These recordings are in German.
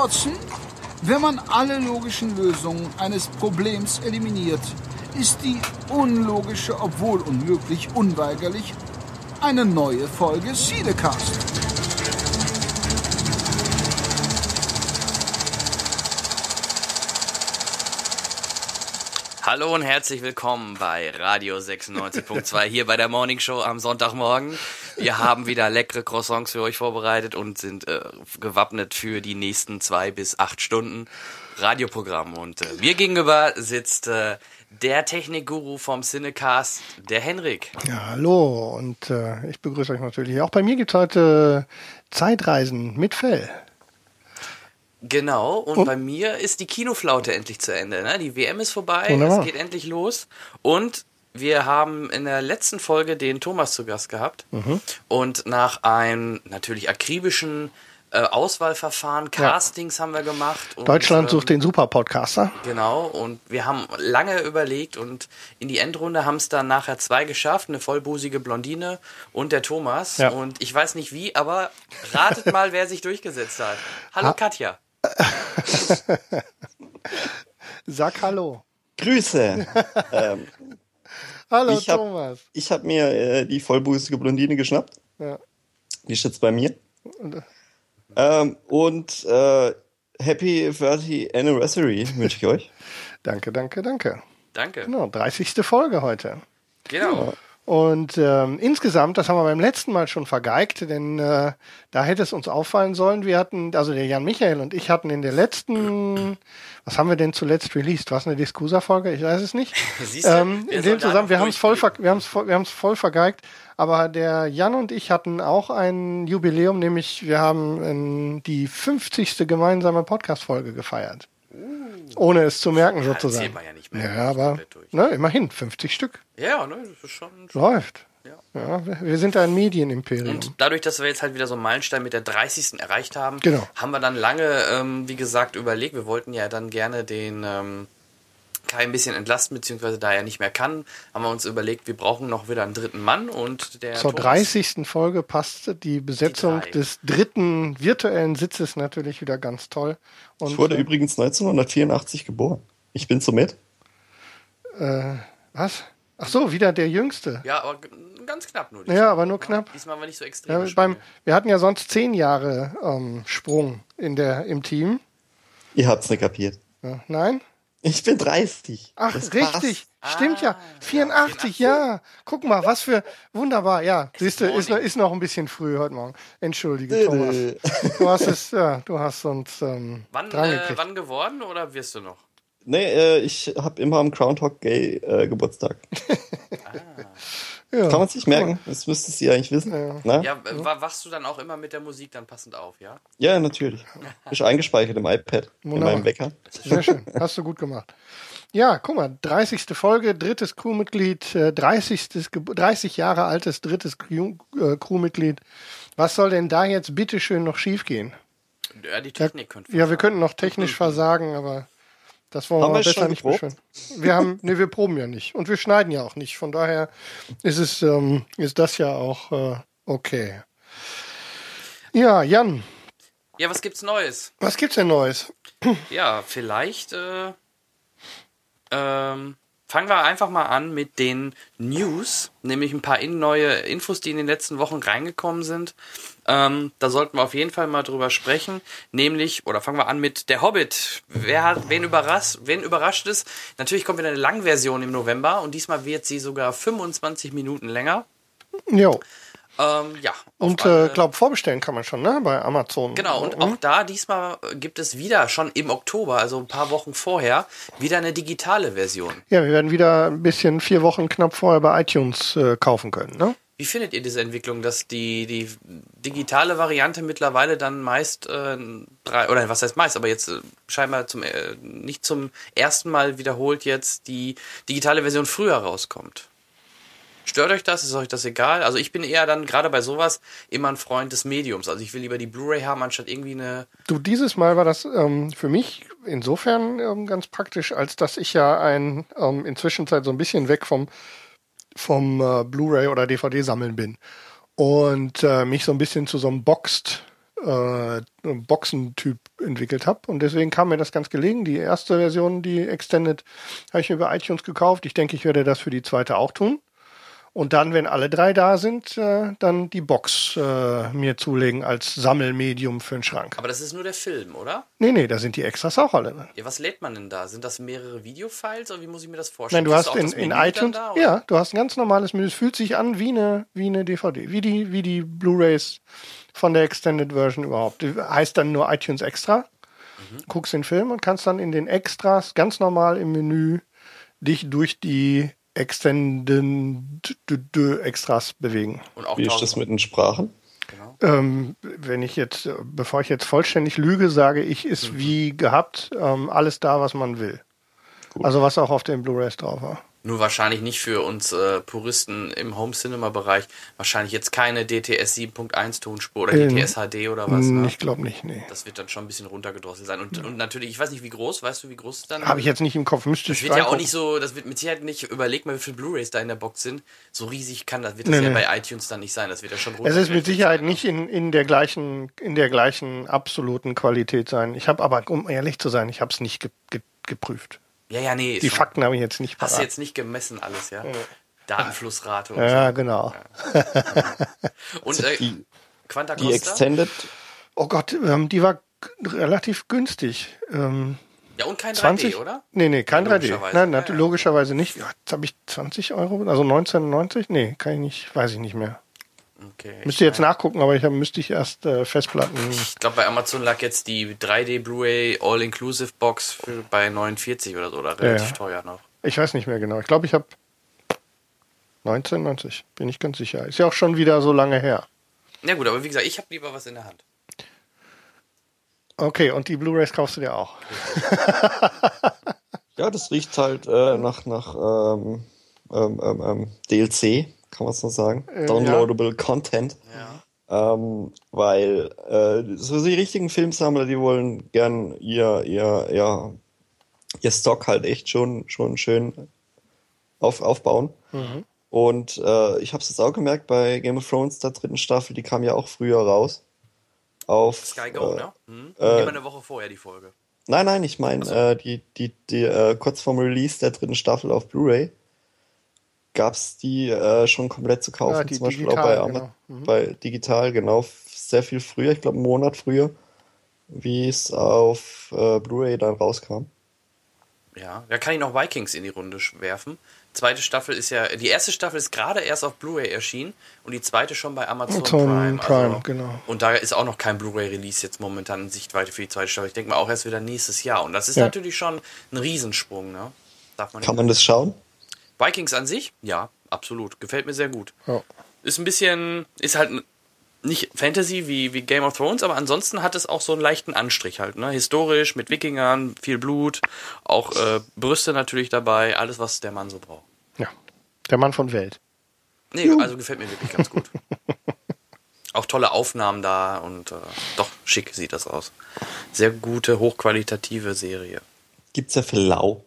Watson, wenn man alle logischen Lösungen eines Problems eliminiert, ist die unlogische, obwohl unmöglich, unweigerlich eine neue Folge Siedecast. Hallo und herzlich willkommen bei Radio 96.2 hier bei der Morning Show am Sonntagmorgen. Wir haben wieder leckere Croissants für euch vorbereitet und sind äh, gewappnet für die nächsten zwei bis acht Stunden Radioprogramm. Und äh, mir gegenüber sitzt äh, der Technikguru vom Cinecast, der Henrik. Ja, hallo und äh, ich begrüße euch natürlich. Auch bei mir gibt es heute Zeitreisen mit Fell. Genau, und, und, bei mir ist die Kinoflaute endlich zu Ende. Ne? Die WM ist vorbei, Wunderbar. es geht endlich los. Und wir haben in der letzten Folge den Thomas zu Gast gehabt. Mhm. Und nach einem natürlich akribischen äh, Auswahlverfahren, Castings ja. haben wir gemacht. Und, Deutschland sucht ähm, den Super-Podcaster. Genau, und wir haben lange überlegt und in die Endrunde haben es dann nachher zwei geschafft, eine vollbusige Blondine und der Thomas. Ja. Und ich weiß nicht wie, aber ratet mal, wer sich durchgesetzt hat. Hallo Ha- Katja. Sag Hallo. Grüße. ähm, Hallo Ich hab- Thomas. ich habe mir äh, die vollbusige Blondine geschnappt. Ja. Die ist jetzt bei mir. Und, äh, Ähm, und äh, Happy 30 Anniversary wünsche ich euch. Danke, danke, danke. Danke. Genau, 30. Folge heute. Genau. Und ähm, insgesamt, das haben wir beim letzten Mal schon vergeigt, denn äh, da hätte es uns auffallen sollen, wir hatten, also der Jan Michael und ich hatten in der letzten, was haben wir denn zuletzt released? War es eine Discusa-Folge? Ich weiß es nicht. Ähm, in dem zusammen, wir haben es voll, wir haben's wir haben's voll vergeigt. Aber der Jan und ich hatten auch ein Jubiläum, nämlich wir haben ähm, die 50. gemeinsame Podcast-Folge gefeiert. Ohne es zu merken, Ja, sozusagen. erzählt man ja nicht mehr. Ja, Das aber ne, immerhin 50 Stück. Ja, ne, das ist schon. Läuft. Ja. Ja, wir- wir sind ein Medienimperium. Und dadurch, dass wir jetzt halt wieder so einen Meilenstein mit der 30. erreicht haben, Genau. haben wir dann lange, ähm, wie gesagt, überlegt. Wir wollten ja dann gerne den ähm, Kai ein bisschen entlasten, beziehungsweise da er nicht mehr kann, haben wir uns überlegt, wir brauchen noch wieder einen dritten Mann und der Zur Thomas- 30. Folge passte die Besetzung drei. des dritten virtuellen Sitzes natürlich wieder ganz toll. Und Ich wurde äh, übrigens 1984 geboren. Ich bin so mit. äh, was? Ach so, wieder der Jüngste. Ja, aber ganz knapp nur. Ja, aber nur knapp. Diesmal war nicht so extrem. Ja, beim, wir hatten ja sonst zehn Jahre ähm, Sprung in der, im Team. Ihr habt's nicht kapiert. Ja, nein? Ich bin 30. Ach, Das richtig. passt. Stimmt ja. 84, ja. Guck mal, was für wunderbar. Ja, siehst du, ist, noch- ist noch ein bisschen früh heute Morgen. Entschuldige, Thomas. Du hast es, ja, du hast uns ähm, wann, dran äh, gekriegt. wann geworden oder wirst du noch? Nee, äh, ich habe immer am Groundhog Gay äh, Geburtstag. ja. Kann man sich merken? Das müsstest ihr eigentlich wissen. Ja. Na? Ja, äh, wa- wachst du dann auch immer mit der Musik dann passend auf, ja? ja, natürlich. Ist eingespeichert im iPad, in Wunderbar. meinem Wecker. Sehr schön. Hast du gut gemacht. Ja, guck mal, 30. Folge, drittes Crewmitglied, äh, 30. Ge 30 Jahre altes drittes äh, Crewmitglied. Was soll denn da jetzt bitteschön noch schiefgehen? Ja, die Technik könnte Ja, wir könnten noch technisch versagen, aber das wollen Haben wir besser schon nicht geprobt? beschwören. Wir haben, nee, wir proben ja nicht. Und wir schneiden ja auch nicht. Von daher ist es, ähm, ist das ja auch äh, okay. Ja, Jan, Ja, was gibt's Neues? was gibt's denn Neues? Ja, vielleicht äh, ähm, fangen wir einfach mal an mit den News, nämlich ein paar neue Infos, die in den letzten Wochen reingekommen sind. Ähm, da sollten wir auf jeden Fall mal drüber sprechen, nämlich, oder fangen wir an mit Der Hobbit. Wer hat, wen überrascht, wen überrascht es? Natürlich kommt wieder eine Langversion im November und diesmal wird sie sogar 25 Minuten länger. Jo. Ähm, ja. Und äh, glaub, vorbestellen kann man schon, ne? Bei Amazon. Genau, und auch da diesmal gibt es wieder schon im Oktober, also ein paar Wochen vorher, wieder eine digitale Version. Ja, wir werden wieder ein bisschen vier Wochen knapp vorher bei iTunes äh, kaufen können, ne? Wie findet ihr diese Entwicklung, dass die, die digitale Variante mittlerweile dann meist äh, drei, oder was heißt meist, aber jetzt äh, scheinbar zum äh, nicht zum ersten Mal wiederholt jetzt die digitale Version früher rauskommt? Stört euch das? Ist euch das egal? Also ich bin eher dann gerade bei sowas immer ein Freund des Mediums. Also ich will lieber die Blu-ray haben, anstatt irgendwie eine Du, dieses Mal war das ähm, für mich insofern ähm, ganz praktisch, als dass ich ja ein ähm, inzwischen Zeit so ein bisschen weg vom, vom äh, Blu-ray oder DVD sammeln bin und äh, mich so ein bisschen zu so einem Boxed äh, Boxentyp entwickelt habe. Und deswegen kam mir das ganz gelegen. Die erste Version, die Extended, habe ich mir über iTunes gekauft. Ich denke, ich werde das für die zweite auch tun. Und dann, wenn alle drei da sind, äh, dann die Box äh, mir zulegen als Sammelmedium für den Schrank. Aber das ist nur der Film, oder? Nee, nee, da sind die Extras auch alle drin. Ja, was lädt man denn da? Sind das mehrere Videofiles oder wie muss ich mir das vorstellen? Nein, du Ist hast in, in iTunes, da, ja, du hast ein ganz normales Menü. Es fühlt sich an wie eine, wie eine DVD, wie die, wie die Blu-rays von der Extended Version überhaupt. Heißt dann nur iTunes Extra. Mhm. Guckst den Film und kannst dann in den Extras ganz normal im Menü dich durch die Extended Extras bewegen. Und auch Wie ist 1000 das mit den Sprachen? Ähm, wenn ich jetzt, bevor ich jetzt vollständig lüge, sage ich, ist Mhm. wie gehabt ähm, alles da, was man will. Also was auch auf den Blu-rays drauf war. Nur wahrscheinlich nicht für uns äh, Puristen im Home Cinema Bereich. Wahrscheinlich jetzt keine DTS 7.1 Tonspur oder Ähm, DTS HD oder was. Ne? Ich glaube nicht, nee. Das wird dann schon ein bisschen runtergedrosselt sein. Und, und natürlich, ich weiß nicht, wie groß, weißt du, wie groß es dann Habe ich jetzt nicht im Kopf, müsste Das ich wird ja auch nicht so, das wird mit Sicherheit nicht, überleg mal, wie viele Blu-Rays da in der Box sind. So riesig kann das, wird das Nee, ja nee. bei iTunes dann nicht sein. Das wird ja schon Es ist mit Sicherheit sein. nicht in, in der gleichen in der gleichen absoluten Qualität sein. Ich habe aber, um ehrlich zu sein, ich habe es nicht ge ge geprüft. Ja, ja, nee. Die Fakten habe ich jetzt nicht Hast du parat. jetzt nicht gemessen alles, ja? Datenflussrate und Ja, genau. so. Und äh, Die, Quanta die Costa? Extended, Oh Gott, ähm, die war relativ günstig. Ähm, Ja, und kein 20? 3D, oder? Nee, nee, kein Ja, 3D. logischerweise. Nein, Ja, ja. logischerweise nicht. Ja, jetzt habe ich 20 Euro, also 19,90? Nee, kann ich nicht, weiß ich nicht mehr. Okay. Müsste jetzt nachgucken, aber ich hab, müsste ich erst äh, Festplatten. Ich glaube, bei Amazon lag jetzt die 3D Blu-ray All-Inclusive Box für, bei 49 oder so, oder relativ ja. teuer noch. Ich weiß nicht mehr genau. Ich glaube, ich habe 1990, bin ich ganz sicher. Ist ja auch schon wieder so lange her. Ja gut, aber wie gesagt, ich habe lieber was in der Hand. Okay, und die Blu-rays kaufst du dir auch. ja, das riecht halt äh, nach, nach ähm, ähm, ähm, ähm, DLC, kann man so sagen. Äh, Downloadable Content. Ja. Ähm, weil äh, so die richtigen Filmsammler, die wollen gern ihr, ihr, ja, ihr Stock halt echt schon, schon schön auf, aufbauen. Und äh, ich habe es jetzt auch gemerkt bei Game of Thrones, der dritten Staffel, die kam ja auch früher raus. Auf Sky Go, äh, ne? Hm? äh, Immer eine Woche vorher die Folge. Nein, nein, ich meine, äh, die, die, die, äh, kurz vorm Release der dritten Staffel auf Blu-ray gab's die äh, schon komplett zu kaufen. Ja, die Zum Beispiel digital, auch bei, Ama- genau. Mhm. bei digital, genau, sehr viel früher, ich glaube einen Monat früher, wie es auf äh, Blu-ray dann rauskam. Ja, da kann ich noch Vikings in die Runde werfen. Zweite Staffel ist ja, die erste Staffel ist gerade erst auf Blu-ray erschienen und die zweite schon bei Amazon Amazon Prime. Prime, also, genau. Und da ist auch noch kein Blu-ray-Release jetzt momentan in Sichtweite für die zweite Staffel. Ich denke mal auch erst wieder nächstes Jahr. Und das ist Ja. natürlich schon ein Riesensprung, ne? Darf man Kann man das schauen? Vikings an sich? Ja, absolut. Gefällt mir sehr gut. Ja. Ist ein bisschen, ist halt n- nicht Fantasy wie, wie Game of Thrones, aber ansonsten hat es auch so einen leichten Anstrich halt, ne? Historisch, mit Wikingern, viel Blut, auch äh, Brüste natürlich dabei, alles, was der Mann so braucht. ja. Der Mann von Welt. Nee, also gefällt mir wirklich ganz gut. auch tolle Aufnahmen da und äh, doch schick sieht das aus. Sehr gute, hochqualitative Serie. Gibt's ja für lau,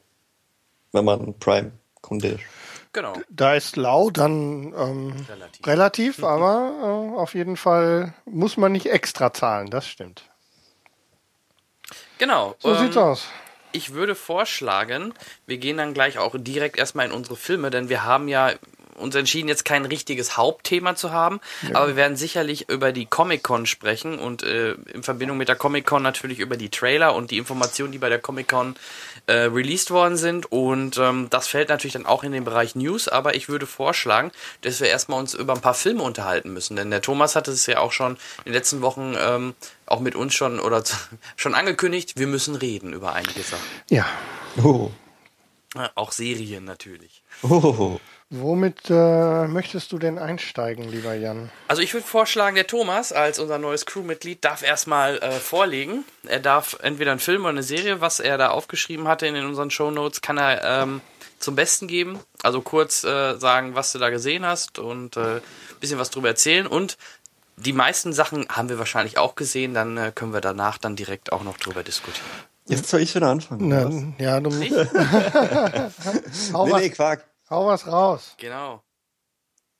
wenn man Prime-Kunde ist. Genau. Da ist lau dann ähm, Relativ. relativ, aber äh, auf jeden Fall muss man nicht extra zahlen, das stimmt. Genau. So ähm, sieht's aus. Ich würde vorschlagen, wir gehen dann gleich auch direkt erstmal in unsere Filme, denn wir haben ja uns entschieden, jetzt kein richtiges Hauptthema zu haben, aber wir werden sicherlich über die Comic-Con sprechen und äh, in Verbindung mit der Comic-Con natürlich über die Trailer und die Informationen, die bei der Comic-Con äh, released worden sind und ähm, das fällt natürlich dann auch in den Bereich News, aber ich würde vorschlagen, dass wir erstmal uns über ein paar Filme unterhalten müssen, denn der Thomas hatte es ja auch schon in den letzten Wochen ähm, auch mit uns schon oder schon angekündigt, wir müssen reden über einige Sachen. Ja. Oh. Äh, Auch Serien natürlich. Oh. Womit äh, möchtest du denn einsteigen, lieber Jan? Also ich würde vorschlagen, der Thomas als unser neues Crewmitglied darf erstmal äh, vorlegen. Er darf entweder einen Film oder eine Serie, was er da aufgeschrieben hatte in unseren Shownotes, kann er ähm, zum Besten geben. Also kurz äh, sagen, was du da gesehen hast und äh, ein bisschen was drüber erzählen. Und die meisten Sachen haben wir wahrscheinlich auch gesehen, dann äh, können wir danach dann direkt auch noch drüber diskutieren. Jetzt soll ich wieder anfangen. Na, ja, du hau, Nee, nee, Quark. Hau was raus. Genau.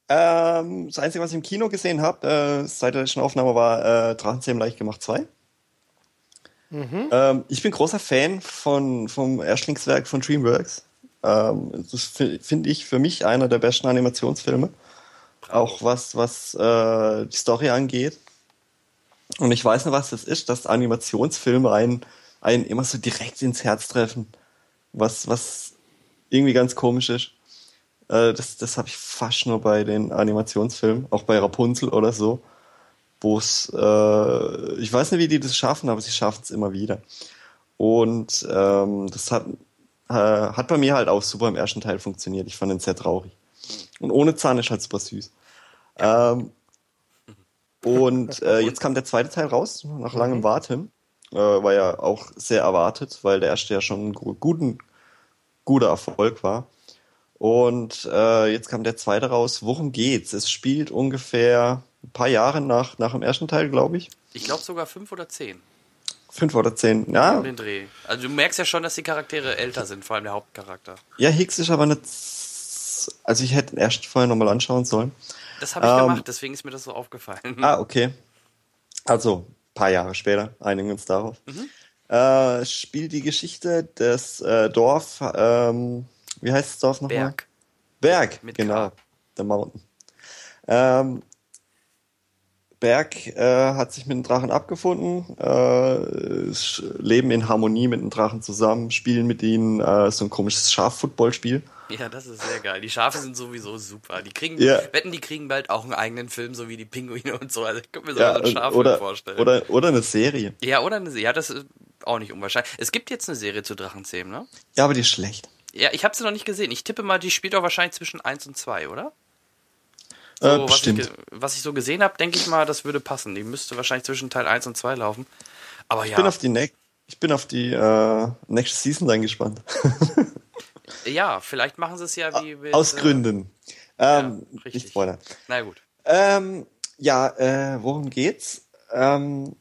Ähm, das Einzige, was ich im Kino gesehen habe, äh, seit der letzten Aufnahme, war äh, Drachenzähmen leicht gemacht 2. Ähm, ich bin großer Fan von, vom Erstlingswerk von DreamWorks. Ähm, das finde ich für mich einer der besten Animationsfilme. Auch was, was äh, die Story angeht. Und ich weiß nicht, was das ist, dass Animationsfilme einen, einen immer so direkt ins Herz treffen. Was, was irgendwie ganz komisch ist. Äh, das das habe ich fast nur bei den Animationsfilmen, auch bei Rapunzel oder so. Wo es, äh, ich weiß nicht, wie die das schaffen, aber sie schaffen es immer wieder. Und ähm, das hat, äh, hat bei mir halt auch super im ersten Teil funktioniert. Ich fand den sehr traurig. Und ohne Zahn ist halt super süß. Ähm, und äh, jetzt kam der zweite Teil raus, nach langem Warten. Äh, war ja auch sehr erwartet, weil der erste ja schon ein gu- guten, guter Erfolg war. Und äh, jetzt kam der zweite raus. Worum geht's? Es spielt ungefähr ein paar Jahre nach, nach dem ersten Teil, glaube ich. Ich glaube sogar fünf oder zehn. Fünf oder zehn. Ja, Um den Dreh. Also du merkst ja schon, dass die Charaktere älter sind, vor allem der Hauptcharakter. ja Hicks ist aber nicht. Also ich hätte den ersten vorher nochmal anschauen sollen. Das habe ich Ähm, gemacht, deswegen ist mir das so aufgefallen. Ah, okay. Also, ein paar Jahre später, einigen wir uns darauf. Äh, spielt die Geschichte des äh, Dorf, ähm, wie heißt das Dorf nochmal? Berg. Berg, Mit genau. K. The Mountain. Ähm, Berg äh, hat sich mit dem Drachen abgefunden, äh, leben in Harmonie mit dem Drachen zusammen, spielen mit ihnen äh, so ein komisches Schaf-Football-Spiel. Ja, das ist sehr geil. Die Schafe sind sowieso super. Die kriegen, Ja. wetten, die kriegen bald auch einen eigenen Film, so wie die Pinguine und so. Also ich könnte mir so Ja, einen Schaf oder, vorstellen. oder, oder eine Serie. ja, oder eine Ja, das ist auch nicht unwahrscheinlich. Es gibt jetzt eine Serie zu Drachenzähmen, ne? Ja, aber die ist schlecht. Ja, ich habe sie noch nicht gesehen. Ich tippe mal, die spielt doch wahrscheinlich zwischen 1 und 2, oder? Äh, was, ich, bestimmt. ge- was ich so gesehen habe, denke ich mal, das würde passen. Die müsste wahrscheinlich zwischen Teil 1 und 2 laufen. Aber Ich ja, bin auf die, ne ich bin auf die äh, nächste Season dann gespannt. ja, vielleicht machen sie es ja wie mit, Aus äh, Gründen. Ähm, ja, richtig. nicht. Na gut. Ähm, ja, äh, worum geht's? Ähm, äh,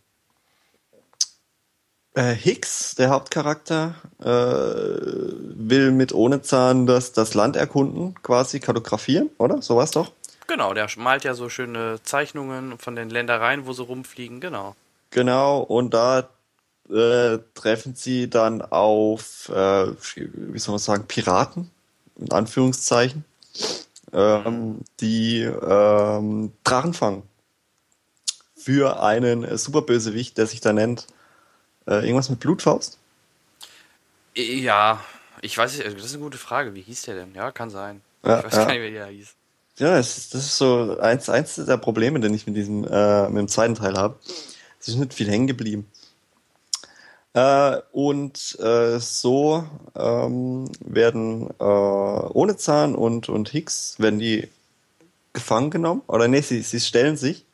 Hicks, der Hauptcharakter, äh, will mit ohne Zahn das, das Land erkunden, quasi kartografieren, oder? So war's doch. Genau, der malt ja so schöne Zeichnungen von den Ländereien, wo sie rumfliegen, genau. Genau, und da äh, treffen sie dann auf, äh, wie soll man sagen, Piraten, in Anführungszeichen, ähm, die ähm, Drachen fangen. Für einen äh, Superbösewicht, der sich da nennt, äh, irgendwas mit Blutfaust? Ja, ich weiß nicht, das ist eine gute Frage. Wie hieß der denn? Ja, kann sein. Ja, ich weiß ja. gar nicht, wie der hieß. Ja, das ist, das ist so eins, eins der Probleme, den ich mit diesem, äh, mit dem zweiten Teil habe. Es ist nicht viel hängen geblieben. Äh, und äh, so ähm, werden äh, ohne Zahn und, und Hicks werden die gefangen genommen. Oder nee, sie, sie stellen sich,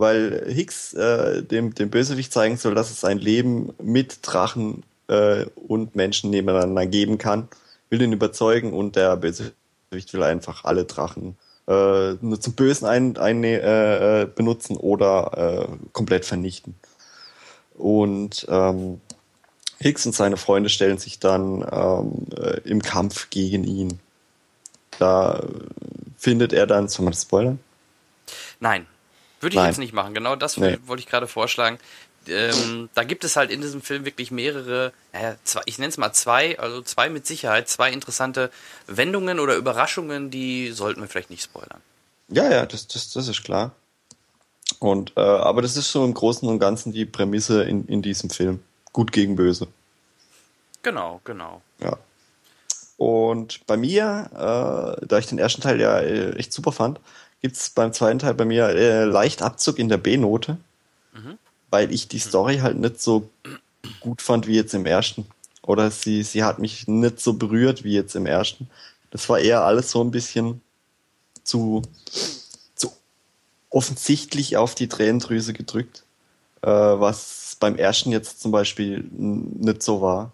weil Hicks äh, dem, dem Bösewicht zeigen soll, dass es ein Leben mit Drachen äh, und Menschen nebeneinander geben kann. Will den überzeugen und der Bösewicht will einfach alle Drachen äh, nur zum Bösen ein, ein, äh, äh, benutzen oder äh, komplett vernichten. Und ähm, Hicks und seine Freunde stellen sich dann ähm, äh, im Kampf gegen ihn. Da findet er dann, soll man das spoilern? Nein, würde ich Nein. jetzt nicht machen. Genau das Nee. wollte ich gerade vorschlagen. Ähm, da gibt es halt in diesem Film wirklich mehrere, naja, zwei, ich nenne es mal zwei, also zwei mit Sicherheit, zwei interessante Wendungen oder Überraschungen, die sollten wir vielleicht nicht spoilern. Ja, ja, das, das, das ist klar. Und äh, aber das ist so im Großen und Ganzen die Prämisse in, in diesem Film. Gut gegen böse. Genau, genau. Ja. Und bei mir, äh, da ich den ersten Teil ja äh, echt super fand, gibt's beim zweiten Teil bei mir äh, leicht Abzug in der B-Note, weil ich die Story halt nicht so gut fand wie jetzt im ersten. Oder sie, sie hat mich nicht so berührt wie jetzt im ersten. Das war eher alles so ein bisschen zu, zu offensichtlich auf die Tränendrüse gedrückt, äh, was beim ersten jetzt zum Beispiel nicht so war.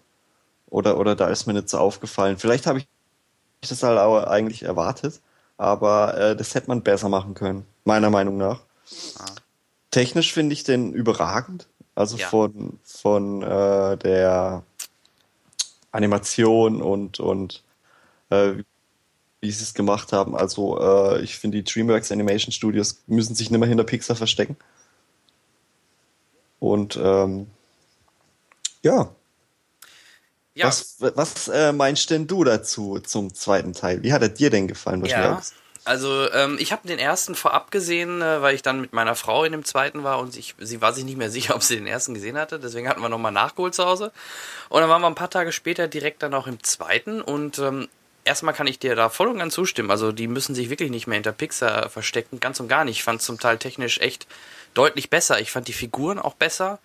Oder, oder da ist mir nicht so aufgefallen. Vielleicht habe ich das halt auch eigentlich erwartet, aber äh, das hätte man besser machen können, meiner Meinung nach. Technisch finde ich den überragend. Also Ja. von, von äh, der Animation und, und äh, wie sie es gemacht haben. Also äh, ich finde, die DreamWorks Animation Studios müssen sich nicht mehr hinter Pixar verstecken. Und ähm, ja. Ja, Was, was äh, meinst denn du dazu zum zweiten Teil? Wie hat er dir denn gefallen? Was Ja, also ähm, ich habe den ersten vorab gesehen, äh, weil ich dann mit meiner Frau in dem zweiten war und ich, sie war sich nicht mehr sicher, ob sie den ersten gesehen hatte. Deswegen hatten wir nochmal nachgeholt zu Hause. Und dann waren wir ein paar Tage später direkt dann auch im zweiten. Und ähm, erstmal kann ich dir da voll und ganz zustimmen. Also die müssen sich wirklich nicht mehr hinter Pixar verstecken, ganz und gar nicht. Ich fand zum Teil technisch echt deutlich besser. Ich fand die Figuren auch besser.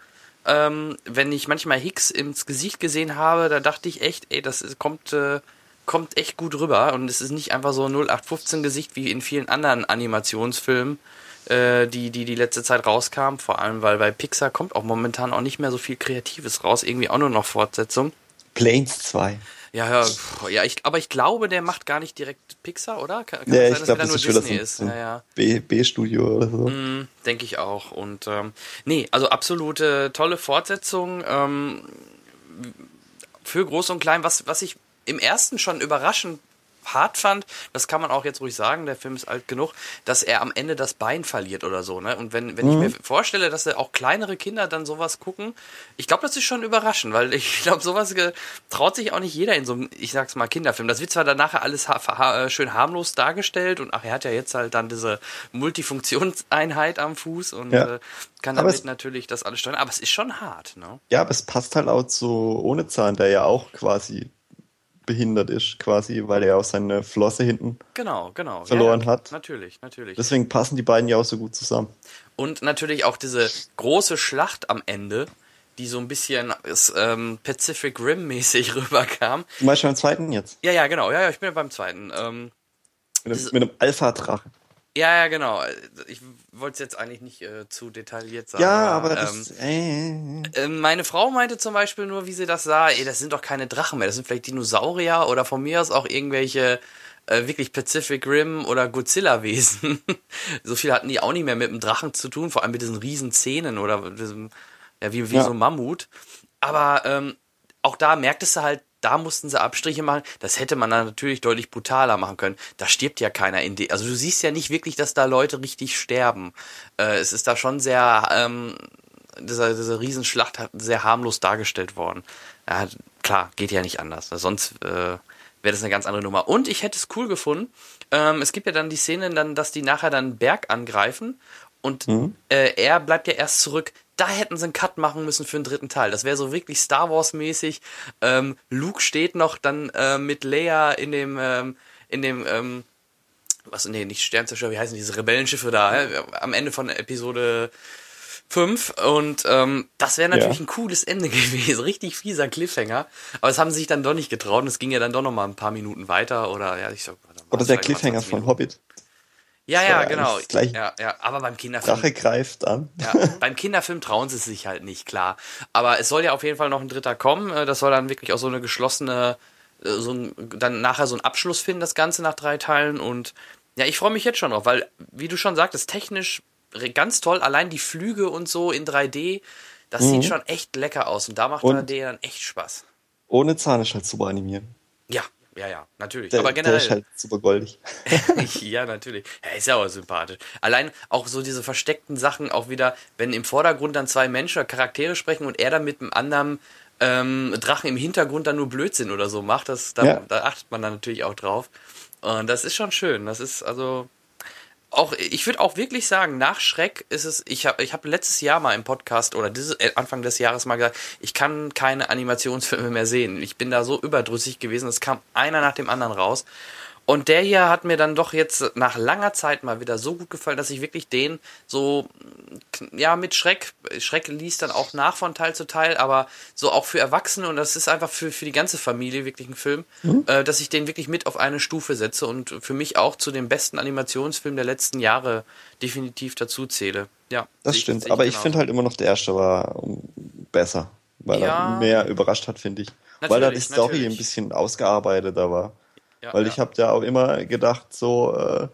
Ähm, wenn ich manchmal Hicks ins Gesicht gesehen habe, da dachte ich echt, ey, das ist, kommt, äh, kommt echt gut rüber. Und es ist nicht einfach so ein 0815-Gesicht wie in vielen anderen Animationsfilmen, äh, die, die die letzte Zeit rauskamen. Vor allem, weil bei Pixar kommt auch momentan auch nicht mehr so viel Kreatives raus. Irgendwie auch nur noch Fortsetzung. Planes 2. Ja, ja, pff, ja ich, aber ich glaube, der macht gar nicht direkt Pixar, oder? Kann, kann Ja, das ich sein, glaube, dass das er ist nur Disney ist? Ja, ja. B-Studio oder so. Mm, Denke ich auch. Und ähm, nee, also absolute tolle Fortsetzung. Ähm, für Groß und Klein, was, was ich im ersten schon überraschend hart fand, das kann man auch jetzt ruhig sagen, der Film ist alt genug, dass er am Ende das Bein verliert oder so. Ne? Und wenn, wenn ich mir vorstelle, dass auch kleinere Kinder dann sowas gucken, ich glaube, das ist schon überraschend, weil ich glaube, sowas traut sich auch nicht jeder in so einem, ich sag's mal, Kinderfilm. Das wird zwar dann nachher alles ha ha schön harmlos dargestellt und ach, er hat ja jetzt halt dann diese Multifunktionseinheit am Fuß und Ja. äh, kann Aber damit es- natürlich das alles steuern, aber es ist schon hart, ne? Ja, aber es passt halt auch zu ohne Zahn, der ja auch quasi behindert ist, quasi, weil er auch seine Flosse hinten. Genau, genau. Verloren ja, hat. Natürlich, natürlich. Deswegen passen die beiden ja auch so gut zusammen. Und natürlich auch diese große Schlacht am Ende, die so ein bisschen ist, ähm, Pacific Rim-mäßig rüberkam. Zum Beispiel beim zweiten jetzt. Ja, ja, genau. Ja, ja, ich bin ja beim zweiten. Ähm, Mit einem, mit einem Alpha-Drache. Ja, ja, genau. Ich wollte es jetzt eigentlich nicht äh, zu detailliert sagen. Ja, aber ähm, das. Äh, äh, meine Frau meinte zum Beispiel nur, wie sie das sah, ey, das sind doch keine Drachen mehr, das sind vielleicht Dinosaurier oder von mir aus auch irgendwelche äh, wirklich Pacific Rim oder Godzilla-Wesen. so viel hatten die auch nicht mehr mit dem Drachen zu tun, vor allem mit diesen riesen Zähnen oder diesem, ja, wie, wie Ja. so ein Mammut. Aber ähm, auch da merktest du halt, da mussten sie Abstriche machen. Das hätte man dann natürlich deutlich brutaler machen können. Da stirbt ja keiner in die. Also du siehst ja nicht wirklich, dass da Leute richtig sterben. Äh, es ist da schon sehr, ähm, dieser, diese Riesenschlacht hat sehr harmlos dargestellt worden. Ja, klar, geht ja nicht anders. Sonst äh, wäre das eine ganz andere Nummer. Und ich hätte es cool gefunden. Ähm, es gibt ja dann die Szenen, dann, dass die nachher dann einen Berg angreifen und äh, er bleibt ja erst zurück. Da hätten sie einen Cut machen müssen für den dritten Teil. Das wäre so wirklich Star Wars mäßig. Ähm, Luke steht noch dann äh, mit Leia in dem ähm, in dem ähm, was nee nicht Sternzerstörer wie heißen diese Rebellenschiffe da äh, am Ende von Episode 5 und ähm, das wäre natürlich Ja. ein cooles Ende gewesen, richtig fieser Cliffhanger, aber das haben sie sich dann doch nicht getraut und es ging ja dann doch noch mal ein paar Minuten weiter oder ja, ich sag, mal, oder der mal Cliffhanger 20 von. Hobbit. Ja, ja, genau. Ja, ja, aber beim Kinderfilm Drache greift an. ja, beim Kinderfilm trauen sie sich halt nicht, klar. Aber es soll ja auf jeden Fall noch ein dritter kommen. Äh, Das soll dann wirklich auch so eine geschlossene, äh, so ein, dann nachher so einen Abschluss finden, das Ganze nach drei Teilen. Und ja, ich freue mich jetzt schon drauf, weil, wie du schon sagtest, technisch ganz toll. Allein die Flüge und so in 3D, das sieht schon echt lecker aus. Und da macht Und- 3D dann echt Spaß. Ohne Zahn ist super animiert. Ja, ja, ja, natürlich. Der, Aber der generell. ist halt super goldig. ja, natürlich. Er ist ja auch sympathisch. Allein auch so diese versteckten Sachen auch wieder, wenn im Vordergrund dann zwei Menschen oder Charaktere sprechen und er dann mit einem anderen ähm, Drachen im Hintergrund dann nur Blödsinn oder so macht, das, da, Ja. da achtet man dann natürlich auch drauf. Und das ist schon schön. Das ist also auch, ich würde auch wirklich sagen, nach Schreck ist es, ich habe ich hab letztes Jahr mal im Podcast oder dieses, äh, Anfang des Jahres mal gesagt, ich kann keine Animationsfilme mehr sehen. Ich bin da so überdrüssig gewesen, es kam einer nach dem anderen raus. Und der hier hat mir dann doch jetzt nach langer Zeit mal wieder so gut gefallen, dass ich wirklich den so, ja, mit Schreck, Schreck liest dann auch nach von Teil zu Teil, aber so auch für Erwachsene und das ist einfach für, für die ganze Familie wirklich ein Film, äh, dass ich den wirklich mit auf eine Stufe setze und für mich auch zu dem besten Animationsfilm der letzten Jahre definitiv dazu zähle. Ja, Das ich- stimmt. sehe Aber ich genauso. finde halt immer noch der erste war um, besser. Weil Ja. er mehr überrascht hat, finde ich. weil da die Natürlich, Story natürlich. ein bisschen ausgearbeiteter war. Ja, Weil ja. ich habe ja auch immer gedacht, so, äh,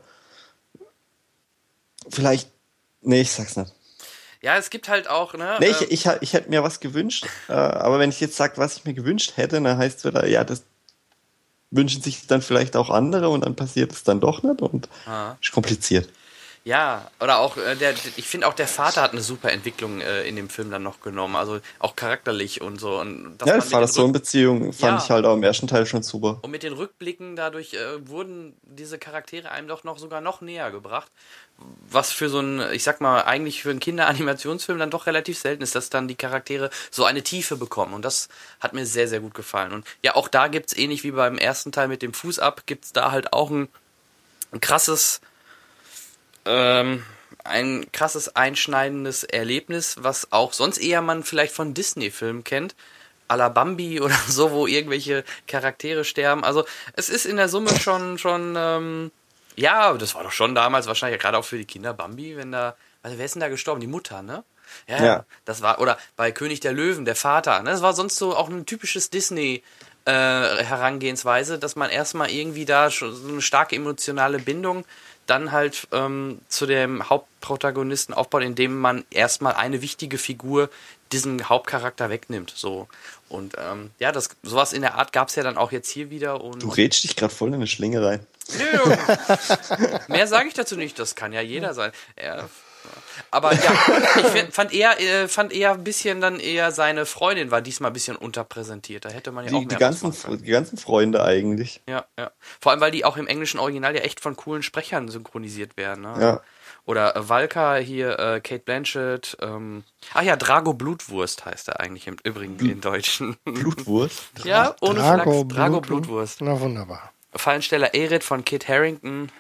vielleicht, nee, ich sag's nicht. Ja, es gibt halt auch, ne? Nee, ich, ähm, ich, ich hätte mir was gewünscht, äh, aber wenn ich jetzt sage, was ich mir gewünscht hätte, dann heißt es wieder, ja, das, wünschen sich dann vielleicht auch andere und dann passiert es dann doch nicht und Ah. ist kompliziert. Ja, oder auch äh, der, ich finde auch der Vater hat eine super Entwicklung äh, in dem Film dann noch genommen, also auch charakterlich und so. Und Ja, man die mit den Vater-Sohn-Beziehung fand Ja. ich halt auch im ersten Teil schon super. Und mit den Rückblicken dadurch äh, wurden diese Charaktere einem doch noch sogar noch näher gebracht. Was für so ein, ich sag mal, eigentlich für einen Kinderanimationsfilm dann doch relativ selten ist, dass dann die Charaktere so eine Tiefe bekommen. Und das hat mir sehr, sehr gut gefallen. Und ja, auch da gibt's ähnlich wie beim ersten Teil mit dem Fuß ab, gibt's da halt auch ein, ein krasses, ähm, ein krasses einschneidendes Erlebnis, was auch sonst eher man vielleicht von Disney-Filmen kennt. à la Bambi oder so, wo irgendwelche Charaktere sterben. Also es ist in der Summe schon, schon, ähm, ja, das war doch schon damals wahrscheinlich gerade auch für die Kinder Bambi, wenn da, also wer ist denn da gestorben? Die Mutter, ne? Ja, Ja. das war, oder bei König der Löwen, der Vater, ne? Das war sonst so auch ein typisches Disney, äh, Herangehensweise, dass man erstmal irgendwie da schon so eine starke emotionale Bindung dann halt ähm, zu dem Hauptprotagonisten aufbaut, indem man erstmal eine wichtige Figur diesen Hauptcharakter wegnimmt. So. Und ähm, ja, das sowas in der Art gab es ja dann auch jetzt hier wieder. Und Du rätst dich gerade voll in eine Schlinge rein. Nö, mehr sage ich dazu nicht, das kann ja jeder sein. Ja. Aber ja, ich fand eher, äh, fand eher ein bisschen dann eher seine Freundin war diesmal ein bisschen unterpräsentiert. Da hätte man ja auch Die, mehr die, ganzen, die ganzen Freunde eigentlich. Ja, ja. Vor allem, weil die auch im englischen Original ja echt von coolen Sprechern synchronisiert werden. Ne? Ja. Oder äh, Valka hier, äh, Kate Blanchett. Ähm, ach ja, Drago Blutwurst heißt er eigentlich im Übrigen in Deutschen. Blutwurst. ja, ohne Drago, Flachs. Drago Blut- Blutwurst. Na wunderbar. Fallensteller Erit von Kit Harrington.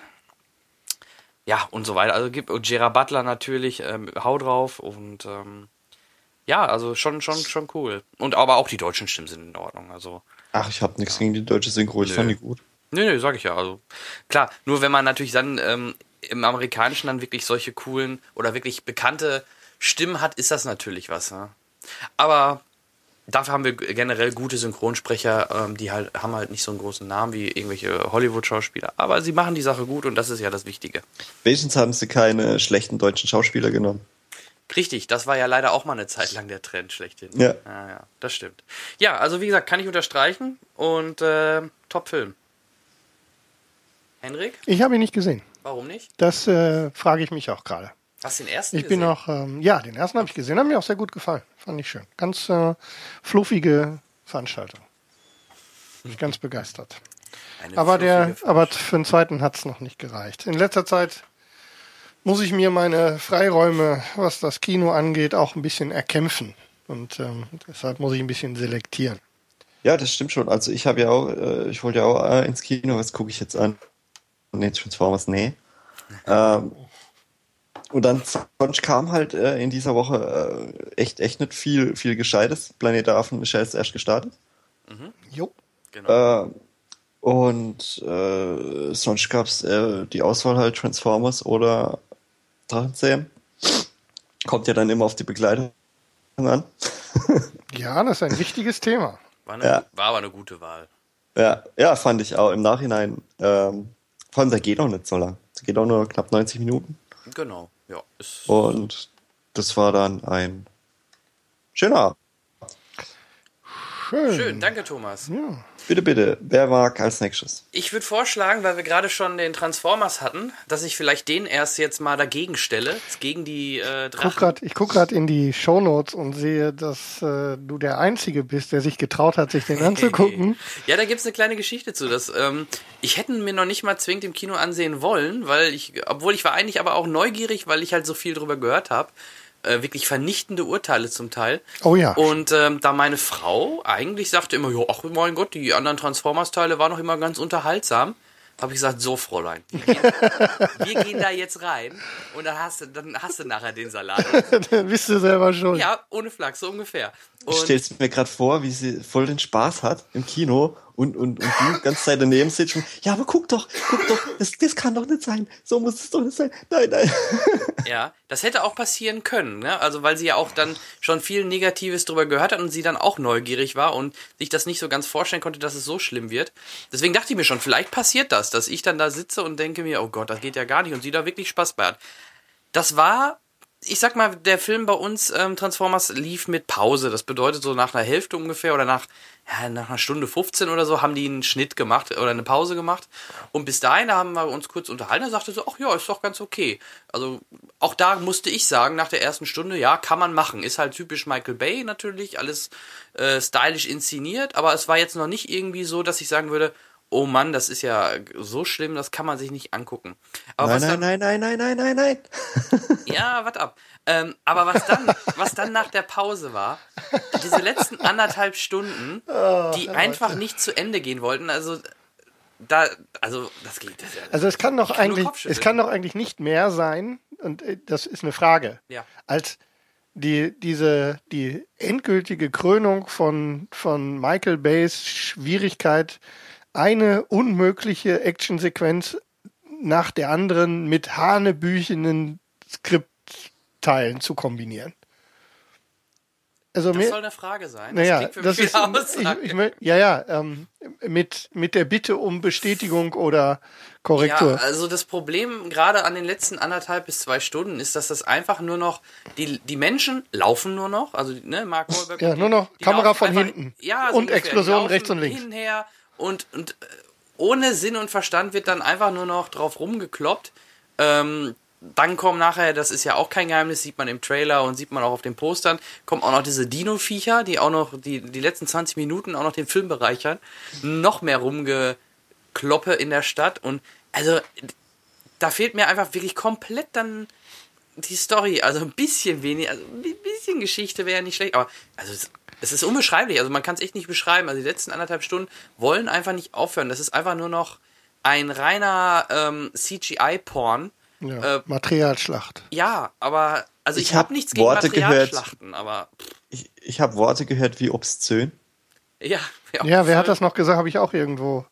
Ja, und so weiter. Also gibt Gerard Butler natürlich, ähm, hau drauf und ähm, ja, also schon, schon, schon cool. Und aber auch die deutschen Stimmen sind in Ordnung. Also, Ach, ich habe nichts gegen die deutsche Synchro. Ich Nö. fand die gut. nö, nö, sag ich ja. Also klar, nur wenn man natürlich dann ähm, im Amerikanischen dann wirklich solche coolen oder wirklich bekannte Stimmen hat, ist das natürlich was. Ne? Aber dafür haben wir generell gute Synchronsprecher, ähm, die halt haben halt nicht so einen großen Namen wie irgendwelche Hollywood-Schauspieler. Aber sie machen die Sache gut und das ist ja das Wichtige. Wenigstens haben sie keine schlechten deutschen Schauspieler genommen. Richtig, das war ja leider auch mal eine Zeit lang der Trend schlechthin. Ja. Ja, ja, das stimmt. Ja, also wie gesagt, kann ich unterstreichen und äh, Top-Film. Henrik, Ich habe ihn nicht gesehen. warum nicht? Das äh, frage ich mich auch gerade. Hast du den ersten Ich bin gesehen? auch, ähm, ja, den ersten habe ich gesehen, hat mir auch sehr gut gefallen. Fand ich schön. Ganz äh, fluffige Veranstaltung. Bin ich ganz begeistert. Eine Aber der, aber für den zweiten hat es noch nicht gereicht. In letzter Zeit muss ich mir meine Freiräume, was das Kino angeht, auch ein bisschen erkämpfen. Und ähm, deshalb muss ich ein bisschen selektieren. Ja, das stimmt schon. Also ich habe ja auch, äh, ich wollte ja auch äh, ins Kino, was gucke ich jetzt an? Nee, Transformers, nee. ähm, und dann sonst kam halt äh, in dieser Woche äh, echt, echt nicht viel, viel Gescheites. Planet der Affen ist ja jetzt erst gestartet. Jo. Genau. Äh, und äh, sonst gab's äh, die Auswahl halt Transformers oder Drachenzähmen. Kommt ja dann immer auf die Begleitung an. Ja, das ist ein wichtiges Thema. war, eine, ja. war aber eine gute Wahl. Ja, ja, fand ich auch im Nachhinein. Ähm, vor allem, der geht auch nicht so lang. Der geht auch nur knapp 90 Minuten. Genau, ja. Ist, Und das war dann ein schöner Abend. Schön. Schön, danke Thomas. Ja. Bitte, bitte, wer mag als nächstes? Ich würde vorschlagen, weil wir gerade schon den Transformers hatten, dass ich vielleicht den erst jetzt mal dagegen stelle, gegen die äh, Guck Drachen. grad, ich gucke gerade in die Shownotes und sehe, dass äh, du der Einzige bist, der sich getraut hat, sich den anzugucken. Ja, da gibt's eine kleine Geschichte zu. Das, ähm, ich hätte mir noch nicht mal zwingend im Kino ansehen wollen, weil ich, obwohl ich war eigentlich aber auch neugierig, weil ich halt so viel drüber gehört habe. Äh, wirklich vernichtende Urteile zum Teil. Oh ja. Und ähm, da meine Frau eigentlich sagte immer, ja, ach mein Gott, die anderen Transformers-Teile waren noch immer ganz unterhaltsam, habe ich gesagt, so Fräulein, wir gehen, wir gehen da jetzt rein und dann hast du, dann hast du nachher den Salat. Bist du selber schon. Ja, ohne Flachs, so ungefähr. Ich stell's mir gerade vor, wie sie voll den Spaß hat im Kino und, und, und du die ganze Zeit daneben sitzt und, ja, aber guck doch, guck doch, das, das kann doch nicht sein. So muss es doch nicht sein. Nein, nein. Ja, das hätte auch passieren können, ne? Also weil sie ja auch dann schon viel Negatives drüber gehört hat und sie dann auch neugierig war und sich das nicht so ganz vorstellen konnte, dass es so schlimm wird. Deswegen dachte ich mir schon, vielleicht passiert das, dass ich dann da sitze und denke mir, oh Gott, das geht ja gar nicht und sie da wirklich Spaß bei hat. Das war ich sag mal, der Film bei uns, ähm, Transformers, lief mit Pause. Das bedeutet so nach einer Hälfte ungefähr oder nach, ja, nach einer Stunde 15 oder so haben die einen Schnitt gemacht oder eine Pause gemacht. Und bis dahin, da haben wir uns kurz unterhalten. Er sagte so, ach ja, ist doch ganz okay. Also auch da musste ich sagen, nach der ersten Stunde, ja, kann man machen. Ist halt typisch Michael Bay natürlich, alles äh, stylisch inszeniert. Aber es war jetzt noch nicht irgendwie so, dass ich sagen würde, oh Mann, das ist ja so schlimm, das kann man sich nicht angucken. Aber Nein, nein, dann, nein, nein, nein, nein, nein, nein. ja, warte ab. Ähm, aber was dann, was dann nach der Pause war, diese letzten anderthalb Stunden, die einfach nicht zu Ende gehen wollten, also da, also das geht. Das, Also es kann doch eigentlich, es kann doch eigentlich nicht mehr sein, und äh, das ist eine Frage, Ja. als die, diese, die endgültige Krönung von, von Michael Bays Schwierigkeit, eine unmögliche Actionsequenz nach der anderen mit hanebüchenen Skriptteilen zu kombinieren. Also das mir, soll eine Frage sein. naja, klingt für das mich ist, ich, ich, ja, ja, ähm, mit, mit der Bitte um Bestätigung oder Korrektur. Ja, also das Problem gerade an den letzten anderthalb bis zwei Stunden ist, dass das einfach nur noch, die, die Menschen laufen nur noch, also ne, Mark Wahlberg. Ja, und nur noch Kamera von hinten. Ja, Und ungefähr. Die Explosionen rechts und links. Hin und und äh, ohne Sinn und Verstand wird dann einfach nur noch drauf rumgekloppt. Ähm, dann kommen nachher, das ist ja auch kein Geheimnis, sieht man im Trailer und sieht man auch auf den Postern, kommen auch noch diese Dino-Viecher, die auch noch die, die letzten 20 Minuten auch noch den Film bereichern. Noch mehr rumgekloppe in der Stadt und also da fehlt mir einfach wirklich komplett dann die Story. Also ein bisschen wenig, also ein bisschen Geschichte wäre nicht schlecht, aber also es, ist unbeschreiblich. Also man kann es echt nicht beschreiben. Also die letzten anderthalb Stunden wollen einfach nicht aufhören. Das ist einfach nur noch ein reiner ähm, CGI-Porn. Ja, Äh, Materialschlacht. ja, aber also ich, Ich habe hab nichts gegen Worte gehört. Materialschlachten, aber pff, Ich, ich habe Worte gehört wie obszön. ja. Ja, wer hat das noch gesagt? Habe ich auch irgendwo,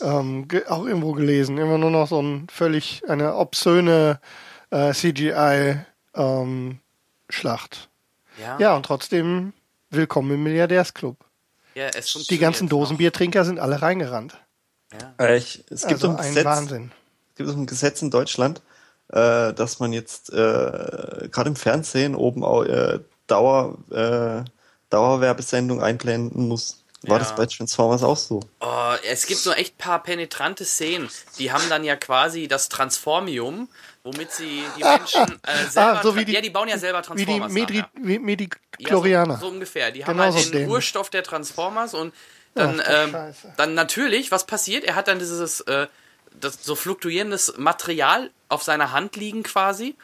ähm, auch irgendwo gelesen. Immer nur noch so ein völlig eine obszöne äh, CGI ähm, Schlacht. Ja, Ja, und trotzdem willkommen im Milliardärsclub. ja es Die ganzen. Dosenbiertrinker sind alle reingerannt. Ja. Äh, ich, es gibt Also doch ein ein Gesetz, Wahnsinn. es gibt doch ein Gesetz in Deutschland, äh, dass man jetzt äh, gerade im Fernsehen oben auch, äh, Dauer, äh, Dauerwerbesendung einblenden muss. War Ja. das bei Transformers auch so? Oh, es gibt so echt paar penetrante Szenen. Die haben dann ja quasi das Transformium, womit sie die Menschen äh, selber. Ah, so wie die- ja, die bauen ja selber Wie die Transformers. Nachher. wie Ja, so, so ungefähr. Die haben halt den dämlich. Urstoff der Transformers und dann, Ach, ähm, dann natürlich, was passiert? Er hat dann dieses äh, das so fluktuierendes Material auf seiner Hand liegen quasi.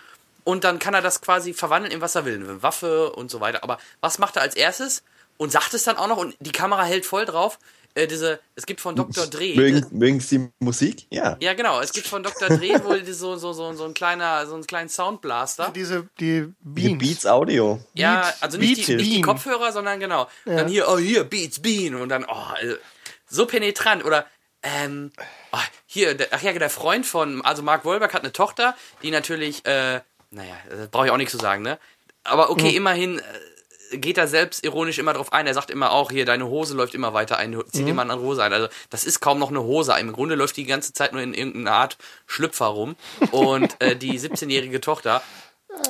Und dann kann er das quasi verwandeln in was er will. Eine Waffe und so weiter. Aber was macht er als erstes? Und sagt es dann auch noch, und die Kamera hält voll drauf. Äh, diese, es gibt von Dr. Dre. Mögen, mögen Sie Musik? Ja. Ja, genau. Es gibt von Dr. Dre wohl so, so, so, so ein kleiner, so einen kleinen Soundblaster. Diese, die Die Beans. Beats Audio. Ja, Beats- also nicht, Beats die, nicht die. Kopfhörer, sondern genau. Dann hier, oh hier, Beats Bean. Und dann, oh, also, so penetrant. Oder, ähm, oh, hier, der, ach ja, der Freund von, also Mark Wahlberg hat eine Tochter, die natürlich, äh, naja, das brauche ich auch nichts zu sagen, ne? Aber okay, Mhm. immerhin äh, geht er selbst ironisch immer drauf ein. Er sagt immer auch, hier, deine Hose läuft immer weiter ein, zieh Mhm. dir mal eine Hose ein. Also, das ist kaum noch eine Hose. Im Grunde läuft die die ganze Zeit nur in irgendeiner Art Schlüpfer rum. Und äh, die 17-jährige Tochter.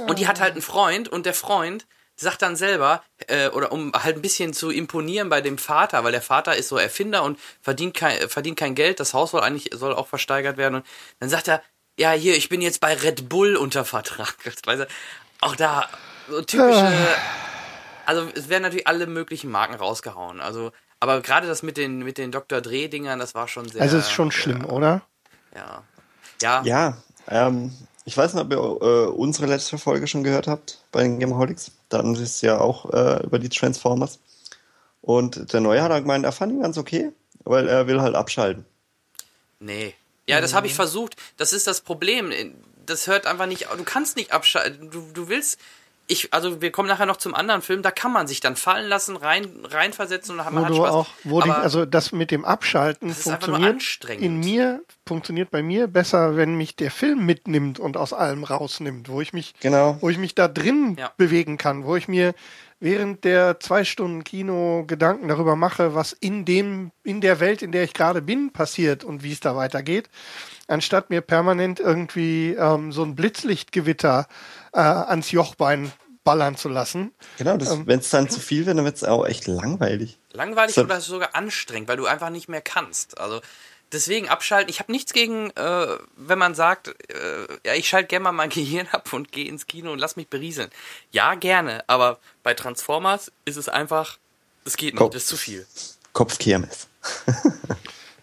Und die hat halt einen Freund und der Freund sagt dann selber, äh, oder um halt ein bisschen zu imponieren bei dem Vater, weil der Vater ist so Erfinder und verdient kein, verdient kein Geld, das Haus soll eigentlich, soll auch versteigert werden. Und dann sagt er, ja, hier, ich bin jetzt bei Red Bull unter Vertrag. Weißt du, auch da so typische, also es werden natürlich alle möglichen Marken rausgehauen. Also, aber gerade das mit den, mit den Dr. Dre-Dingern, das war schon sehr. Also es ist schon schlimm, oder? Ja. Ja. Ja, ähm, ich weiß nicht, ob ihr äh, unsere letzte Folge schon gehört habt bei den Gameholics. Da hatten sie es ja auch äh, über die Transformers. Und der Neue hat halt gemeint, er fand ihn ganz okay, weil er will halt abschalten. Nee. Ja, das habe ich versucht. Das ist das Problem. Das hört einfach nicht. Du kannst nicht abschalten. Du, du willst. Ich, also wir kommen nachher noch zum anderen Film. Da kann man sich dann fallen lassen, rein, reinversetzen und man Wo hat du Spaß. auch, wo die, Aber also das mit dem Abschalten Das ist einfach nur funktioniert in mir, funktioniert bei mir besser, wenn mich der Film mitnimmt und aus allem rausnimmt, wo ich mich, Genau. wo ich mich da drin Ja. bewegen kann, wo ich mir während der zwei Stunden Kino Gedanken darüber mache, was in dem, in der Welt, in der ich gerade bin, passiert und wie es da weitergeht, anstatt mir permanent irgendwie ähm, so ein Blitzlichtgewitter äh, ans Jochbein ballern zu lassen. Genau, Ähm. wenn es dann zu viel wird, dann wird es auch echt langweilig. Langweilig So- oder sogar anstrengend, weil du einfach nicht mehr kannst. Also deswegen abschalten. Ich habe nichts gegen, äh, wenn man sagt, äh, ja, ich schalte gerne mal mein Gehirn ab und gehe ins Kino und lass mich berieseln. Ja, gerne, aber bei Transformers ist es einfach, es geht nicht, Komm. das ist zu viel. Kopfkirmes.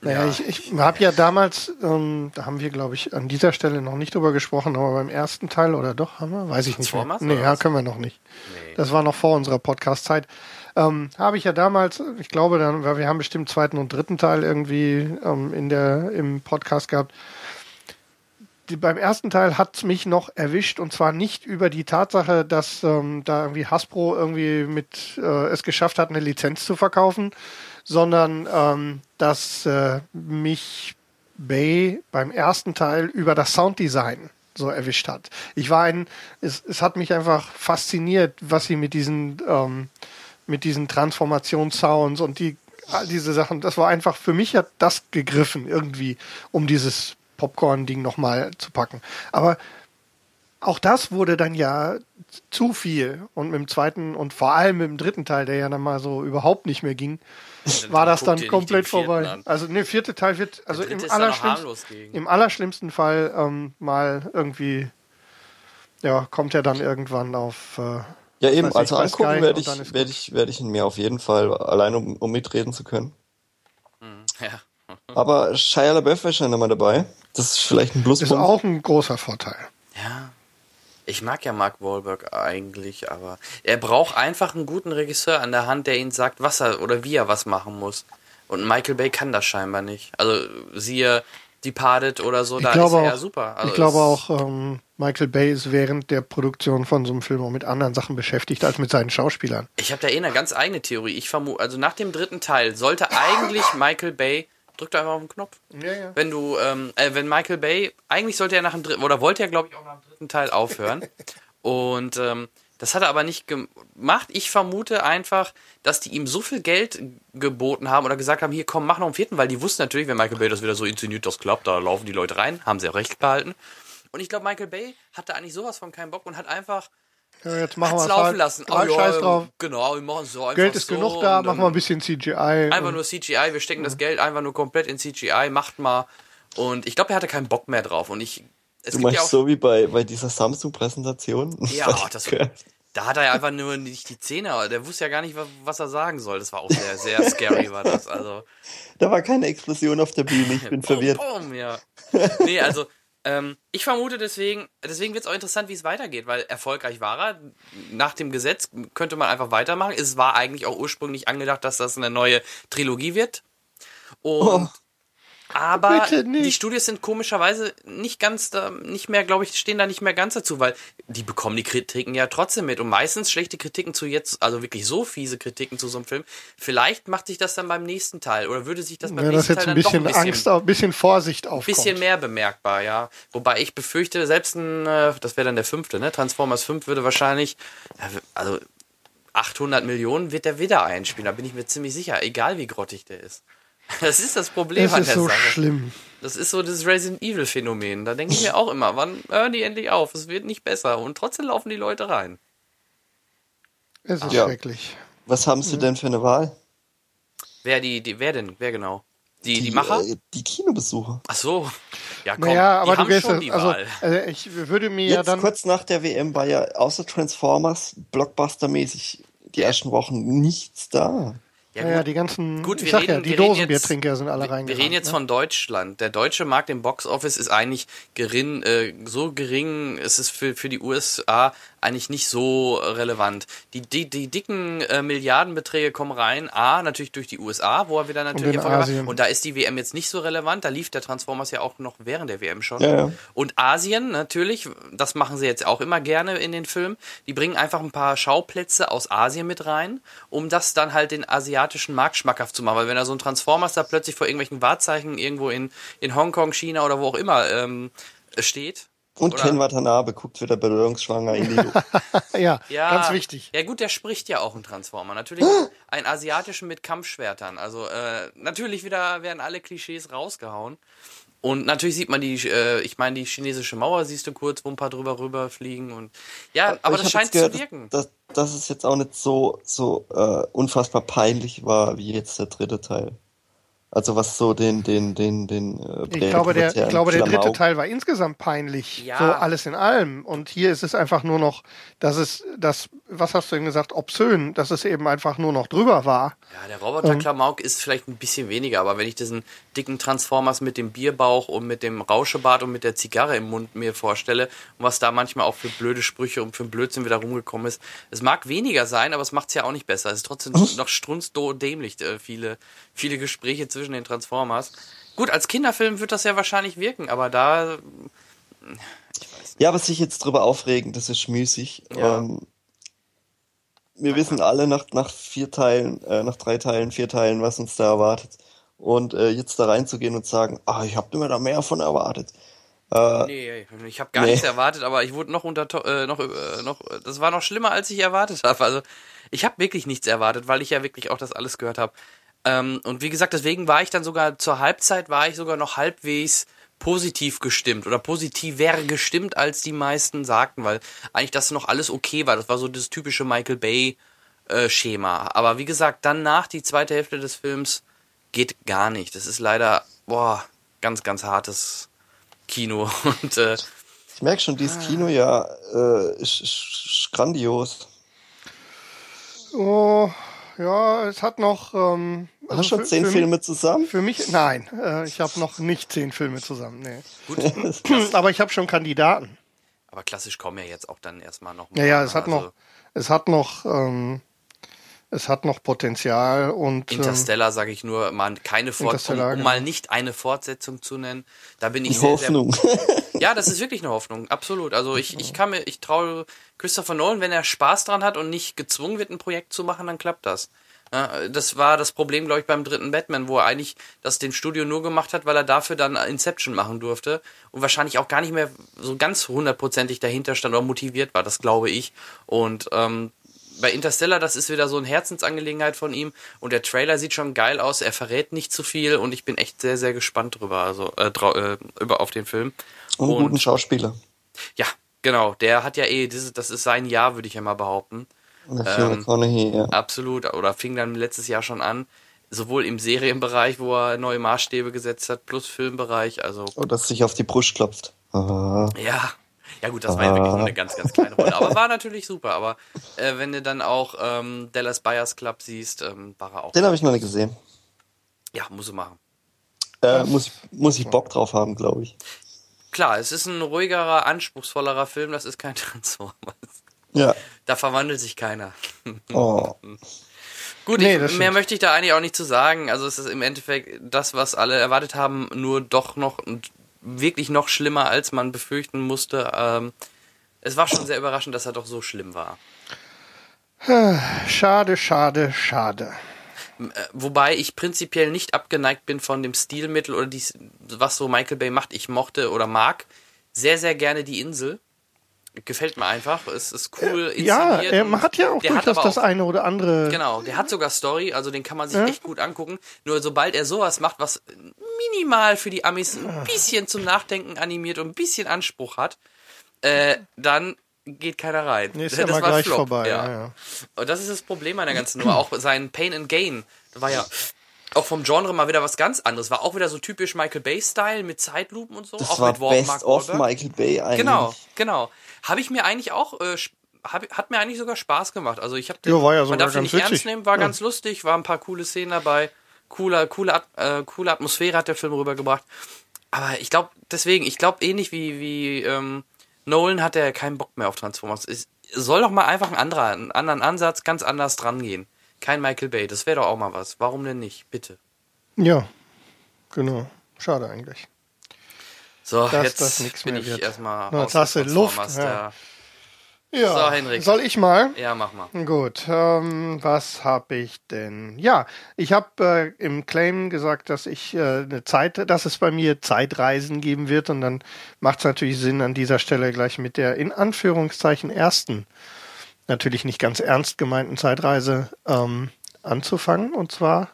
Naja, ich, ich habe ja damals, ähm, da haben wir, glaube ich, an dieser Stelle noch nicht drüber gesprochen, aber beim ersten Teil oder doch, haben wir? Weiß ich nicht mehr. Transformers Nee, ja, können wir noch nicht. Nee. Das war noch vor unserer Podcast-Zeit. Ähm, habe ich ja damals, ich glaube, dann, wir haben bestimmt zweiten und dritten Teil irgendwie ähm, in der, im Podcast gehabt. Die, beim ersten Teil hat's mich noch erwischt und zwar nicht über die Tatsache, dass ähm, da irgendwie Hasbro irgendwie mit äh, es geschafft hat, eine Lizenz zu verkaufen, sondern ähm, dass äh, mich Bay beim ersten Teil über das Sounddesign so erwischt hat. Ich war ein, es, es hat mich einfach fasziniert, was sie mit diesen, ähm, mit diesen Transformationssounds und die, all diese Sachen, das war einfach, für mich hat das gegriffen irgendwie, um dieses Popcorn-Ding nochmal zu packen. Aber auch das wurde dann ja zu viel. Und mit dem zweiten und vor allem mit dem dritten Teil, der ja dann mal so überhaupt nicht mehr ging, war das dann komplett vorbei. an. Also ne, vierte Teil wird, also im allerschlimmsten, im allerschlimmsten Fall ähm, mal irgendwie, ja, kommt er dann irgendwann auf. Äh, Ja, eben, also ich, bei angucken werde ich, ist werde ich, werde ich ihn mir auf jeden Fall, allein um, um mitreden zu können. Ja. Aber Shia LaBeouf ist ja nochmal dabei. Das ist vielleicht ein ist Pluspunkt. auch ein großer Vorteil. Ja. Ich mag ja Mark Wahlberg eigentlich, aber er braucht einfach einen guten Regisseur an der Hand, der ihm sagt, was er oder wie er was machen muss. Und Michael Bay kann das scheinbar nicht. Also siehe Departed oder so, Ich da glaube ist er ja auch, super. Also ich glaube auch, ähm, Michael Bay ist während der Produktion von so einem Film auch mit anderen Sachen beschäftigt als mit seinen Schauspielern. Ich habe da eh eine ganz eigene Theorie. Ich vermute, also nach dem dritten Teil sollte eigentlich Michael Bay drück da einfach auf den Knopf. Ja, ja. Wenn du, ähm, äh, wenn Michael Bay, eigentlich sollte er nach dem dritten, oder wollte er, glaube ich, auch nach dem dritten Teil aufhören. Und ähm, das hat er aber nicht gemacht. Ich vermute einfach, dass die ihm so viel Geld geboten haben oder gesagt haben, hier komm, mach noch einen vierten, weil die wussten natürlich, wenn Michael Bay das wieder so inszeniert, das klappt, da laufen die Leute rein, haben sie auch recht behalten. Und ich glaube, Michael Bay hatte eigentlich sowas von keinen Bock und hat einfach Ja, jetzt machen wir laufen halt. lassen. Halt Scheiß drauf. Genau, wir machen so einfach Geld ist so genug da, machen wir ein bisschen CGI. Einfach nur CGI, wir stecken das Geld einfach nur komplett in CGI, macht mal. Und ich glaube, er hatte keinen Bock mehr drauf. Und ich, es Du gibt meinst ja auch, so wie bei, bei dieser Samsung-Präsentation? ja, das, da hat er ja einfach nur nicht die Zähne, der wusste ja gar nicht, wa- was er sagen soll. Das war auch sehr, sehr scary, war das. Also, Da war keine Explosion auf der Bühne, ich bin verwirrt. Boom, boom, ja. Nee, also, ähm, ich vermute deswegen, deswegen wird es auch interessant, wie es weitergeht, weil erfolgreich war er. Nach dem Gesetz könnte man einfach weitermachen. Es war eigentlich auch ursprünglich angedacht, dass das eine neue Trilogie wird. Und aber die Studios sind komischerweise nicht ganz da, nicht mehr, glaube ich, stehen da nicht mehr ganz dazu, weil die bekommen die Kritiken ja trotzdem mit und meistens schlechte Kritiken zu jetzt, also wirklich so fiese Kritiken zu so einem Film. Vielleicht macht sich das dann beim nächsten Teil oder würde sich das beim ja, das nächsten jetzt Teil ein dann doch bisschen, Angst, ein bisschen Vorsicht aufkommt. bisschen mehr bemerkbar, ja. Wobei ich befürchte, selbst ein, äh, das wäre dann der fünfte, ne? Transformers 5 würde wahrscheinlich, also 800 Millionen wird der wieder einspielen, da bin ich mir ziemlich sicher, egal wie grottig der ist. Das ist das Problem Es an ist der so Sache. schlimm. Das ist so das Resident Evil Phänomen. Da denke ich mir auch immer, wann hören die endlich auf? Es wird nicht besser und trotzdem laufen die Leute rein. Es ist Ja. schrecklich. Was haben Sie denn für eine Wahl? Wer die, die wer denn? Wer genau? Die, die, Macher? äh, die Kinobesucher. Ach so. Ja, komm, Naja, aber die du haben gehst schon ja- die also, Wahl. also ich würde mir ja Jetzt dann kurz nach der WM war ja außer Transformers Blockbuster-mäßig die ersten Wochen nichts da. Ja, ja, die ganzen, Gut, ich sag reden, ja, die Dosenbiertrinker sind alle reingegangen. wir reden jetzt ne? von Deutschland. Der deutsche Markt im Boxoffice ist eigentlich gering, äh, so gering, es ist für, für die USA eigentlich nicht so relevant. Die, die, die dicken äh, Milliardenbeträge kommen rein, A, natürlich durch die USA, wo er wieder natürlich erfolgreich war. Und da ist die WM jetzt nicht so relevant, da lief der Transformers ja auch noch während der WM schon. Ja, ja. Und Asien natürlich, das machen sie jetzt auch immer gerne in den Filmen, die bringen einfach ein paar Schauplätze aus Asien mit rein, um das dann halt den asiatischen Markt schmackhaft zu machen. Weil wenn da so ein Transformers da plötzlich vor irgendwelchen Wahrzeichen irgendwo in, in Hongkong, China oder wo auch immer ähm, steht, Und Oder- Ken Watanabe guckt wieder bedeutungsschwanger in die Luft. ja, Ja, ganz wichtig. Ja gut, der spricht ja auch ein Transformer. Natürlich ein asiatischen mit Kampfschwertern. Also äh, natürlich wieder werden alle Klischees rausgehauen. Und natürlich sieht man die, äh, ich meine, die chinesische Mauer siehst du kurz, wo ein paar drüber rüberfliegen und ja, aber ich das scheint jetzt zu gehört, wirken. Dass, dass es jetzt auch nicht so, so äh, unfassbar peinlich war wie jetzt der dritte Teil. Also was so den, den, den, den äh, Ich glaube, der, ich glaube, der dritte Teil war insgesamt peinlich. Ja. So alles in allem. Und hier ist es einfach nur noch, dass es, das, was hast du denn gesagt, obszön, dass es eben einfach nur noch drüber war. Ja, der Roboter-Klamauk ist vielleicht ein bisschen weniger, aber wenn ich diesen dicken Transformers mit dem Bierbauch und mit dem Rauschebart und mit der Zigarre im Mund mir vorstelle und was da manchmal auch für blöde Sprüche und für Blödsinn wieder rumgekommen ist, es mag weniger sein, aber es macht's ja auch nicht besser. Es ist trotzdem noch strunzdämlich, äh, viele, viele Gespräche zwischen den Transformers. Gut, als Kinderfilm wird das ja wahrscheinlich wirken, aber da, Ja, aber sich jetzt drüber aufregen, das ist müßig. Ja. Ähm, wir wissen alle nach, nach vier Teilen, äh, nach drei Teilen, vier Teilen, was uns da erwartet. Und äh, jetzt da reinzugehen und sagen, ah, ich habe immer da mehr von erwartet. Äh, nee, ich habe gar Nee. nichts erwartet, aber ich wurde noch unter, äh, noch, äh, noch, das war noch schlimmer, als ich erwartet habe. Also ich habe wirklich nichts erwartet, weil ich ja wirklich auch das alles gehört habe. Ähm, und wie gesagt, deswegen war ich dann sogar zur Halbzeit war ich sogar noch halbwegs positiv gestimmt oder positiver gestimmt, als die meisten sagten, weil eigentlich das noch alles okay war. Das war so das typische Michael Bay äh, Schema. Aber wie gesagt, dann nach die zweite Hälfte des Films geht gar nicht. Das ist leider boah ganz ganz hartes Kino und äh, ich merke schon, dieses Kino ja äh, ist, ist, ist grandios. Oh, ja, es hat noch. Ähm, Hast also schon für- zehn für Filme Mich, zusammen? für mich, nein, äh, ich habe noch nicht zehn Filme zusammen. Nee. Aber ich habe schon Kandidaten. aber klassisch kommen ja jetzt auch dann erstmal noch. Ja, ja, mal, es hat also noch, es hat noch, ähm, es hat noch Potenzial und ähm, Interstellar sage ich nur, mal keine Fort um, um genau. mal nicht eine Fortsetzung zu nennen. Da bin ich sehr, sehr Hoffnung. Ja, das ist wirklich eine Hoffnung, absolut. Also ich, ich kann mir, ich traue Christopher Nolan, wenn er Spaß dran hat und nicht gezwungen wird, ein Projekt zu machen, dann klappt das. Ja, das war das Problem, glaube ich, beim dritten Batman, wo er eigentlich das dem Studio nur gemacht hat, weil er dafür dann Inception machen durfte und wahrscheinlich auch gar nicht mehr so ganz hundertprozentig dahinter stand oder motiviert war, das glaube ich. Und ähm, bei Interstellar, das ist wieder so eine Herzensangelegenheit von ihm und der Trailer sieht schon geil aus, er verrät nicht zu viel und ich bin echt sehr, sehr gespannt drüber, also äh, äh, über auf den Film. Und einen guten Schauspieler. Ja, genau. Der hat ja eh, dieses, das ist sein Jahr, würde ich ja mal behaupten. Ähm, ja. Absolut. Oder fing dann letztes Jahr schon an. Sowohl im Serienbereich, wo er neue Maßstäbe gesetzt hat, plus Filmbereich. Also, Oder sich auf die Brust klopft. Ah. ja. Ja gut, das war ja wirklich nur eine ganz, ganz kleine Rolle. Aber war natürlich super. Aber äh, wenn du dann auch ähm, Dallas Buyers Club siehst, ähm, war er auch. Den habe ich noch nicht gesehen. Ja, muss er machen. Äh, muss, ich- muss ich Bock drauf haben, glaube ich. Klar, es ist ein ruhigerer, anspruchsvollerer Film. Das ist kein Transformers. Ja. Da verwandelt sich keiner. Oh. Gut, Nee, ich, mehr möchte ich da eigentlich auch nicht zu sagen. Also es ist im Endeffekt das, was alle erwartet haben, nur doch noch wirklich noch schlimmer, als man befürchten musste. Ähm, es war schon sehr überraschend, dass er doch so schlimm war. schade, schade, schade. Äh, Wobei ich prinzipiell nicht abgeneigt bin von dem Stilmittel oder dies, was so Michael Bay macht. Ich mochte oder mag sehr, sehr gerne die Insel. Gefällt mir einfach. Es ist cool Ja, inszeniert. er und hat ja auch der hat durchaus aber das auch- eine oder andere. Genau, der hat sogar Story, also den kann man sich echt gut angucken. Nur sobald er sowas macht, was minimal für die Amis ein bisschen zum Nachdenken animiert und ein bisschen Anspruch hat, äh, dann geht keiner rein. Nee, ist ja mal gleich vorbei, ja, ja. Und das ist das Problem an der ganzen Nummer. Auch sein Pain and Gain, das war ja auch vom Genre mal wieder was ganz anderes. War auch wieder so typisch Michael Bay-Style mit Zeitlupen und so. Das auch war mit Wa- Best Mark of Wahlberg. Michael Bay eigentlich. Genau, genau. Habe ich mir eigentlich auch, äh, hab, hat mir eigentlich sogar Spaß gemacht. Also ich habe Ja, war ja man sogar darf den ganz nicht ernst witzig. nehmen, war Ja. ganz lustig, war ein paar coole Szenen dabei, cooler, coole, At- äh, coole Atmosphäre hat der Film rübergebracht. Aber ich glaube, deswegen, ich glaube ähnlich wie, wie ähm, Nolan hat er keinen Bock mehr auf Transformers. Es soll doch mal einfach ein anderer, einen anderen Ansatz, ganz anders dran gehen. Kein Michael Bay, das wäre doch auch mal was. Warum denn nicht? Bitte. Ja, genau. Schade eigentlich. So, Dass jetzt das nix bin mehr ich wird. erstmal Na, aus jetzt hast du der Luft, ja. Ja, So, Henrik. soll ich mal? Ja, mach mal. Gut, ähm, was habe ich denn? Ja, ich habe äh, im Claim gesagt, dass ich äh, eine Zeit, dass es bei mir Zeitreisen geben wird und dann macht es natürlich Sinn, an dieser Stelle gleich mit der in Anführungszeichen ersten, natürlich nicht ganz ernst gemeinten Zeitreise ähm, anzufangen. Und zwar,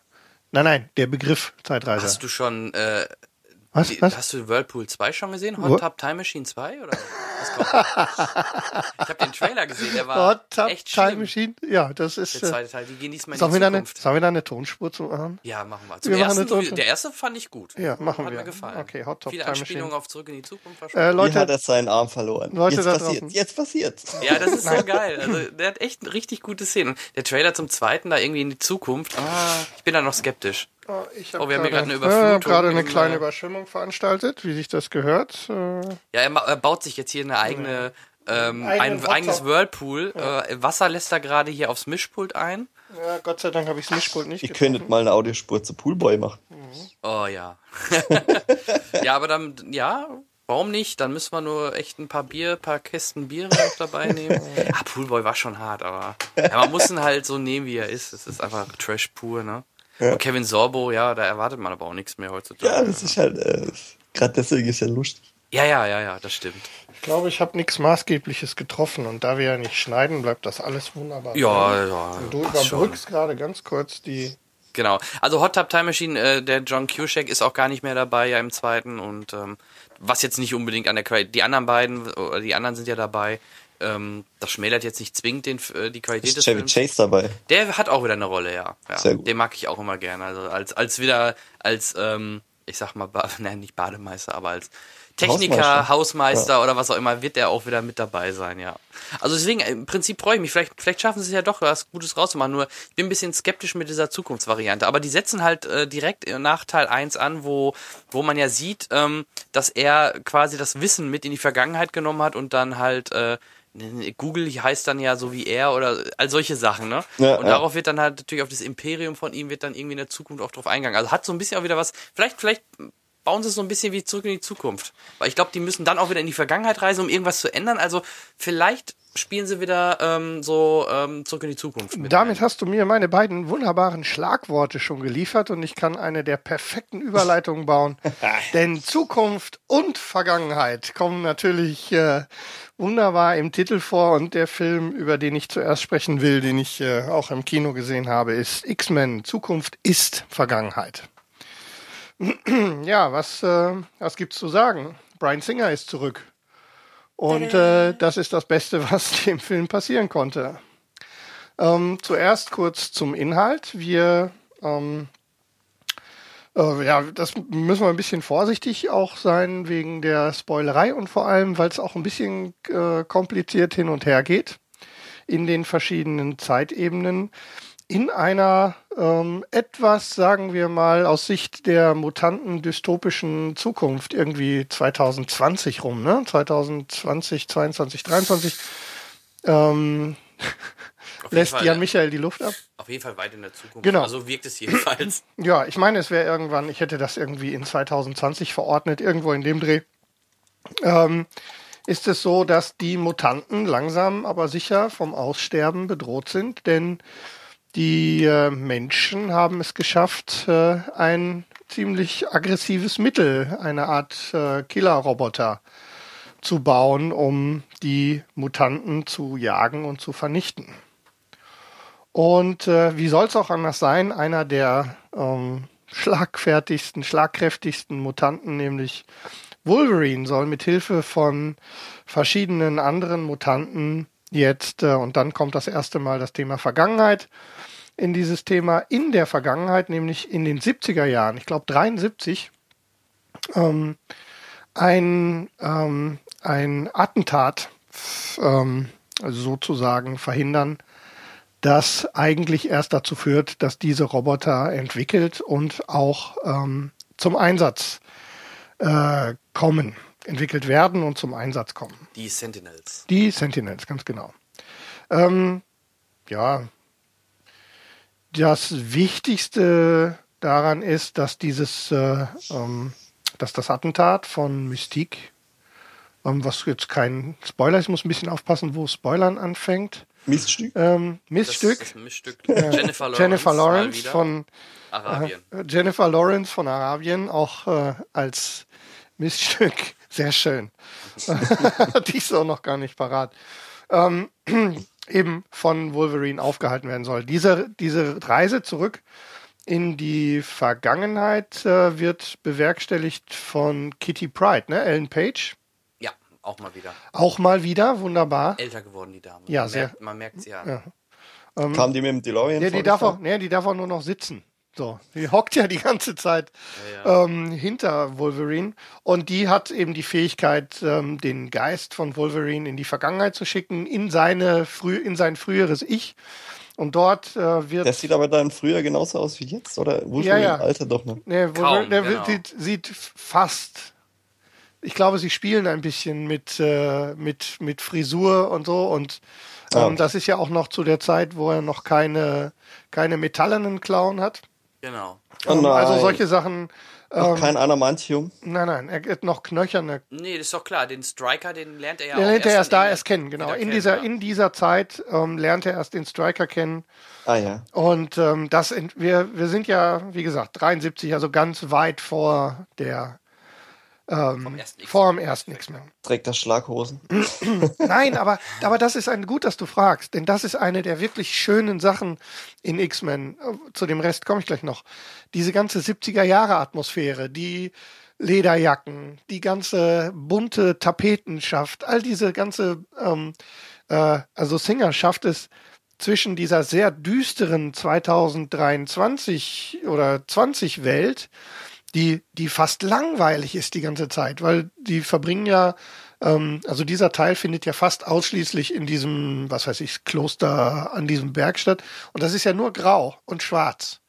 nein, nein, der Begriff Zeitreise. Hast du schon, äh, was? was? hast du Whirlpool 2 schon gesehen? Hot Tub Time Machine 2? Oder was kommt? ich habe den Trailer gesehen, der war Hot Tub echt Time schlimm. Machine? Ja, das ist. Der Äh, zweite Teil, die gehen diesmal in sollen, die wir eine, sollen wir da eine Tonspur zu machen? Ja, machen wir. Zum Wir machen ersten, Ton- der erste fand ich gut. Ja, machen Hat wir. mir gefallen. Okay, Hot Tub Viele Time Anspielungen Machine. auf Zurück in die Zukunft. War Äh, schon Wie Leute, hat er seinen Arm verloren? Leute jetzt passiert, jetzt passiert. ja, das ist so geil. Also, der hat echt richtig gute Szenen. Der Trailer zum zweiten da irgendwie in die Zukunft. Ah, ich bin da noch skeptisch. Oh, ich hab Oh, wir haben hier gerade eine Ja, Überflutung gerade eine kleine äh, Überschwemmung veranstaltet, wie sich das gehört. Äh, Ja, er, er baut sich jetzt hier eine eigene, ähm, ein Hot eigenes. Whirlpool. Äh, Wasser lässt er gerade hier aufs Mischpult ein. ja, Gott sei Dank habe ich das Mischpult nicht Ihr getroffen. könntet mal eine Audiospur zu Poolboy machen. Oh ja. ja, aber dann, ja, warum nicht? Dann müssen wir nur echt ein paar Bier, paar Kästen Bier noch dabei nehmen. ah, Poolboy war schon hart, aber ja, man muss ihn halt so nehmen, wie er ist. Es ist einfach Trash pur, ne? Und Kevin Sorbo, ja, da erwartet man aber auch nichts mehr heutzutage. Ja, das ist halt, äh, gerade deswegen ist ja lustig. ja, ja, ja, ja, das stimmt. Ich glaube, ich habe nichts Maßgebliches getroffen und da wir ja nicht schneiden, bleibt das alles wunderbar. Ja, drin. ja. Und du überbrückst gerade ganz kurz die. Genau. Also Hot Tub Time Machine, äh, der John Cusack ist auch gar nicht mehr dabei ja im zweiten und ähm, was jetzt nicht unbedingt an der Qualität, die anderen beiden, oder die anderen sind ja dabei, ähm, das schmälert jetzt nicht zwingend den, äh, die Qualität Ist des Chevy Films. Chase dabei? Der hat auch wieder eine Rolle, ja. ja. Sehr gut. Den mag ich auch immer gerne. Also als, als wieder, als, ähm, ich sag mal, ba nein, nicht Bademeister, aber als Techniker, Hausmeister. Hausmeister, oder was auch immer, wird der auch wieder mit dabei sein, ja. Also deswegen, im Prinzip freue ich mich. Vielleicht, vielleicht schaffen sie es ja doch, was Gutes rauszumachen. Nur, ich bin ein bisschen skeptisch mit dieser Zukunftsvariante. Aber die setzen halt äh, direkt nach Teil 1 an, wo, wo man ja sieht, ähm, dass er quasi das Wissen mit in die Vergangenheit genommen hat und dann halt, äh, Google heißt dann ja so wie er oder all solche Sachen, ne? Ja, und ja. darauf wird dann halt natürlich auf das Imperium von ihm wird dann irgendwie in der Zukunft auch drauf eingegangen. Also hat so ein bisschen auch wieder was, vielleicht, vielleicht bauen sie es so ein bisschen wie zurück in die Zukunft. Weil ich glaube, die müssen dann auch wieder in die Vergangenheit reisen, um irgendwas zu ändern. Also vielleicht spielen sie wieder ähm, so ähm, zurück in die Zukunft. Mit Damit hast du mir meine beiden wunderbaren Schlagworte schon geliefert und ich kann eine der perfekten Überleitungen bauen. Denn Zukunft und Vergangenheit kommen natürlich äh, wunderbar im Titel vor und der Film, über den ich zuerst sprechen will, den ich äh, auch im Kino gesehen habe, ist X-Men. Zukunft ist Vergangenheit. ja, was, äh, was gibt's zu sagen? Brian Singer ist zurück. Und äh, das ist das Beste, was dem Film passieren konnte. Ähm, zuerst kurz zum Inhalt. Wir, ähm, äh, ja, das müssen wir ein bisschen vorsichtig auch sein wegen der Spoilerei und vor allem, weil es auch ein bisschen äh, kompliziert hin und her geht in den verschiedenen Zeitebenen. In einer ähm, etwas, sagen wir mal, aus Sicht der Mutanten dystopischen Zukunft, irgendwie 2020 rum, ne? 2020, 22, 23. Ähm, lässt Fall, Jan ja. Michael die Luft ab. Auf jeden Fall weit in der Zukunft. Genau. Also wirkt es jedenfalls. Ja, ich meine, es wäre irgendwann, ich hätte das irgendwie in 2020 verordnet, irgendwo in dem Dreh. Ähm, ist es so, dass die Mutanten langsam aber sicher vom Aussterben bedroht sind, denn die äh, Menschen haben es geschafft, äh, ein ziemlich aggressives Mittel, eine Art äh, Killerroboter zu bauen, um die Mutanten zu jagen und zu vernichten. Und äh, wie soll es auch anders sein? Einer der ähm, schlagfertigsten, schlagkräftigsten Mutanten, nämlich Wolverine, soll mit Hilfe von verschiedenen anderen Mutanten jetzt, äh, und dann kommt das erste Mal das Thema Vergangenheit in dieses Thema, in der Vergangenheit, nämlich in den 70er Jahren, ich glaube 73, ähm, ein, ähm, ein Attentat ähm, sozusagen verhindern, das eigentlich erst dazu führt, dass diese Roboter entwickelt und auch ähm, zum Einsatz äh, kommen, entwickelt werden und zum Einsatz kommen. Die Sentinels. Die Sentinels, ganz genau. Ähm, ja, das Wichtigste daran ist, dass dieses, äh, ähm, dass das Attentat von Mystique ähm, was jetzt kein Spoiler ist, ich muss ein bisschen aufpassen, wo Spoilern anfängt. Miststück? Ähm, Das Miststück. ist ein Miststück. Jennifer Lawrence. Jennifer Lawrence von Arabien. äh, Jennifer Lawrence von Arabien, auch äh, als Miststück. Sehr schön. Die ist auch noch gar nicht parat. Ähm, eben von Wolverine aufgehalten werden soll. Diese, diese Reise zurück in die Vergangenheit äh, wird bewerkstelligt von Kitty Pride, ne? Ellen Page. Ja, auch mal wieder. Auch mal wieder, wunderbar. Älter geworden, die Dame. Ja, man sehr. Merkt, man merkt sie an. Kam die mit dem DeLorean? Ja, die darf auch, nee, die darf auch nur noch sitzen. So, die hockt ja die ganze Zeit Ähm, hinter Wolverine und die hat eben die Fähigkeit, ähm, den Geist von Wolverine in die Vergangenheit zu schicken, in seine früh, in sein früheres Ich. Und dort äh, wird Das sieht aber dann früher genauso aus wie jetzt, oder? Wolverine Ja, ja. Alter doch noch. Nee, Wolverine, der genau. sieht, sieht fast. Ich glaube, sie spielen ein bisschen mit, äh, mit, mit Frisur und so. Und ähm, Ah, okay. das ist ja auch noch zu der Zeit, wo er noch keine, keine metallenen Klauen hat. Genau. Oh Ähm, nein. also solche Sachen. Noch Ähm, kein Adamantium. nein, nein, er hat noch knöcherne. Nee, das ist doch klar. Den Striker, den lernt er ja Den auch lernt er erst da in- erst kennen, genau. In kennen, dieser, ja. in dieser Zeit ähm, lernt er erst den Striker kennen. Ah ja. Und ähm, das, ent- wir, wir sind ja, wie gesagt, 73, also ganz weit vor der, ähm, ersten X-Men. vor dem ersten X-Men. Trägt das Schlaghosen. Nein, aber, aber das ist ein gut, dass du fragst, denn das ist eine der wirklich schönen Sachen in X-Men. Zu dem Rest komme ich gleich noch. Diese ganze 70er Jahre Atmosphäre, die Lederjacken, die ganze bunte Tapetenschaft, all diese ganze, ähm, äh, also Singer schafft es zwischen dieser sehr düsteren 2023 oder 20 Welt, die, die fast langweilig ist die ganze Zeit, weil die verbringen ja, ähm, also dieser Teil findet ja fast ausschließlich in diesem, was weiß ich, Kloster an diesem Berg statt. Und das ist ja nur grau und schwarz.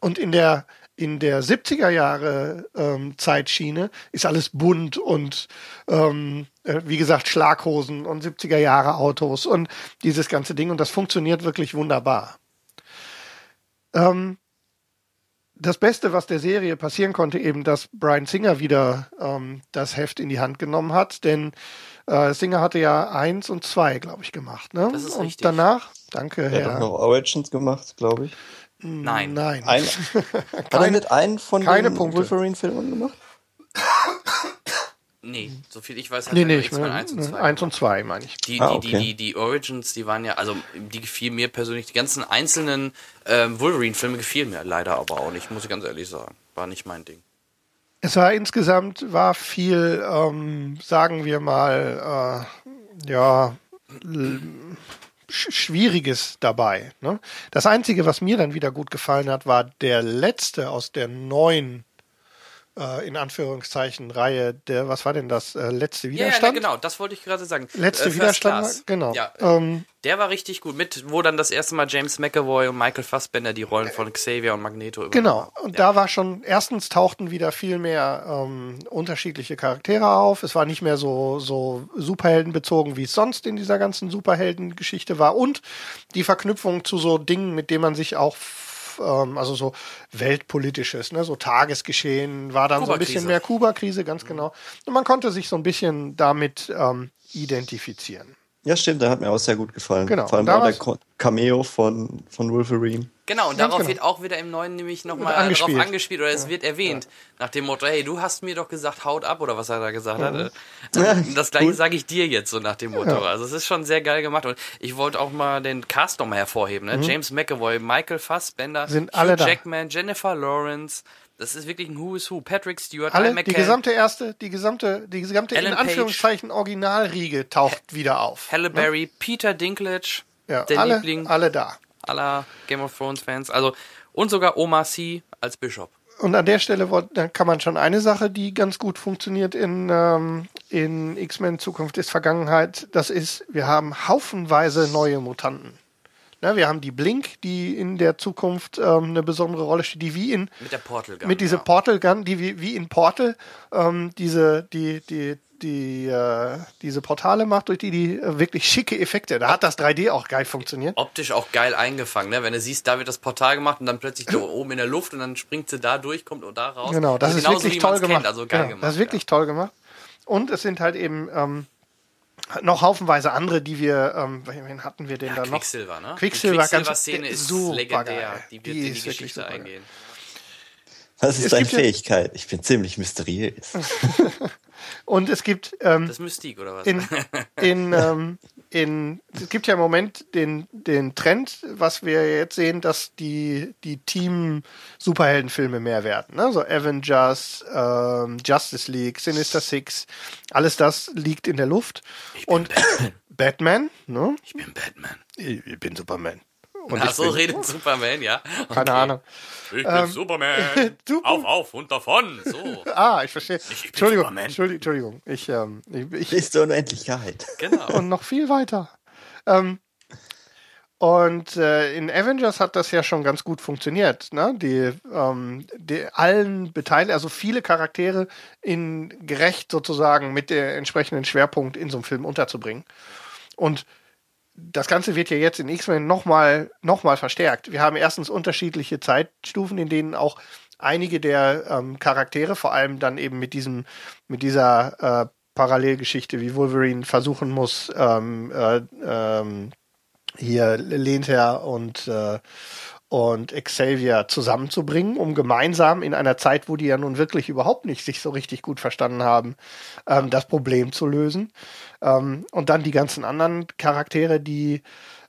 Und in der in der 70er Jahre ähm, Zeitschiene ist alles bunt und ähm, äh, wie gesagt Schlaghosen und 70er Jahre Autos und dieses ganze Ding und das funktioniert wirklich wunderbar. Ähm, das Beste, was der Serie passieren konnte, eben, dass Brian Singer wieder ähm, das Heft in die Hand genommen hat, denn äh, Singer hatte ja eins und zwei, glaube ich, gemacht. Ne? Das ist und richtig. danach, danke, Er hat Herr. doch noch Origins gemacht, glaube ich. Nein. Nein. Ein, hat er Keine- nicht einen von keine den. Wolverine-Filmen gemacht? Nee, so viel ich weiß, hat Nee, er nee, nur ich X-Men meine, 1 und 2. eins und zwei, meine ich. Die, Ah, die, okay. die, die, die Origins, die waren ja, also die gefielen mir persönlich, die ganzen einzelnen ähm, Wolverine-Filme gefielen mir leider aber auch nicht, muss ich ganz ehrlich sagen. War nicht mein Ding. Es war insgesamt war viel, ähm, sagen wir mal, äh, ja, Schwieriges dabei. Ne? Das Einzige, was mir dann wieder gut gefallen hat, war der letzte aus der neuen, äh, in Anführungszeichen, Reihe. Der, was war denn das? Äh, letzte Ja, ja, Widerstand? genau, das wollte ich gerade sagen. Letzte Äh, Widerstand, Class. genau. Ja, Ähm, der war richtig gut mit, wo dann das erste Mal James McAvoy und Michael Fassbender die Rollen von Xavier und Magneto übernommen Genau, und da war schon, erstens tauchten wieder viel mehr ähm, unterschiedliche Charaktere auf. Es war nicht mehr so, so superheldenbezogen, wie es sonst in dieser ganzen Superheldengeschichte war. Und die Verknüpfung zu so Dingen, mit denen man sich auch, ähm, also so weltpolitisches, ne, so Tagesgeschehen, war dann so ein bisschen mehr Kuba-Krise, ganz genau. Und man konnte sich so ein bisschen damit ähm, identifizieren. Ja, stimmt, der hat mir auch sehr gut gefallen. Genau, Vor allem da auch der Cameo von, von Wolverine. Genau, und Ganz darauf genau. wird auch wieder im neuen nämlich nochmal angespielt. drauf angespielt oder es wird erwähnt. Nach dem Motto, hey, du hast mir doch gesagt, haut ab oder was er da gesagt hat. Äh, Das gleiche sage ich dir jetzt, so nach dem Motto. Also es ist schon sehr geil gemacht und ich wollte auch mal den Cast nochmal hervorheben. Ne? James McAvoy, Michael Fassbender, Mhm. Sind Hugh alle da. Jackman, Jennifer Lawrence. Das ist wirklich ein Who is Who. Patrick Stewart, Alle, Ian die gesamte erste, die gesamte, die gesamte in Ellen Page. Anführungszeichen Originalriege taucht wieder auf. Halle Berry, Peter Dinklage, Ja, der alle, Liebling alle da. Aller Game of Thrones Fans. Also und sogar Oma C als Bischof. Und an der Stelle kann man schon eine Sache, die ganz gut funktioniert in, ähm, in X-Men Zukunft ist Vergangenheit. Das ist, wir haben haufenweise neue Mutanten. Na, wir haben die Blink, die in der Zukunft ähm, eine besondere Rolle spielt, die wie in Mit der Portal Gun. mit dieser ja. Portal Gun, die wie, wie in Portal ähm, diese die die die äh, diese Portale macht, durch die die äh, wirklich schicke Effekte. Da hat das 3D auch geil funktioniert. optisch auch geil eingefangen, ne? Wenn du siehst, da wird das Portal gemacht und dann plötzlich da oben in der Luft und dann springt sie da durch, kommt und da raus. Genau, das also ist wirklich wie toll gemacht. Kennt, also geil genau, gemacht. Das ist wirklich toll gemacht. Und es sind halt eben ähm, noch haufenweise andere, die wir, ähm, wen hatten wir denn Ja, da noch? Quicksilver, ne? Quicksilver, die ganz- Quicksilver-Szene ist super legendär. geil. Die wird Die in die Geschichte super geil. Was ist Es deine Fähigkeit? Ich bin ziemlich mysteriös. Und es gibt ähm, Das ist Mystik, oder was? in, in, ähm, in, es gibt ja im Moment den, den Trend, was wir jetzt sehen, dass die, die Team-Superheldenfilme mehr werden. Ne? So Avengers, ähm, Justice League, Sinister Six, alles das liegt in der Luft. Und Batman, ne? ich bin Batman. Ich, ich bin Superman. Und Ach ich so bin, redet Superman, ja. keine Okay. Ahnung. Ich bin Superman. du- auf, auf und davon. So. Ah, ich verstehe. bin Entschuldigung, Superman. Entschuldigung, Entschuldigung. Ich, ähm, ich, ich, Bis zur Unendlichkeit. Genau. und noch viel weiter. Ähm, und äh, in Avengers hat das ja schon ganz gut funktioniert. Ne? Die, ähm, die allen Beteiligten, also viele Charaktere in gerecht sozusagen mit der entsprechenden Schwerpunkt in so einem Film unterzubringen. Und das Ganze wird ja jetzt in X-Men nochmal noch mal verstärkt. Wir haben erstens unterschiedliche Zeitstufen, in denen auch einige der ähm, Charaktere, vor allem dann eben mit diesem, mit dieser äh, Parallelgeschichte, wie Wolverine versuchen muss, ähm, äh, ähm, hier Lehnther und äh, und Xavier zusammenzubringen, um gemeinsam in einer Zeit, wo die ja nun wirklich überhaupt nicht sich so richtig gut verstanden haben, ähm, das Problem zu lösen. Ähm, und dann die ganzen anderen Charaktere, die,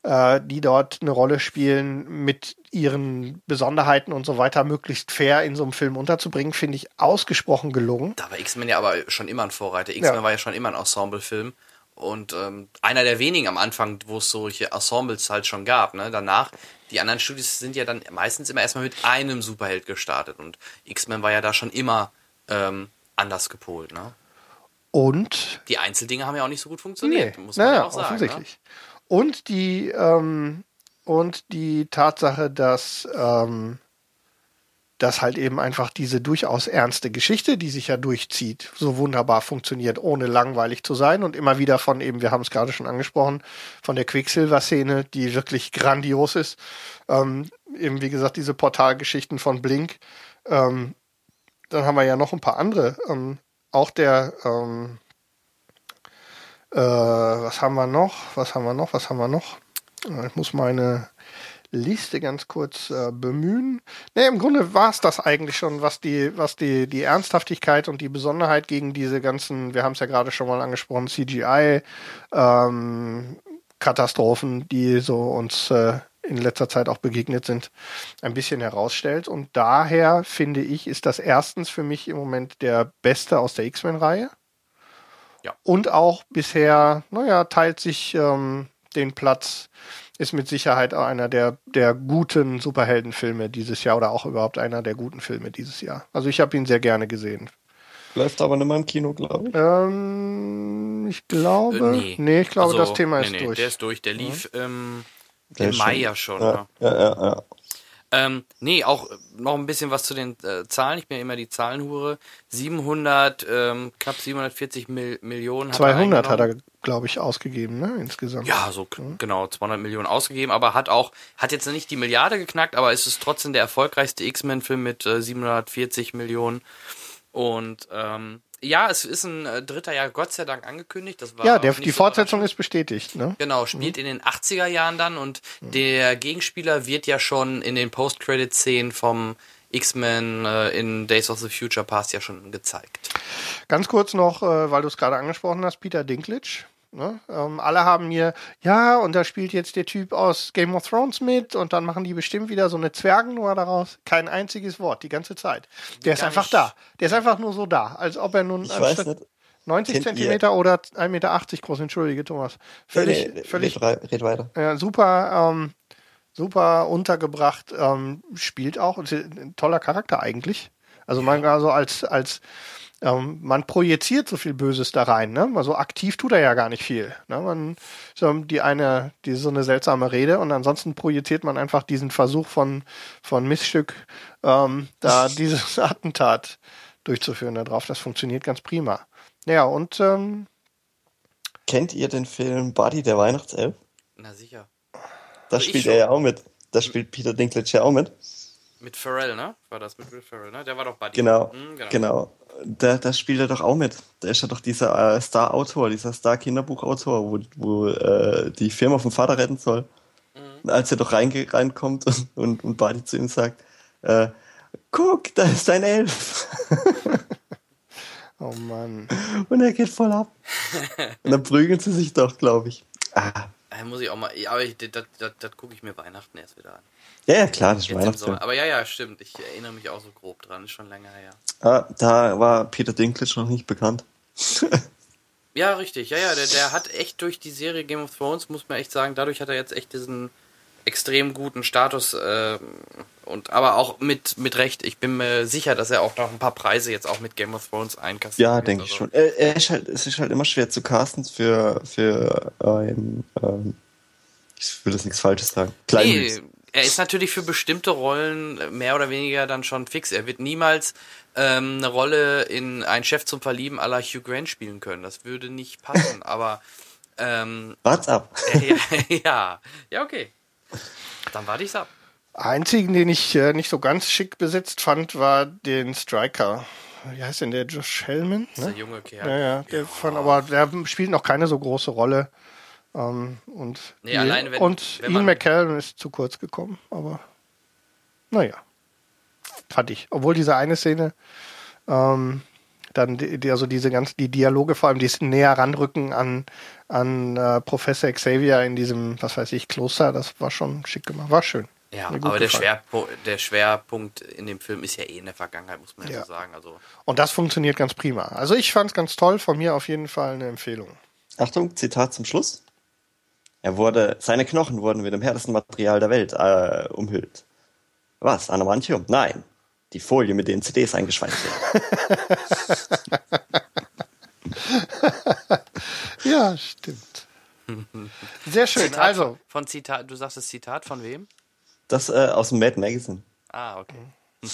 äh, die dort eine Rolle spielen, mit ihren Besonderheiten und so weiter möglichst fair in so einem Film unterzubringen, finde ich ausgesprochen gelungen. Da war X-Men ja aber schon immer ein Vorreiter. X-Men Ja. war ja schon immer ein Ensemble-Film. Und ähm, einer der wenigen am Anfang, wo es solche Ensembles halt schon gab. Ne? Danach, die anderen Studios sind ja dann meistens immer erstmal mit einem Superheld gestartet. Und X-Men war ja da schon immer ähm, anders gepolt. Ne? Und Die Einzeldinge haben ja auch nicht so gut funktioniert, Nee, muss man naja, ja auch sagen. Ne? offensichtlich. Und die ähm, und die Tatsache, dass ähm, dass halt eben einfach diese durchaus ernste Geschichte, die sich ja durchzieht, so wunderbar funktioniert, ohne langweilig zu sein und immer wieder von eben, wir haben es gerade schon angesprochen, von der Quicksilver-Szene, die wirklich grandios ist. Ähm, eben wie gesagt diese Portalgeschichten von Blink. Ähm, dann haben wir ja noch ein paar andere. Ähm, auch der ähm, äh, was haben wir noch? Was haben wir noch? Was haben wir noch? Äh, Ich muss meine Liste ganz kurz äh, bemühen. Ne, im Grunde war es das eigentlich schon, was die, was die, die Ernsthaftigkeit und die Besonderheit gegen diese ganzen, wir haben es ja gerade schon mal angesprochen, CGI ähm, Katastrophen, die so uns äh, in letzter Zeit auch begegnet sind, ein bisschen herausstellt. Und daher finde ich, ist das erstens für mich im Moment der beste aus der X-Men-Reihe. Ja. Und auch bisher, naja, teilt sich ähm, den Platz, ist mit Sicherheit auch einer der, der guten Superheldenfilme dieses Jahr oder auch überhaupt einer der guten Filme dieses Jahr. Also ich habe ihn sehr gerne gesehen. Läuft aber nicht mehr im Kino, glaube ich. Ähm, ich glaube, Äh, nee. ich glaube, Also, das Thema nee, ist nee, durch. Der ist durch. Der lief ähm, Der im Mai schon- ja schon. Ja, ja, ja, ja. Ähm, nee, auch noch ein bisschen was zu den äh, Zahlen. Ich bin ja immer die Zahlenhure. 700, ähm, knapp 740 Mil Millionen hat 200 er hat er, glaube ich, ausgegeben, ne, insgesamt. Ja, so k- genau, 200 Millionen ausgegeben, aber hat auch, hat jetzt nicht die Milliarde geknackt, aber es ist trotzdem der erfolgreichste X-Men-Film mit äh, 740 Millionen. Und ähm, ja, es ist ein äh, dritter Jahr Gott sei Dank angekündigt. Das war Ja, der, die Fortsetzung ist bestätigt, ne? Genau, spielt in den 80er Jahren dann und der Gegenspieler wird ja schon in den Post-Credit-Szenen vom X-Men äh, in Days of the Future Past ja schon gezeigt. Ganz kurz noch, äh, weil du es gerade angesprochen hast, Peter Dinklage. Ne? Ähm, alle haben mir, ja, und da spielt jetzt der Typ aus Game of Thrones mit und dann machen die bestimmt wieder so eine Zwergennummer daraus. Kein einziges Wort, die ganze Zeit. Der ist Gar einfach nicht. da. Der ist einfach nur so da, als ob er nun Ich weiß anstatt nicht. 90 Kennt ihr- Zentimeter oder 1,80 Meter groß, entschuldige Thomas. Völlig, Nee, nee, völlig Red, red weiter. ja, super, ähm, super untergebracht, ähm, spielt auch, ist ein toller Charakter eigentlich. Also man also als, als ähm, man projiziert so viel Böses da rein, ne? Also aktiv tut er ja gar nicht viel. Ne? Man so die eine, die so eine seltsame Rede und ansonsten projiziert man einfach diesen Versuch von von Missstück, ähm, da dieses Attentat durchzuführen da drauf. Das funktioniert ganz prima. Ja und ähm, Kennt ihr den Film Buddy, der Weihnachtself? Na sicher. Da Ich spielt er ja auch mit. Da spielt Peter Dinklage ja auch mit. Mit Pharrell, ne? War das mit Will Ferrell, ne? Der war doch Buddy. Genau, Hm, genau. Da, da spielt er doch auch mit. Da ist ja doch dieser äh, Star-Autor, dieser Star-Kinderbuchautor, wo, wo äh, die Firma vom Vater retten soll. Und als er doch reinge reinkommt und, und, und Buddy zu ihm sagt, äh, guck, da ist ein Elf. Oh Mann. Und er geht voll ab. Und dann prügeln sie sich doch, glaube ich. Ah. Äh, muss ich auch mal. Ja, aber ich, das, das, das gucke ich mir Weihnachten erst wieder an. Ja, ja, klar, das ist. Sommer. Aber ja, ja, stimmt. Ich erinnere mich auch so grob dran. Ist schon länger her. Ah, da war Peter Dinklage noch nicht bekannt. Ja, richtig. Ja, ja, der, der hat echt durch die Serie Game of Thrones, muss man echt sagen, dadurch hat er jetzt echt diesen extrem guten Status ähm, und aber auch mit, mit Recht. Ich bin mir sicher, dass er auch noch ein paar Preise jetzt auch mit Game of Thrones einkassiert. Ja, denke ich Also, schon. Er, er ist halt, es ist halt immer schwer zu casten für, für ein, ähm, ich will das nichts Falsches sagen. Kleinwüchs. Nee, er ist natürlich für bestimmte Rollen mehr oder weniger dann schon fix. Er wird niemals ähm, eine Rolle in Ein Chef zum Verlieben à la Hugh Grant spielen können. Das würde nicht passen, aber ähm, Wart's ab. ja, ja, ja, okay. Dann warte ich's ab. Einzigen, den ich äh, nicht so ganz schick besetzt fand, war den Striker. Wie heißt denn der? Josh Hellman? Das ist Ne? der junge Kerl. Ja, ja, der fand, aber der spielt noch keine so große Rolle. Ähm, und Nee, alleine wenn- und wenn Ian McKellen ist zu kurz gekommen, aber naja. Fand ich. Obwohl diese eine Szene, ähm, dann die, also diese ganzen, die Dialoge vor allem, die näher ranrücken an, an äh, Professor Xavier in diesem, was weiß ich, Kloster, das war schon schick gemacht. War schön. Ja, aber der. Schwerpunkt, der Schwerpunkt in dem Film ist ja eh in der Vergangenheit, muss man ja, Ja. so sagen. Also, Und das funktioniert ganz prima. Also ich fand es ganz toll, von mir auf jeden Fall eine Empfehlung. Achtung, Zitat zum Schluss. Er wurde, seine Knochen wurden mit dem härtesten Material der Welt äh, umhüllt. Was? Adamantium? Nein. Die Folie, mit denen CDs eingeschweißt werden. Ja, stimmt. Sehr schön. Zitat Also, Von Zitat, du sagst das Zitat von wem? Das äh, aus dem Mad Magazine. Ah, okay.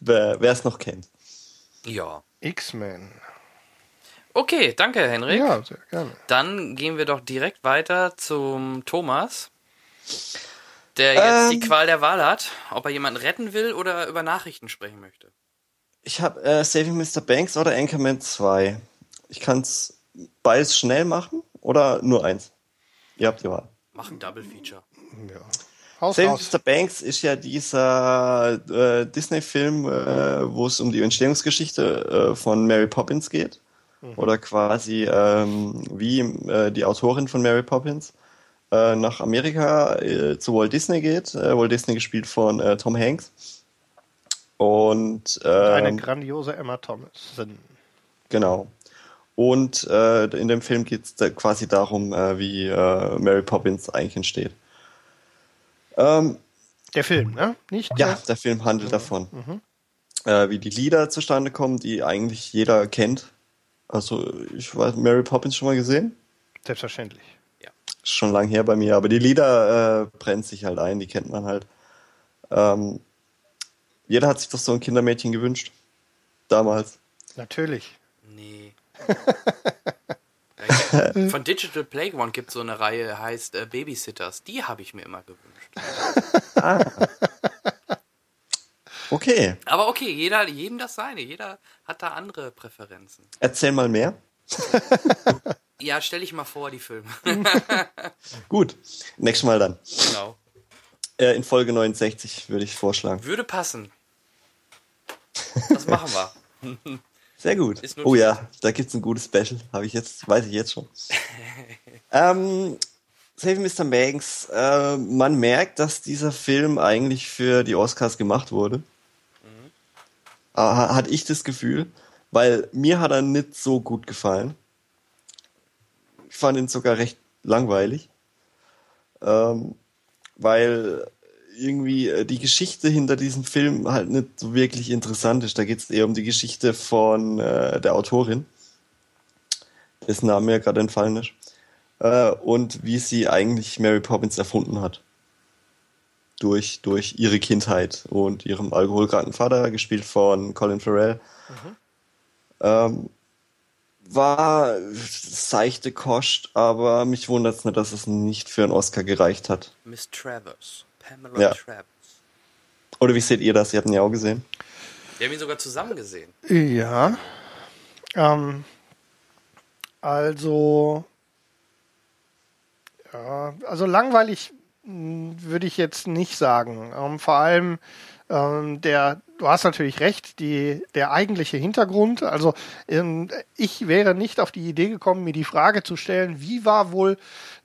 Wer es noch kennt. Ja. X-Men. Okay, danke, Henrik. Ja, sehr gerne. Dann gehen wir doch direkt weiter zum Thomas, der jetzt die Ähm. Qual der Wahl hat, ob er jemanden retten will oder über Nachrichten sprechen möchte. Ich habe äh, Saving Mr. Banks oder Anchorman 2. Ich kann es beides schnell machen oder nur eins. Ihr habt die Wahl. Mach ein Double Feature. Ja. Haus Saving raus. Mr. Banks ist ja dieser äh, Disney-Film, äh, wo es um die Entstehungsgeschichte äh, von Mary Poppins geht. Oder quasi ähm, wie äh, die Autorin von Mary Poppins äh, nach Amerika äh, zu Walt Disney geht. Äh, Walt Disney gespielt von äh, Tom Hanks. Und Eine ähm, grandiose Emma Thompson. Genau. Und in dem Film geht es quasi darum, wie Mary Poppins eigentlich entsteht. Ähm, Der Film, ne? Nicht? ja, der- der Film handelt davon. Äh, wie die Lieder zustande kommen, die eigentlich jeder kennt. Also, ich weiß, Mary Poppins schon mal gesehen? Selbstverständlich. Ist schon lang her bei mir, aber die Lieder äh, brennt sich halt ein, die kennt man halt. Ähm, jeder hat sich doch so ein Kindermädchen gewünscht. Damals. Natürlich. Nee. Von Digital Playground gibt es so eine Reihe, heißt äh, Babysitters. Die habe ich mir immer gewünscht. Okay, Aber okay, jeder, jedem das seine. Jeder hat da andere Präferenzen. erzähl mal mehr. Ja, stell dich mal vor, die Filme. Gut, nächstes Mal dann. genau. Äh, in Folge 69 würde ich vorschlagen. Würde passen. Das machen wir. Sehr gut. Oh ja, da gibt's ein gutes Special. Habe ich jetzt, weiß ich jetzt schon. ähm, Saving Mr. Banks, äh, man merkt, dass dieser Film eigentlich für die Oscars gemacht wurde. Mhm. Äh, ha- hatte ich das Gefühl, weil mir hat er nicht so gut gefallen. Ich fand ihn sogar recht langweilig. Ähm, weil irgendwie äh, die Geschichte hinter diesem Film halt nicht so wirklich interessant ist. Da geht es eher um die Geschichte von äh, der Autorin, dessen Name mir gerade entfallen ist, äh, und wie sie eigentlich Mary Poppins erfunden hat. Durch, durch ihre Kindheit und ihrem alkoholkranken Vater, gespielt von Colin Farrell. Ähm, war seichte Kost, aber mich wundert es nicht, dass es nicht für einen Oscar gereicht hat. Miss Travers. Pamela Ja. Travers. Oder wie seht ihr das? Ihr habt ihn ja auch gesehen. Wir haben ihn sogar zusammen gesehen. Ja. Ähm, also, ja, also langweilig mh, würde ich jetzt nicht sagen. Ähm, vor allem ähm, der, du hast natürlich recht, die, der eigentliche Hintergrund. Also ähm, ich wäre nicht auf die Idee gekommen, mir die Frage zu stellen, wie war wohl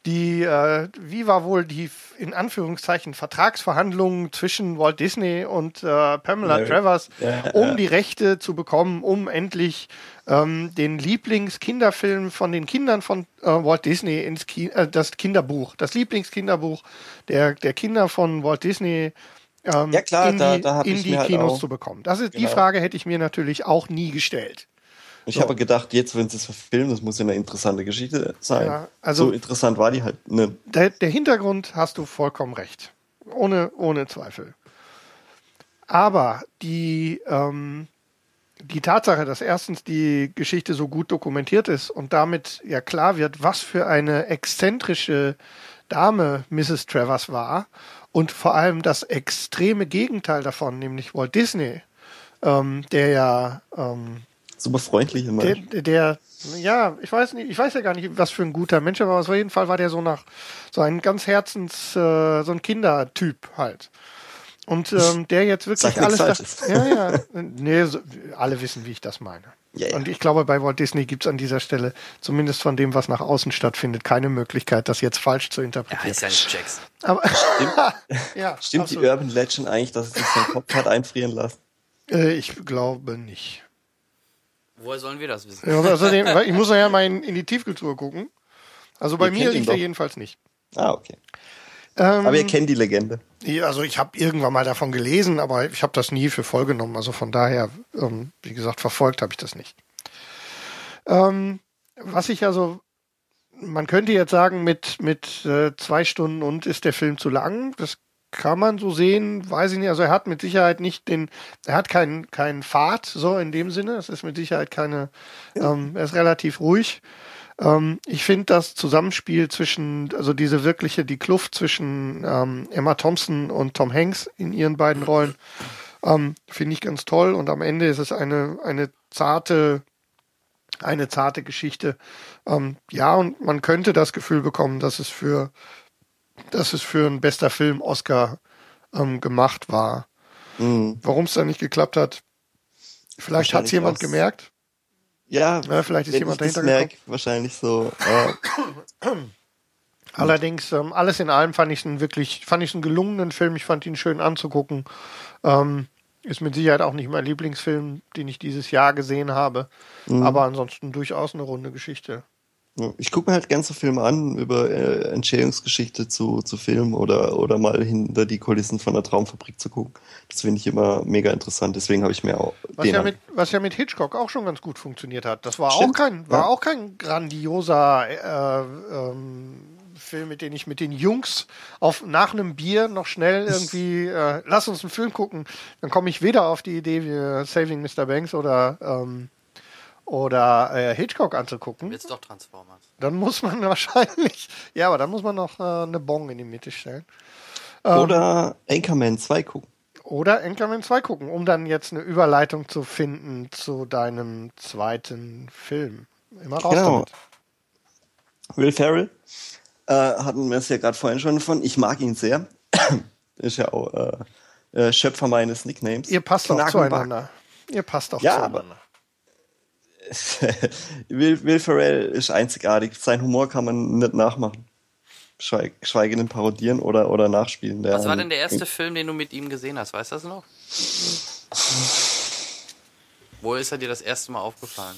die, äh, wie war wohl die in Anführungszeichen Vertragsverhandlungen zwischen Walt Disney und äh, Pamela Ja, Travers, ja, um ja. die Rechte zu bekommen, um endlich ähm, den Lieblingskinderfilm von den Kindern von äh, Walt Disney ins Ki äh, das Kinderbuch, das Lieblingskinderbuch der, der Kinder von Walt Disney ähm, Ja, klar, in da- die, da hab in ich die mir halt Kinos auch- zu bekommen. Das ist die Genau. Frage hätte ich mir natürlich auch nie gestellt. Ich So. habe gedacht, jetzt, wenn sie es verfilmen, das muss ja eine interessante Geschichte sein. Ja, also- so interessant war die halt. Ne, Der, der Hintergrund hast du vollkommen recht. Ohne, ohne Zweifel. Aber die, ähm, die Tatsache, dass erstens die Geschichte so gut dokumentiert ist und damit ja klar wird, was für eine exzentrische Dame Mrs. Travers war und vor allem das extreme Gegenteil davon, nämlich Walt Disney, ähm, der ja ähm, super freundlich immer. der, der, ja, ich weiß nicht, ich weiß ja gar nicht, was für ein guter Mensch er war, aber auf jeden Fall war der so nach, so ein ganz Herzens, äh, so ein Kindertyp halt. Und ähm, der jetzt wirklich Sag alles. Da, ja, ja. Nee, so, alle wissen, wie ich das meine. Ja, ja. Und ich glaube, bei Walt Disney gibt es an dieser Stelle, zumindest von dem, was nach außen stattfindet, keine Möglichkeit, das jetzt falsch zu Ja, interpretieren. ist ja nicht Jackson. Aber ja, Stimmt absolut. die Urban Legend eigentlich, dass es sich seinen Kopf hat einfrieren lassen? Äh, ich glaube nicht. Woher sollen wir das wissen? Ja, außerdem, ich muss ja mal in, in die Tiefkultur gucken. Also bei Ihr mir liegt er jedenfalls nicht. Ah, okay. Ähm, Aber ihr kennt die Legende. Also ich habe irgendwann mal davon gelesen, aber ich habe das nie für voll genommen. Also von daher, ähm, wie gesagt, verfolgt habe ich das nicht. Ähm, was ich also, man könnte jetzt sagen, mit, mit äh, zwei Stunden und ist der Film zu lang. Das kann man so sehen, weiß ich nicht. Also er hat mit Sicherheit nicht den, er hat keinen keinen Pfad, so in dem Sinne. Es ist mit Sicherheit keine, ähm, er ist relativ ruhig. Ähm, ich finde das Zusammenspiel zwischen, also diese wirkliche, die Kluft zwischen ähm, Emma Thompson und Tom Hanks in ihren beiden Rollen, ähm, finde ich ganz toll. Und am Ende ist es eine, eine zarte, eine zarte Geschichte. Ähm, ja, und man könnte das Gefühl bekommen, dass es für, dass es für ein bester Film Oscar ähm, gemacht war. Mhm. Warum es dann nicht geklappt hat, vielleicht hat es jemand was- gemerkt. Ja, Ja, vielleicht ist wenn jemand ich das dahinter merk, wahrscheinlich so. Äh, Allerdings, ähm, alles in allem fand ich einen wirklich, fand ich einen gelungenen Film. Ich fand ihn schön anzugucken. Ähm, ist mit Sicherheit auch nicht mein Lieblingsfilm, den ich dieses Jahr gesehen habe. Aber ansonsten durchaus eine runde Geschichte. Ich gucke mir halt ganz so Filme an über äh, Entstehungsgeschichte zu, zu Filmen oder, oder mal hinter die Kulissen von der Traumfabrik zu gucken. Das finde ich immer mega interessant. Deswegen habe ich mir auch Was ja, mit, was ja mit Hitchcock auch schon ganz gut funktioniert hat. Das war Stimmt, auch kein, war ja. auch kein grandioser äh, ähm, Film, mit dem ich mit den Jungs auf nach einem Bier noch schnell irgendwie äh, lass uns einen Film gucken. Dann komme ich weder auf die Idee, wie Saving Mr. Banks oder ähm, oder äh, Hitchcock anzugucken. Jetzt doch Transformers. Dann muss man wahrscheinlich, ja, aber dann muss man noch äh, eine Bong in die Mitte stellen. Oder Anchorman 2 gucken. Oder Anchorman 2 gucken, um dann jetzt eine Überleitung zu finden zu deinem zweiten Film. Immer raus Genau. damit. Will Ferrell äh, hatten wir es ja gerade vorhin schon von. Ich mag ihn sehr. Ist ja auch äh, äh, Schöpfer meines Nicknames. Ihr passt auch zueinander. Ihr passt auch Ja, zueinander. Back. Will, Will Ferrell ist einzigartig. Sein Humor kann man nicht nachmachen. Schweig, geschweige denn parodieren oder, oder nachspielen. Der Was war denn der erste Film, den du mit ihm gesehen hast? Weißt du das noch? Wo ist er dir das erste Mal aufgefallen?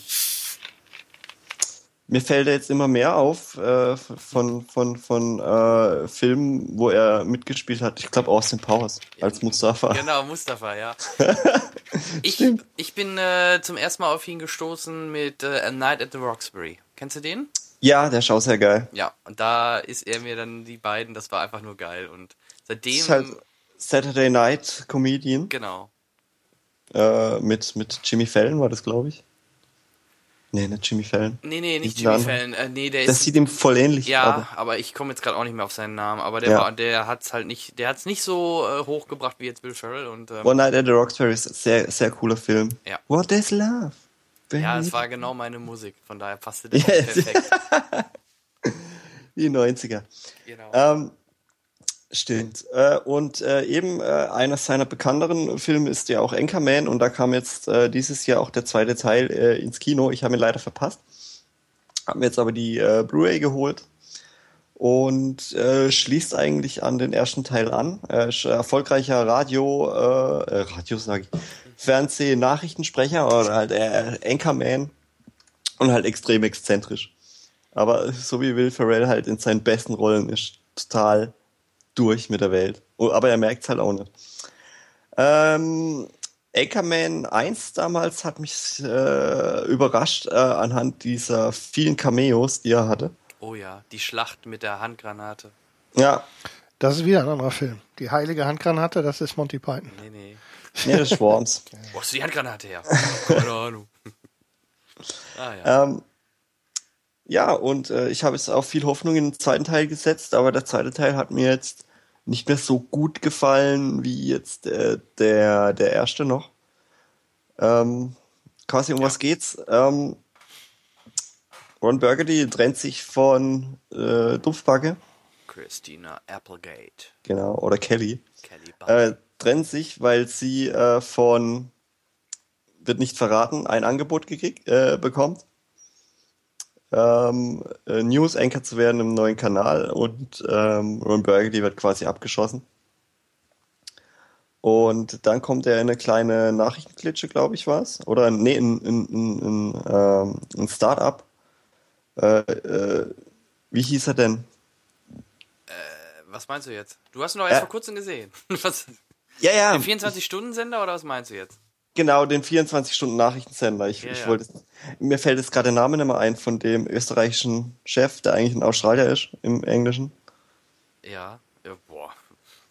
Mir fällt er jetzt immer mehr auf äh, von, von, von äh, Filmen, wo er mitgespielt hat. Ich glaube Austin Powers als Mustafa. Genau, Mustafa, ja. ich, ich bin äh, zum ersten Mal auf ihn gestoßen mit äh, A Night at the Roxbury. Kennst du den? Ja, der schaut sehr geil. Ja, und da ist er mir dann die beiden, das war einfach nur geil. Und seitdem. ist halt Saturday Night Comedian genau. äh, mit, mit Jimmy Fallon war das, glaube ich. Nee, nicht Jimmy Fallon. Nee, nee, nicht Jimmy. Fallon. Äh, nee, der Das ist. sieht ihm voll ähnlich. Ja, aber- aber, ich komme jetzt gerade auch nicht mehr auf seinen Namen. Aber der Ja. war, der hat's halt nicht, der hat's nicht so äh, hochgebracht wie jetzt Will Ferrell und ähm, One Night at the Roxbury ist ein sehr, sehr cooler Film. Ja. What is love? ja, es Baby? war genau meine Musik. Von daher passte das Yes. perfekt. Die 90er. Genau. Ähm, stimmt. Äh, und äh, eben äh, einer seiner bekannteren Filme ist ja auch Anchorman und da kam jetzt äh, dieses Jahr auch der zweite Teil äh, ins Kino. Ich habe ihn leider verpasst. Habe mir jetzt aber die äh, Blu-ray geholt und äh, schließt eigentlich an den ersten Teil an. Äh, ist erfolgreicher Radio, äh, äh, Radio sage ich, Fernseh-Nachrichtensprecher oder halt äh, Anchorman und halt extrem exzentrisch. Aber so wie Will Ferrell halt in seinen besten Rollen ist, total durch mit der Welt. Oh, Aber er merkt es halt auch nicht. Ähm, Anchorman 1 damals hat mich äh, überrascht äh, anhand dieser vielen Cameos, die er hatte. oh ja, die Schlacht mit der Handgranate. Ja, Das ist wieder ein anderer Film. Die heilige Handgranate, das ist Monty Python. Nee, nee. nee, das ist Worms. Wo hast du die Handgranate her? Keine Ahnung. ah ja. ähm, ja, und äh, ich habe jetzt auch viel Hoffnung in den zweiten Teil gesetzt, aber der zweite Teil hat mir jetzt nicht mehr so gut gefallen wie jetzt äh, der, der erste noch. Ähm, quasi um Ja. was geht's? Ähm, Ron Burgundy trennt sich von äh, Dumpfbacke, Christina Applegate. genau, oder Kelly. Kelly. Äh, trennt sich, weil sie äh, von, wird nicht verraten, ein Angebot gekriegt, äh, bekommt, ähm, äh, News Anchor zu werden im neuen Kanal und ähm, Ron Burgundy wird quasi abgeschossen. Und dann kommt er in eine kleine Nachrichtenklitsche, glaube ich, war es. Oder nee, in, in, in, in ähm, ein Start-up. Äh, äh, wie hieß er denn? was meinst du jetzt? Du hast ihn doch erst Äh. vor kurzem gesehen. Was? Ja, ja. Den 24-Stunden-Sender oder was meinst du jetzt? Genau, den 24-Stunden-Nachrichtensender. Ich, Ja, ich ja. wollte, mir fällt jetzt gerade der Name nicht mehr ein von dem österreichischen Chef, der eigentlich ein Australier ist im Englischen. Ja, ja boah,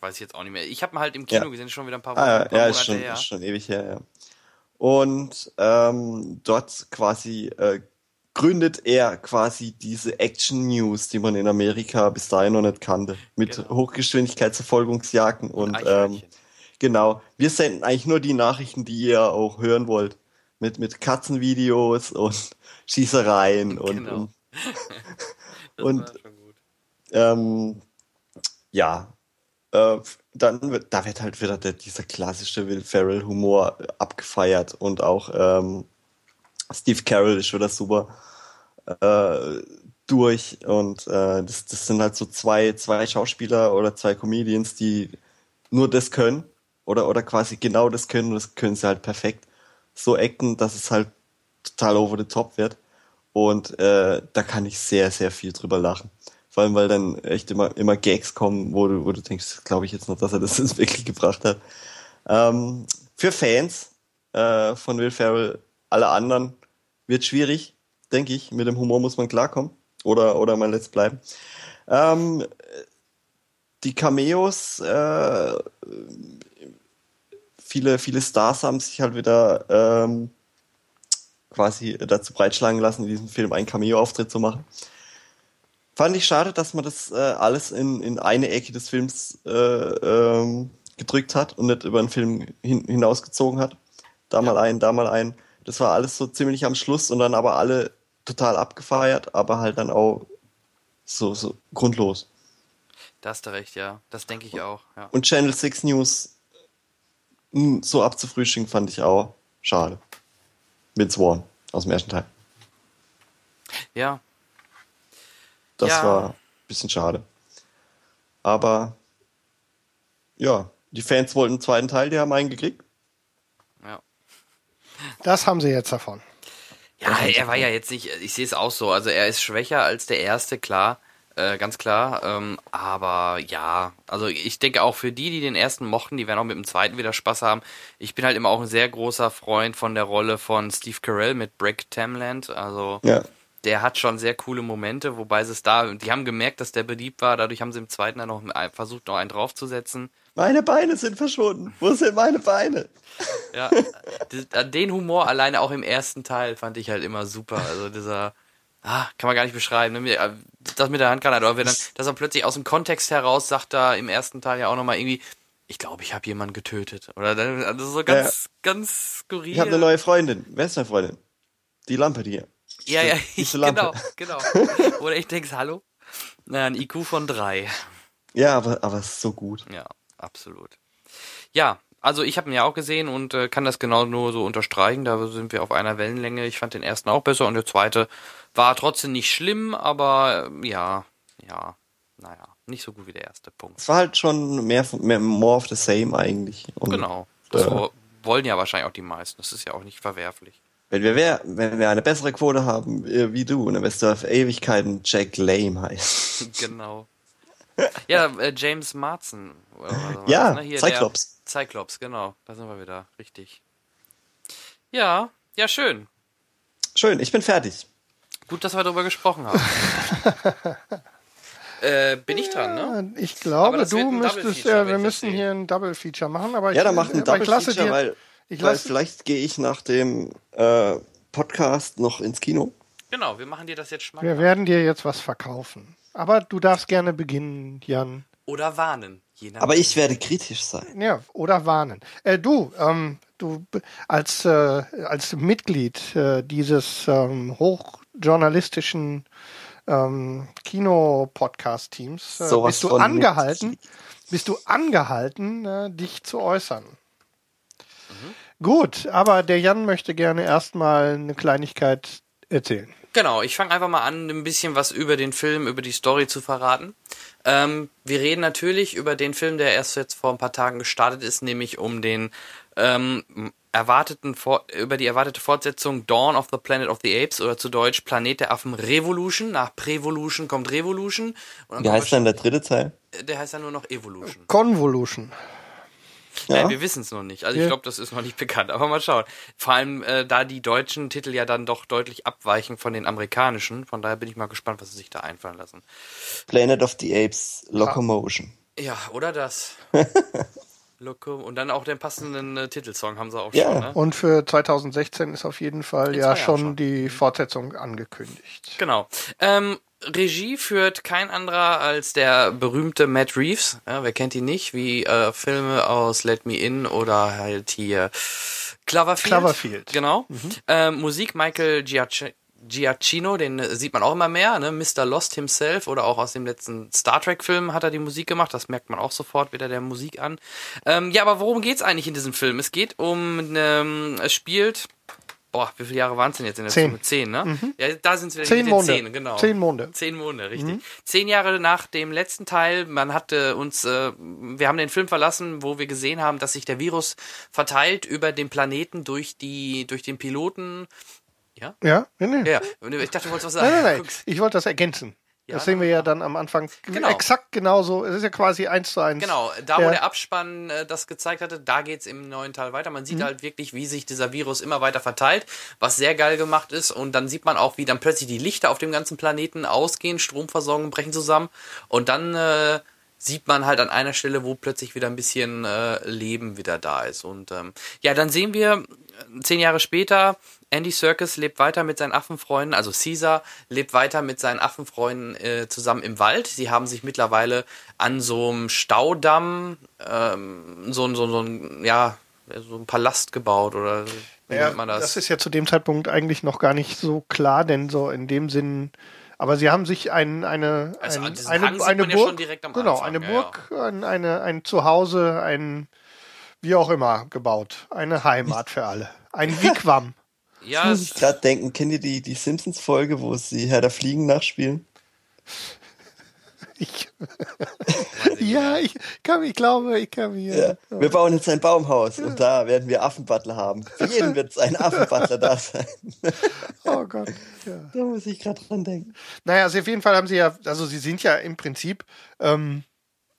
weiß ich jetzt auch nicht mehr. Ich habe ihn halt im Kino gesehen, schon wieder ein paar Wochen, Ah, ein paar ja, ist schon, her. ist schon ewig her, ja. Und ähm, dort quasi äh, gründet er quasi diese Action News, die man in Amerika bis dahin noch nicht kannte, mit Genau. Hochgeschwindigkeitsverfolgungsjagden und ähm, Eichhörnchen. Genau. Wir senden eigentlich nur die Nachrichten, die ihr auch hören wollt. Mit, mit Katzenvideos und Schießereien und, Genau. und Das und- ähm, ja. Äh, dann wird, da wird halt wieder der, dieser klassische Will Ferrell Humor abgefeiert und auch ähm, Steve Carroll ist wieder super äh, durch und äh, das, das sind halt so zwei, zwei Schauspieler oder zwei Comedians, die nur das können oder, oder quasi genau das können das können sie halt perfekt so acten, dass es halt total over the top wird und äh, da kann ich sehr, sehr viel drüber lachen. Vor allem, weil dann echt immer, immer Gags kommen, wo du, wo du denkst, glaube ich jetzt noch, dass er das jetzt wirklich gebracht hat. Ähm, für Fans äh, von Will Ferrell, alle anderen, wird schwierig, denke ich. Mit dem Humor muss man klarkommen. Oder, oder man lässt bleiben. Ähm, die Cameos, äh, viele, viele Stars haben sich halt wieder ähm, quasi dazu breitschlagen lassen, in diesem Film einen Cameo-Auftritt zu machen. Fand ich schade, dass man das äh, alles in, in eine Ecke des Films äh, ähm, gedrückt hat und nicht über den Film hin, hinausgezogen hat. Da mal ein, da mal ein. Das war alles so ziemlich am Schluss und dann aber alle total abgefeiert, aber halt dann auch so, so grundlos. Da hast du recht, ja. Das denke ich auch, ja. Und Channel 6 News so abzufrühstücken fand ich auch schade. Vince Vaughn aus dem ersten Teil. Ja, Das Ja. war ein bisschen schade. Aber ja, die Fans wollten einen zweiten Teil, die haben einen gekriegt. ja. Das haben sie jetzt davon. Ja, er war ja jetzt nicht, ich sehe es auch so, also er ist schwächer als der erste, klar, äh, ganz klar, ähm, aber ja, also ich denke auch für die, die den ersten mochten, die werden auch mit dem zweiten wieder Spaß haben. Ich bin halt immer auch ein sehr großer Freund von der Rolle von Steve Carell mit Break Tamland, also Ja. der hat schon sehr coole Momente, wobei sie es da, die haben gemerkt, dass der beliebt war, dadurch haben sie im zweiten dann noch versucht, noch einen draufzusetzen. Meine Beine sind verschwunden. Wo sind meine Beine? Ja, den Humor alleine auch im ersten Teil fand ich halt immer super. Also dieser, ah, kann man gar nicht beschreiben. ne? Das mit der Handgranate, aber wenn dann, dass er plötzlich aus dem Kontext heraus sagt da im ersten Teil ja auch nochmal irgendwie, ich glaube, ich habe jemanden getötet. Oder dann, also so ganz, ganz skurril. Ich habe eine neue Freundin. Wer ist deine Freundin? Die Lampe hier. Ja, ja, Diese genau, genau. Oder ich denke, hallo? Naja, ein IQ von drei. Ja, aber, aber es ist so gut. Ja, absolut. Ja, also ich habe ihn ja auch gesehen und äh, kann das genau nur so unterstreichen. Da sind wir auf einer Wellenlänge. Ich fand den ersten auch besser und der zweite war trotzdem nicht schlimm, aber äh, ja, ja, naja, nicht so gut wie der erste Punkt. Es war halt schon mehr, mehr more of the same eigentlich. Und Genau. Das wo- wollen ja wahrscheinlich auch die meisten. Das ist ja auch nicht verwerflich. Wenn wir, wer, wenn wir eine bessere Quote haben äh, wie du, dann wirst du auf Ewigkeiten Jack Lame heißen. genau. Ja, äh, James was war Ja, ne? Hier, Cyclops. Der, Cyclops, genau. Da sind wir wieder. Richtig. Ja, ja, schön. Schön, ich bin fertig. Gut, dass wir darüber gesprochen haben. äh, bin ich dran, ne? Ich glaube, du müsstest, ja, wenn wir ich müssen hier ein Double Feature machen, aber ich, Ja, dann macht ein aber Double ich Feature, dir, weil, ich weil vielleicht gehe ich nach dem äh, Podcast noch ins Kino. Genau, wir machen dir das jetzt wir schmackhaft. werden dir jetzt was verkaufen. Aber du darfst gerne beginnen, Jan. Oder warnen. Je nach Aber ich werde kritisch sein. Ja, oder warnen. Äh, du, ähm, du als, äh, als Mitglied äh, dieses ähm, hochjournalistischen ähm, Kino-Podcast-Teams äh, bist du angehalten, bist du angehalten, äh, dich zu äußern. Gut, aber der Jan möchte gerne erstmal eine Kleinigkeit erzählen. Genau, ich fange einfach mal an, ein bisschen was über den Film, über die Story zu verraten. Ähm, wir reden natürlich über den Film, der erst jetzt vor ein paar Tagen gestartet ist, nämlich um den ähm, erwarteten über die erwartete Fortsetzung Dawn of the Planet of the Apes oder zu Deutsch Planet der Affen Revolution. Nach Prevolution kommt Revolution. Wie heißt dann der dritte Teil? wahrsch- der heißt dann nur noch Evolution. Convolution. Ja. Ja. wir wissen es noch nicht. Also ich glaube, das ist noch nicht bekannt. Aber mal schauen. Vor allem, äh, da die deutschen Titel ja dann doch deutlich abweichen von den amerikanischen. Von daher bin ich mal gespannt, was sie sich da einfallen lassen. Planet of the Apes Locomotion. Ja, oder das. Loco. Und dann auch den passenden äh, Titelsong haben sie auch Ja. schon. Ne? Und für 2016 ist auf jeden Fall In ja schon schon. die Fortsetzung angekündigt. Genau. Ähm, Regie führt kein anderer als der berühmte Matt Reeves. Ja, wer kennt ihn nicht? Wie äh, Filme aus Let Me In oder halt hier Cloverfield. Cloverfield. Genau. Ähm, Musik Michael Giac Giacchino, den äh, sieht man auch immer mehr, ne? Mr. Lost himself oder auch aus dem letzten Star Trek Film hat er die Musik gemacht. Das merkt man auch sofort wieder der Musik an. Ähm, ja, aber worum geht's eigentlich in diesem Film? Es geht um, ähm, es spielt Boah, wie viele Jahre waren es denn jetzt in der Zehn. Zukunft? Zehn, ne? Ja, da sind wieder Zehn Monde. Zehn, genau. Zehn Monde. Zehn Monde, richtig. Zehn Jahre nach dem letzten Teil, man hatte uns, äh, wir haben den Film verlassen, wo wir gesehen haben, dass sich der Virus verteilt über den Planeten durch die, durch den Piloten. Ja? Ja, nee, nee. Ja, ich dachte, du wolltest was sagen. Nein, nein, nein. Ich wollte das ergänzen. Ja, das sehen wir ja dann am Anfang Genau. exakt genauso. Es ist ja quasi eins zu eins. Genau, da wo Ja. der Abspann äh, das gezeigt hatte, da geht's im neuen Teil weiter. Man Mhm. sieht halt wirklich, wie sich dieser Virus immer weiter verteilt, was sehr geil gemacht ist. Und dann sieht man auch, wie dann plötzlich die Lichter auf dem ganzen Planeten ausgehen, Stromversorgung brechen zusammen. Und dann äh, sieht man halt an einer Stelle, wo plötzlich wieder ein bisschen äh, Leben wieder da ist. Und ähm, ja, dann sehen wir äh, zehn Jahre später, Andy Serkis lebt weiter mit seinen Affenfreunden, also Caesar lebt weiter mit seinen Affenfreunden äh, zusammen im Wald. Sie haben sich mittlerweile an so einem Staudamm ähm, so, ein- so, so ein, ja, so ein Palast gebaut oder wie Ja, nennt man das? das ist ja zu dem Zeitpunkt eigentlich noch gar nicht so klar, denn so in dem Sinn. Aber sie haben sich ein, eine, Also ein, eine, eine ja Burg, am genau, Anfang, eine ja, Burg, Ein, eine, ein Zuhause, ein wie auch immer gebaut, eine Heimat für alle, ein Wigwam. Ja, Muss ich gerade denken, kennt ihr die, die Simpsons-Folge, wo sie Herr der Fliegen nachspielen? Ich, ja, ich kann, ich glaube, ich kann mir. Ja. Wir bauen jetzt ein Baumhaus und da werden wir Affenbutler haben. Für jeden wird es ein Affenbutler da sein. Oh Gott. Ja. Da muss ich gerade dran denken. Naja, also auf jeden Fall haben sie ja, also sie sind ja im Prinzip, ähm,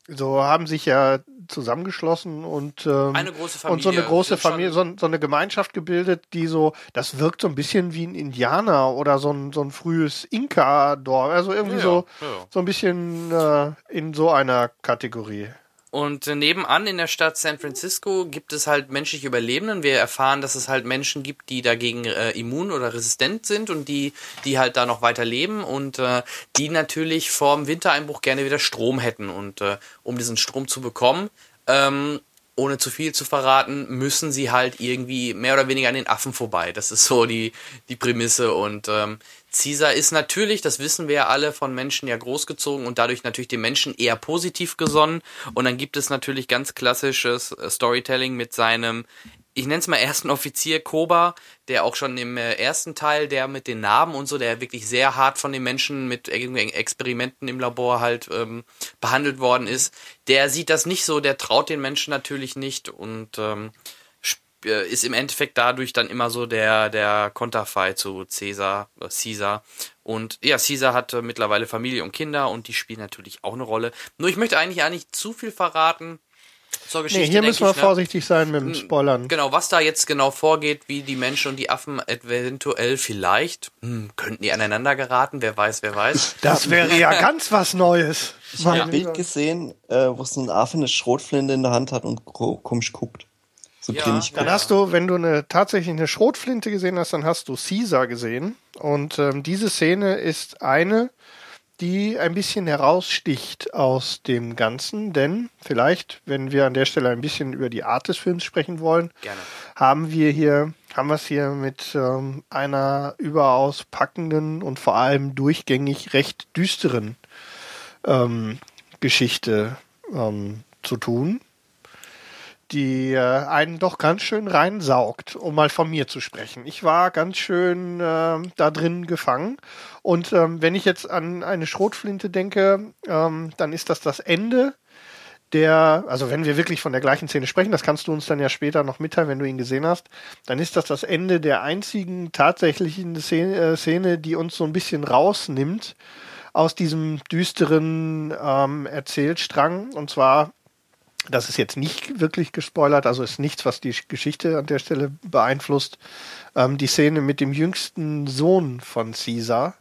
so haben sich ja zusammengeschlossen und ähm, Eine große und so eine Familie. große Familie, so, so eine Gemeinschaft gebildet, die so, das wirkt so ein bisschen wie ein Indianer oder so ein so ein frühes Inka-Dorf, also irgendwie Ja, so ja. so ein bisschen äh, in so einer Kategorie. Und äh, nebenan in der Stadt San Francisco gibt es halt menschliche Überlebenden. Wir erfahren, dass es halt Menschen gibt, die dagegen äh, immun oder resistent sind und die, die halt da noch weiter leben und äh, die natürlich vorm Wintereinbruch gerne wieder Strom hätten. Und äh, um diesen Strom zu bekommen, ähm, ohne zu viel zu verraten, müssen sie halt irgendwie mehr oder weniger an den Affen vorbei. Das ist so die, die Prämisse. Und ähm, Caesar ist natürlich, das wissen wir ja alle, von Menschen ja großgezogen und dadurch natürlich den Menschen eher positiv gesonnen. Und dann gibt es natürlich ganz klassisches äh, Storytelling mit seinem, ich nenne es mal ersten Offizier Koba, der auch schon im äh, ersten Teil, der mit den Narben und so, der wirklich sehr hart von den Menschen mit Experimenten im Labor halt ähm, behandelt worden ist. Der sieht das nicht so, der traut den Menschen natürlich nicht und ähm, äh, ist im Endeffekt dadurch dann immer so der, der Konterfei zu Caesar, äh, Caesar. Und ja, Caesar hat äh, mittlerweile Familie und Kinder und die spielen natürlich auch eine Rolle. Nur ich möchte eigentlich auch nicht zu viel verraten. Zur Geschichte, nee, hier müssen wir ich, ne? vorsichtig sein mit dem Spoilern. Genau, was da jetzt genau vorgeht, wie die Menschen und die Affen eventuell vielleicht, hm, könnten die aneinander geraten, wer weiß, wer weiß. Das wäre ja ganz was Neues. Ich habe ein Bild gesehen, äh, wo so ein Affe eine Schrotflinte in der Hand hat und komisch guckt. So ja, ich Dann hast du, wenn du eine, tatsächlich eine Schrotflinte gesehen hast, dann hast du Caesar gesehen. Und ähm, diese Szene ist eine, die ein bisschen heraussticht aus dem Ganzen, denn vielleicht, wenn wir an der Stelle ein bisschen über die Art des Films sprechen wollen, Gerne. haben wir hier, haben wir es hier mit ähm, einer überaus packenden und vor allem durchgängig recht düsteren ähm, Geschichte ähm, zu tun die äh, einen doch ganz schön reinsaugt, um mal von mir zu sprechen. Ich war ganz schön äh, da drin gefangen. Und ähm, wenn ich jetzt an eine Schrotflinte denke, ähm, dann ist das das Ende der, also wenn wir wirklich von der gleichen Szene sprechen, das kannst du uns dann ja später noch mitteilen, wenn du ihn gesehen hast, dann ist das das Ende der einzigen tatsächlichen Szene, äh, Szene die uns so ein bisschen rausnimmt aus diesem düsteren ähm, Erzählstrang. Und zwar das ist jetzt nicht wirklich gespoilert, also ist nichts, was die Geschichte an der Stelle beeinflusst. Ähm, die Szene mit dem jüngsten Sohn von Caesar,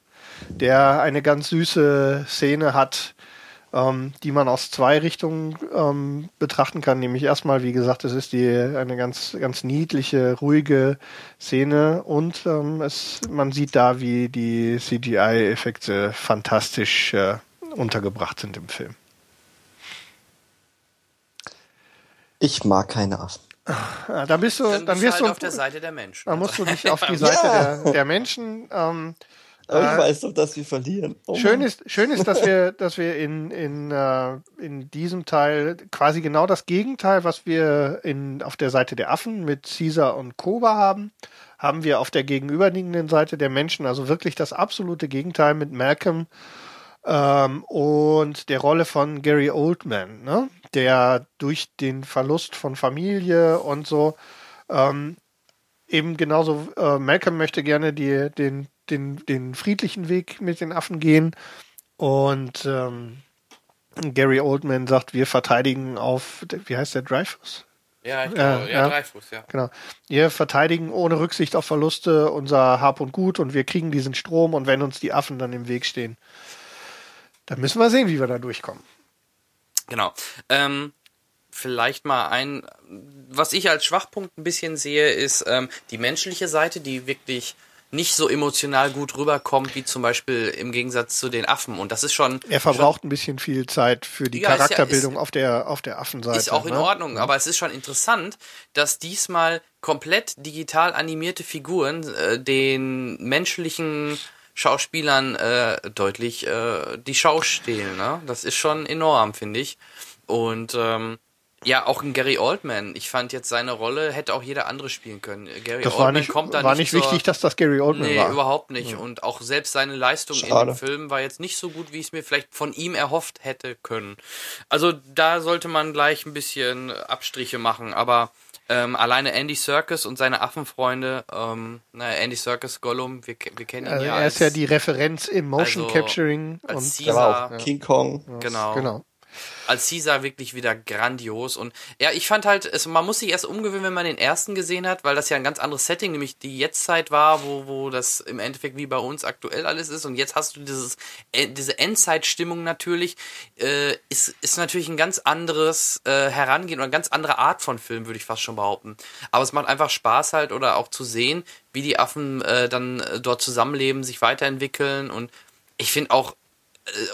der eine ganz süße Szene hat, ähm, die man aus zwei Richtungen ähm, betrachten kann. Nämlich erstmal, wie gesagt, es ist die eine ganz ganz niedliche, ruhige Szene und ähm, es, man sieht da, wie die CGI-Effekte fantastisch äh, untergebracht sind im Film. Ich mag keine Affen. Ja, dann bist du, dann, dann wirst halt du auf der Seite der Menschen. Dann musst du nicht auf die Seite ja. der, der, Menschen. Ähm, aber ich äh, weiß doch, dass wir verlieren. Oh schön ist, schön ist, dass wir, dass wir in in äh, in diesem Teil quasi genau das Gegenteil, was wir in auf der Seite der Affen mit Caesar und Koba haben, haben wir auf der gegenüberliegenden Seite der Menschen, also wirklich das absolute Gegenteil mit Malcolm ähm, und der Rolle von Gary Oldman. Ne? der durch den Verlust von Familie und so ähm, eben genauso, äh, Malcolm möchte gerne die, den, den, den friedlichen Weg mit den Affen gehen und ähm, Gary Oldman sagt, wir verteidigen auf, wie heißt der, Dreyfus? Ja, ich glaube, äh, ja, ja, Dreyfus, ja. Genau. Wir verteidigen ohne Rücksicht auf Verluste unser Hab und Gut und wir kriegen diesen Strom und wenn uns die Affen dann im Weg stehen, dann müssen wir sehen, wie wir da durchkommen. Genau. Ähm, vielleicht mal ein, was ich als Schwachpunkt ein bisschen sehe, ist ähm, die menschliche Seite, die wirklich nicht so emotional gut rüberkommt, wie zum Beispiel im Gegensatz zu den Affen. Und das ist schon. Er verbraucht schon, ein bisschen viel Zeit für die ja, Charakterbildung ja, ist, auf der, auf der Affenseite. Ist auch in ne? Ordnung, aber es ist schon interessant, dass diesmal komplett digital animierte Figuren äh, den menschlichen Schauspielern äh, deutlich äh, die Schau stehlen. Ne? Das ist schon enorm, finde ich. Und ähm, ja, auch ein Gary Oldman. Ich fand jetzt seine Rolle hätte auch jeder andere spielen können. Gary das Oldman war nicht, kommt da war nicht, nicht wichtig, dass das Gary Oldman nee, war. Nee, überhaupt nicht. Ja. Und auch selbst seine Leistung Schade. in dem Film war jetzt nicht so gut, wie ich es mir vielleicht von ihm erhofft hätte können. Also da sollte man gleich ein bisschen Abstriche machen. Aber ähm, alleine Andy Serkis und seine Affenfreunde, ähm, naja, Andy Serkis, Gollum, wir, wir kennen ihn also ja. Er als, ist ja die Referenz im Motion also Capturing als und Caesar, auch King Kong. Genau. genau. Als Caesar wirklich wieder grandios. Und ja, ich fand halt, es, man muss sich erst umgewöhnen, wenn man den ersten gesehen hat, weil das ja ein ganz anderes Setting, nämlich die Jetztzeit war, wo, wo das im Endeffekt wie bei uns aktuell alles ist. Und jetzt hast du dieses, äh, diese Endzeitstimmung natürlich, äh, ist, ist natürlich ein ganz anderes äh, Herangehen oder eine ganz andere Art von Film, würde ich fast schon behaupten. Aber es macht einfach Spaß halt oder auch zu sehen, wie die Affen äh, dann äh, dort zusammenleben, sich weiterentwickeln und ich finde auch,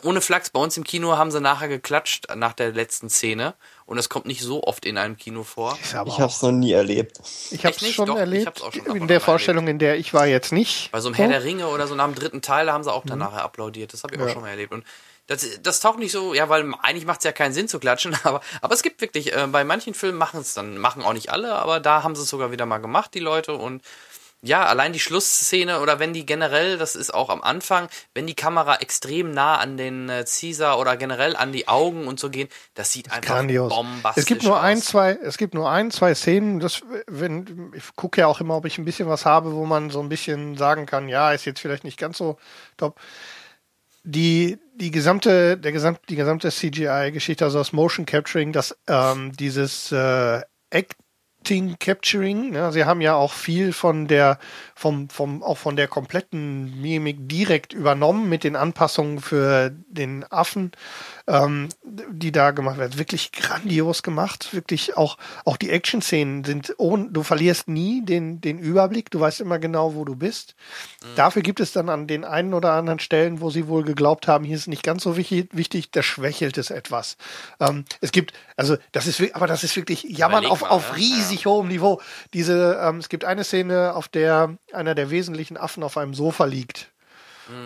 ohne Flachs, bei uns im Kino haben sie nachher geklatscht nach der letzten Szene. Und das kommt nicht so oft in einem Kino vor. ich habe es noch nie erlebt. Ich habe es schon Doch, erlebt. Ich hab's auch schon in der Vorstellung, in der ich war jetzt nicht. Bei so einem Herr der Ringe oder so nach dem dritten Teil haben sie auch dann nachher applaudiert. Das habe ich auch schon mal erlebt. Und das, das taucht nicht so, ja, weil eigentlich macht es ja keinen Sinn zu klatschen, aber, aber es gibt wirklich, äh, bei manchen Filmen machen es dann, machen auch nicht alle, aber da haben sie es sogar wieder mal gemacht, die Leute. Und ja, allein die Schlussszene oder wenn die generell, das ist auch am Anfang, wenn die Kamera extrem nah an den äh, Caesar oder generell an die Augen und so gehen, das sieht einfach Grandios. bombastisch Es gibt nur aus. ein, zwei, es gibt nur ein, zwei Szenen, das, wenn, ich gucke ja auch immer, ob ich ein bisschen was habe, wo man so ein bisschen sagen kann, ja, ist jetzt vielleicht nicht ganz so top. Die, die gesamte, der gesamt, die gesamte CGI-Geschichte, also das Motion Capturing, das, ähm, dieses äh, Acting Capturing, ne? sie haben ja auch viel von der, vom, vom, auch von der kompletten Mimik direkt übernommen mit den Anpassungen für den Affen, ähm, die da gemacht werden. Wirklich grandios gemacht. Wirklich auch, auch die Action-Szenen sind ohne, du verlierst nie den, den Überblick. Du weißt immer genau, wo du bist. Dafür gibt es dann an den einen oder anderen Stellen, wo sie wohl geglaubt haben, hier ist nicht ganz so wichtig, wichtig da schwächelt es etwas. Ähm, es gibt, also, das ist, aber das ist wirklich Jammern auf, auf ja. riesig hohem Niveau. Diese, ähm, es gibt eine Szene, auf der einer der wesentlichen Affen auf einem Sofa liegt.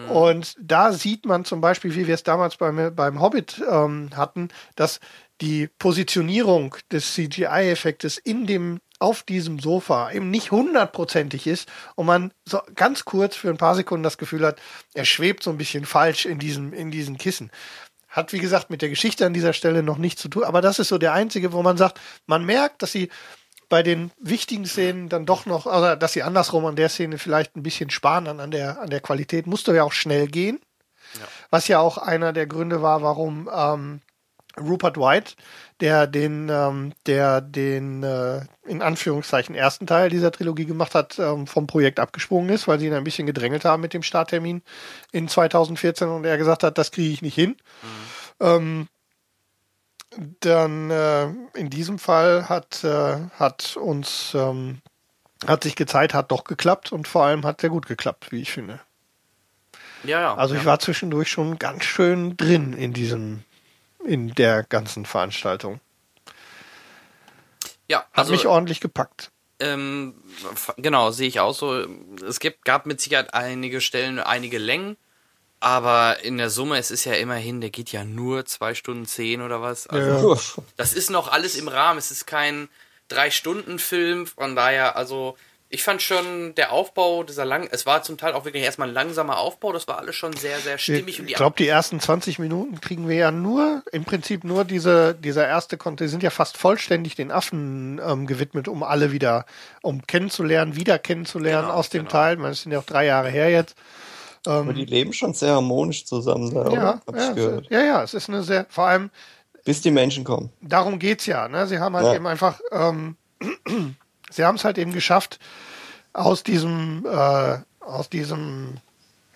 Und da sieht man zum Beispiel, wie wir es damals beim, beim Hobbit ähm, hatten, dass die Positionierung des CGI-Effektes in dem auf diesem Sofa eben nicht hundertprozentig ist und man so ganz kurz für ein paar Sekunden das Gefühl hat, er schwebt so ein bisschen falsch in diesem, in diesen Kissen. Hat, wie gesagt, mit der Geschichte an dieser Stelle noch nichts zu tun, aber das ist so der einzige, wo man sagt, man merkt, dass sie bei den wichtigen Szenen dann doch noch, oder dass sie andersrum an der Szene vielleicht ein bisschen sparen an, an, der, an der Qualität, musste ja auch schnell gehen. Was ja auch einer der Gründe war, warum ähm, Rupert White, der den, ähm, der den äh, in Anführungszeichen ersten Teil dieser Trilogie gemacht hat, ähm, vom Projekt abgesprungen ist, weil sie ihn ein bisschen gedrängelt haben mit dem Starttermin in 2014 und er gesagt hat, das kriege ich nicht hin. Ähm, dann äh, in diesem Fall hat, äh, hat uns ähm, hat sich gezeigt, hat doch geklappt und vor allem hat sehr gut geklappt, wie ich finde. Ja, ja. Also ja. ich war zwischendurch schon ganz schön drin in diesem, in der ganzen Veranstaltung. ja, Hat also, mich ordentlich gepackt. Ähm, genau, sehe ich auch so. Es gibt, gab mit Sicherheit einige Stellen, einige Längen, aber in der Summe, es ist ja immerhin, der geht ja nur zwei Stunden zehn oder was. Also, Ja. Das ist noch alles im Rahmen. Es ist kein Drei-Stunden-Film, von daher, also ich fand schon der Aufbau dieser lang, es war zum Teil auch wirklich erstmal ein langsamer Aufbau, das war alles schon sehr, sehr stimmig. Ich glaube, die ersten 20 Minuten kriegen wir ja nur, im Prinzip nur diese, dieser erste Content, die sind ja fast vollständig den Affen ähm, gewidmet, um alle wieder, um kennenzulernen, wieder kennenzulernen Genau, aus dem genau. Teil. Man, es sind ja auch drei Jahre her jetzt. Aber die leben schon sehr harmonisch zusammen da, Ja, ja, gehört. ja, ja, es ist eine sehr, vor allem, Bis die Menschen kommen. darum geht's ja. Ne? Sie haben halt Ja. eben einfach, ähm, sie haben es halt eben geschafft, aus diesem, äh, aus diesem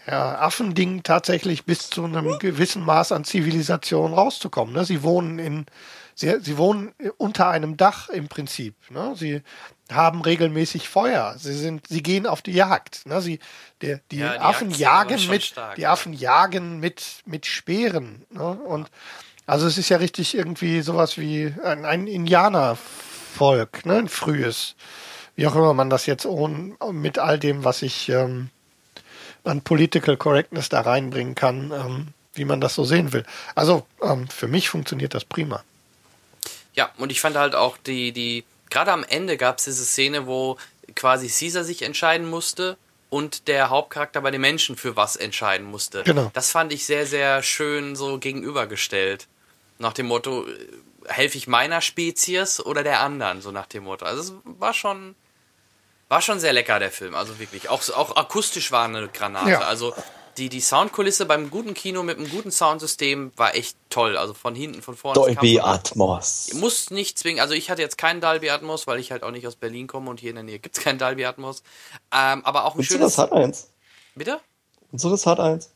ja, Affending tatsächlich bis zu einem gewissen Maß an Zivilisation rauszukommen. Ne? Sie wohnen in, sie, sie wohnen unter einem Dach im Prinzip. Ne? Sie haben regelmäßig Feuer. Sie sind, sie gehen auf die Jagd. Ne? Sie, der, die, Ja, die Affen jagen mit, stark, die. Affen jagen mit, mit Speeren. Ne? Und also es ist ja richtig irgendwie sowas wie ein, ein Indianervolk, ne? ein frühes. Wie auch immer man das jetzt ohne, mit all dem, was ich ähm, an Political Correctness da reinbringen kann, ähm, wie man das so sehen will. Also ähm, für mich funktioniert das prima. Ja, und ich fand halt auch die, die, gerade am Ende gab es diese Szene, wo quasi Caesar sich entscheiden musste und der Hauptcharakter bei den Menschen für was entscheiden musste. Genau. Das fand ich sehr, sehr schön so gegenübergestellt. Nach dem Motto, äh, helfe ich meiner Spezies oder der anderen, so nach dem Motto. Also es war schon, war schon sehr lecker, der Film. Also wirklich. Auch, auch akustisch war eine Granate. Ja. Also die, die Soundkulisse beim guten Kino mit einem guten Soundsystem war echt toll. Also von hinten, von vorne. es Dolby Atmos. Muss nicht zwingen, also ich hatte jetzt keinen Dolby Atmos, weil ich halt auch nicht aus Berlin komme und hier in der Nähe gibt's keinen Dolby Atmos. Ähm, aber auch ein Und so schönes. das hat eins. Bitte? Und so das hat eins.